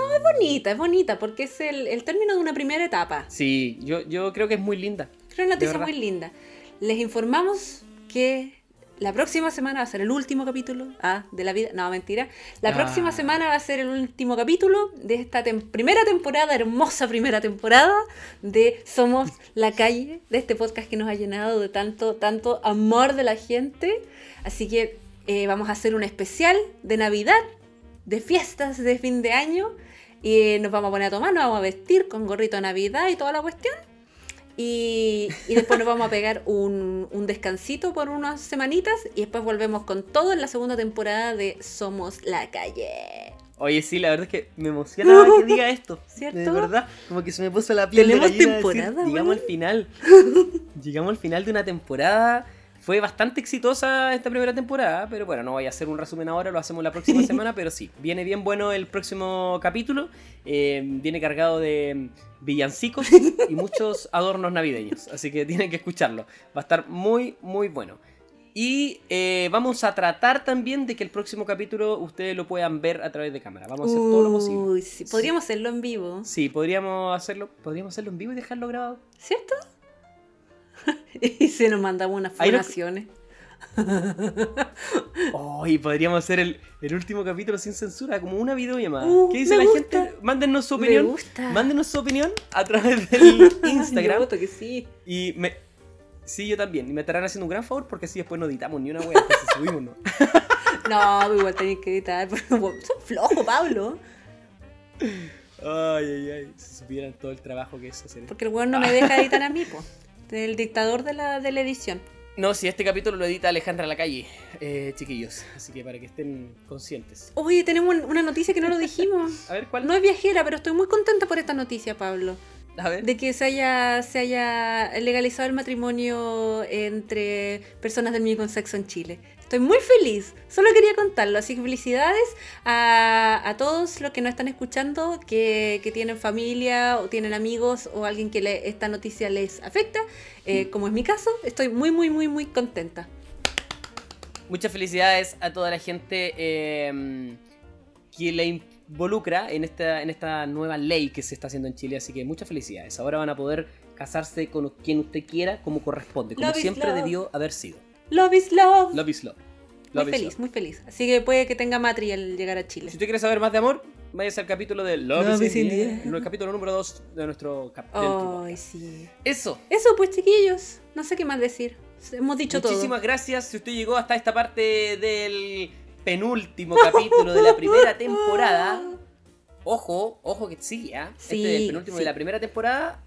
[SPEAKER 1] Au.
[SPEAKER 2] es bonita, es bonita, porque es el, el término de una primera etapa.
[SPEAKER 1] Sí, yo, yo creo que es muy linda.
[SPEAKER 2] Es una noticia muy linda. Les informamos que la próxima semana va a ser el último capítulo ah, de la vida. No, mentira. La
[SPEAKER 1] Ah.
[SPEAKER 2] próxima semana va a ser el último capítulo de esta tem- primera temporada, hermosa primera temporada de Somos la Calle, de este podcast que nos ha llenado de tanto, tanto amor de la gente. Así que eh, vamos a hacer un especial de Navidad, de fiestas de fin de año. Y nos vamos a poner a tomar, nos vamos a vestir con gorrito de Navidad y toda la cuestión. Y, y después nos vamos a pegar un, un descansito por unas semanitas y después volvemos con todo en la segunda temporada de Somos la Calle.
[SPEAKER 1] Oye, sí, la verdad es que me emociona que *laughs* diga esto.
[SPEAKER 2] ¿Cierto?
[SPEAKER 1] De verdad, como que se me puso la piel
[SPEAKER 2] Tenemos
[SPEAKER 1] de decir,
[SPEAKER 2] temporada,
[SPEAKER 1] Llegamos
[SPEAKER 2] weón.
[SPEAKER 1] al final. *laughs* Llegamos al final de una temporada. Fue bastante exitosa esta primera temporada, pero bueno, no voy a hacer un resumen ahora, lo hacemos la próxima *laughs* semana, pero sí, viene bien bueno el próximo capítulo. eh, viene cargado de villancicos y muchos *laughs* adornos navideños, así que tienen que escucharlo. Va a estar muy, muy bueno. Y eh, vamos a tratar también de que el próximo capítulo ustedes lo puedan ver a través de cámara. Vamos a hacer todo lo posible.
[SPEAKER 2] Sí, podríamos hacerlo en vivo,
[SPEAKER 1] Sí, podríamos hacerlo, podríamos hacerlo en vivo y dejarlo grabado.
[SPEAKER 2] ¿cierto? *laughs* y se nos mandamos unas formaciones.
[SPEAKER 1] Oh, *laughs* y podríamos hacer el, el último capítulo sin censura, como una videollamada.
[SPEAKER 2] Uh,
[SPEAKER 1] ¿Qué dice
[SPEAKER 2] me
[SPEAKER 1] la
[SPEAKER 2] gusta.
[SPEAKER 1] gente? Mándennos su
[SPEAKER 2] Me
[SPEAKER 1] opinión.
[SPEAKER 2] gusta.
[SPEAKER 1] Mándenos su opinión a través *laughs* del Instagram.
[SPEAKER 2] que sí.
[SPEAKER 1] y me. Sí, yo también. Y me estarán haciendo un gran favor porque así después no editamos ni una wea. Entonces subimos, ¿no?
[SPEAKER 2] No, igual tenéis que editar. Son flojos, Pablo.
[SPEAKER 1] Ay, ay, ay. Si supieran todo el trabajo que es hacer.
[SPEAKER 2] Porque el weón no me deja editar a mí, po. El dictador de la, de la edición.
[SPEAKER 1] No, si este capítulo lo edita Alejandra Lacalle, eh, chiquillos. Así que para que estén conscientes.
[SPEAKER 2] Oye, tenemos un- una noticia que no lo dijimos. *laughs*
[SPEAKER 1] A ver, ¿cuál?
[SPEAKER 2] No es viajera, pero estoy muy contenta por esta noticia, Pablo.
[SPEAKER 1] A ver.
[SPEAKER 2] De que se haya, se haya legalizado el matrimonio entre personas del mismo sexo en Chile. Estoy muy feliz. Solo quería contarlo. Así que felicidades a, a todos los que nos están escuchando, que, que tienen familia o tienen amigos o alguien que le- esta noticia les afecta. Eh, como es mi caso, estoy muy, muy, muy, muy contenta.
[SPEAKER 1] Muchas felicidades a toda la gente eh, que le involucra en esta, en esta nueva ley que se está haciendo en Chile. Así que muchas felicidades. Ahora van a poder casarse con quien usted quiera, como corresponde, como
[SPEAKER 2] Love
[SPEAKER 1] siempre debió haber sido.
[SPEAKER 2] Love is love.
[SPEAKER 1] Love is love.
[SPEAKER 2] muy
[SPEAKER 1] Love is
[SPEAKER 2] feliz,
[SPEAKER 1] love.
[SPEAKER 2] muy feliz. Así que puede que tenga matri al llegar a Chile.
[SPEAKER 1] Si usted quiere saber más de amor, váyase al capítulo de Love,
[SPEAKER 2] Love
[SPEAKER 1] is
[SPEAKER 2] is
[SPEAKER 1] in el capítulo número 2 de nuestro cap- del podcast.
[SPEAKER 2] Ay, sí.
[SPEAKER 1] Eso.
[SPEAKER 2] Eso, pues chiquillos, no sé qué más decir. Hemos dicho
[SPEAKER 1] Muchísimas
[SPEAKER 2] todo.
[SPEAKER 1] gracias si usted llegó hasta esta parte del penúltimo capítulo de la primera temporada. *laughs* Ojo, ojo que sigue, ¿ah?
[SPEAKER 2] Sí,
[SPEAKER 1] este es el penúltimo
[SPEAKER 2] sí.
[SPEAKER 1] de la primera temporada.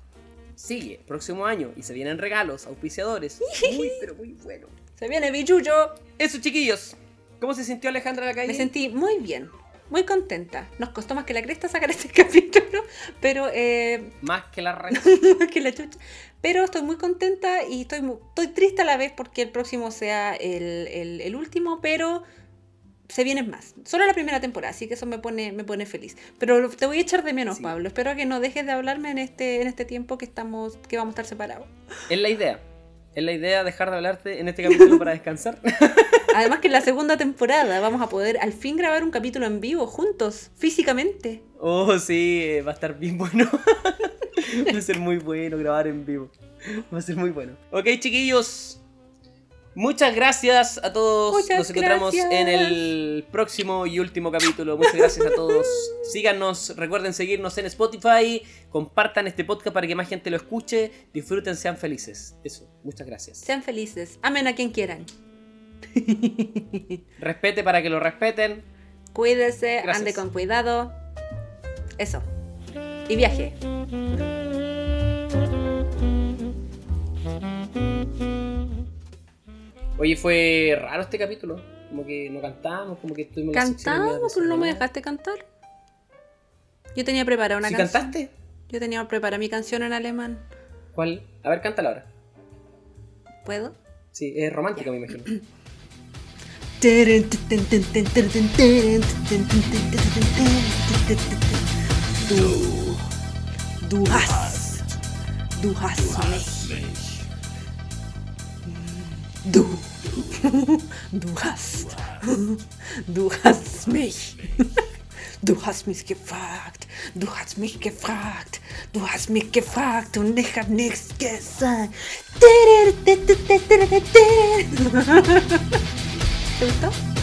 [SPEAKER 1] Sigue, próximo año. Y se vienen regalos, auspiciadores. *laughs* Muy, pero muy bueno.
[SPEAKER 2] Se viene Bichuyo.
[SPEAKER 1] Eso, chiquillos. ¿Cómo se sintió Alejandra la calle?
[SPEAKER 2] Me sentí muy bien, muy contenta. Nos costó más que la cresta sacar este *laughs* capítulo, pero eh,
[SPEAKER 1] Más que la *laughs* reina.
[SPEAKER 2] más que la chucha. Pero estoy muy contenta y estoy, mu- estoy triste a la vez porque el próximo sea el, el- el último, pero se vienen más. Solo la primera temporada, así que eso me pone, me pone feliz. Pero te voy a echar de menos,
[SPEAKER 1] Sí.
[SPEAKER 2] Pablo. Espero que no dejes de hablarme en este, en este tiempo que estamos, que vamos a estar separados.
[SPEAKER 1] Es la idea. Es la idea dejar de hablarte en este capítulo para descansar. *laughs*
[SPEAKER 2] Además que en la segunda temporada vamos a poder al fin grabar un capítulo en vivo juntos, físicamente.
[SPEAKER 1] Oh, sí, va a estar bien bueno. *laughs* va a ser muy bueno grabar en vivo. Va a ser muy bueno. Ok, chiquillos. Muchas gracias a todos.
[SPEAKER 2] Muchas
[SPEAKER 1] Nos encontramos
[SPEAKER 2] gracias.
[SPEAKER 1] en el próximo y último capítulo. Muchas gracias a todos. *laughs* Síganos, recuerden seguirnos en Spotify. Compartan este podcast para que más gente lo escuche. Disfruten, sean felices. Eso, muchas gracias.
[SPEAKER 2] Sean felices, amen a quien quieran. *laughs*
[SPEAKER 1] Respete para que lo respeten.
[SPEAKER 2] Cuídese,
[SPEAKER 1] Gracias.
[SPEAKER 2] ande con cuidado. Eso. Y viaje.
[SPEAKER 1] Oye, fue raro este capítulo. Como que no cantamos, como que estuvimos
[SPEAKER 2] Cantamos, pero no me dejaste cantar. Yo tenía preparada una
[SPEAKER 1] ¿Sí
[SPEAKER 2] canción.
[SPEAKER 1] cantaste?
[SPEAKER 2] Yo tenía preparada mi canción en alemán.
[SPEAKER 1] ¿Cuál? A ver, cántala ahora.
[SPEAKER 2] ¿Puedo?
[SPEAKER 1] Sí, es romántica, me imagino.
[SPEAKER 2] Du, du hast, du hast mich. Du, du hast, du hast mich. Du hast mich gefragt, du hast mich gefragt, du hast mich gefragt und ich hab nichts gesagt. *laughs*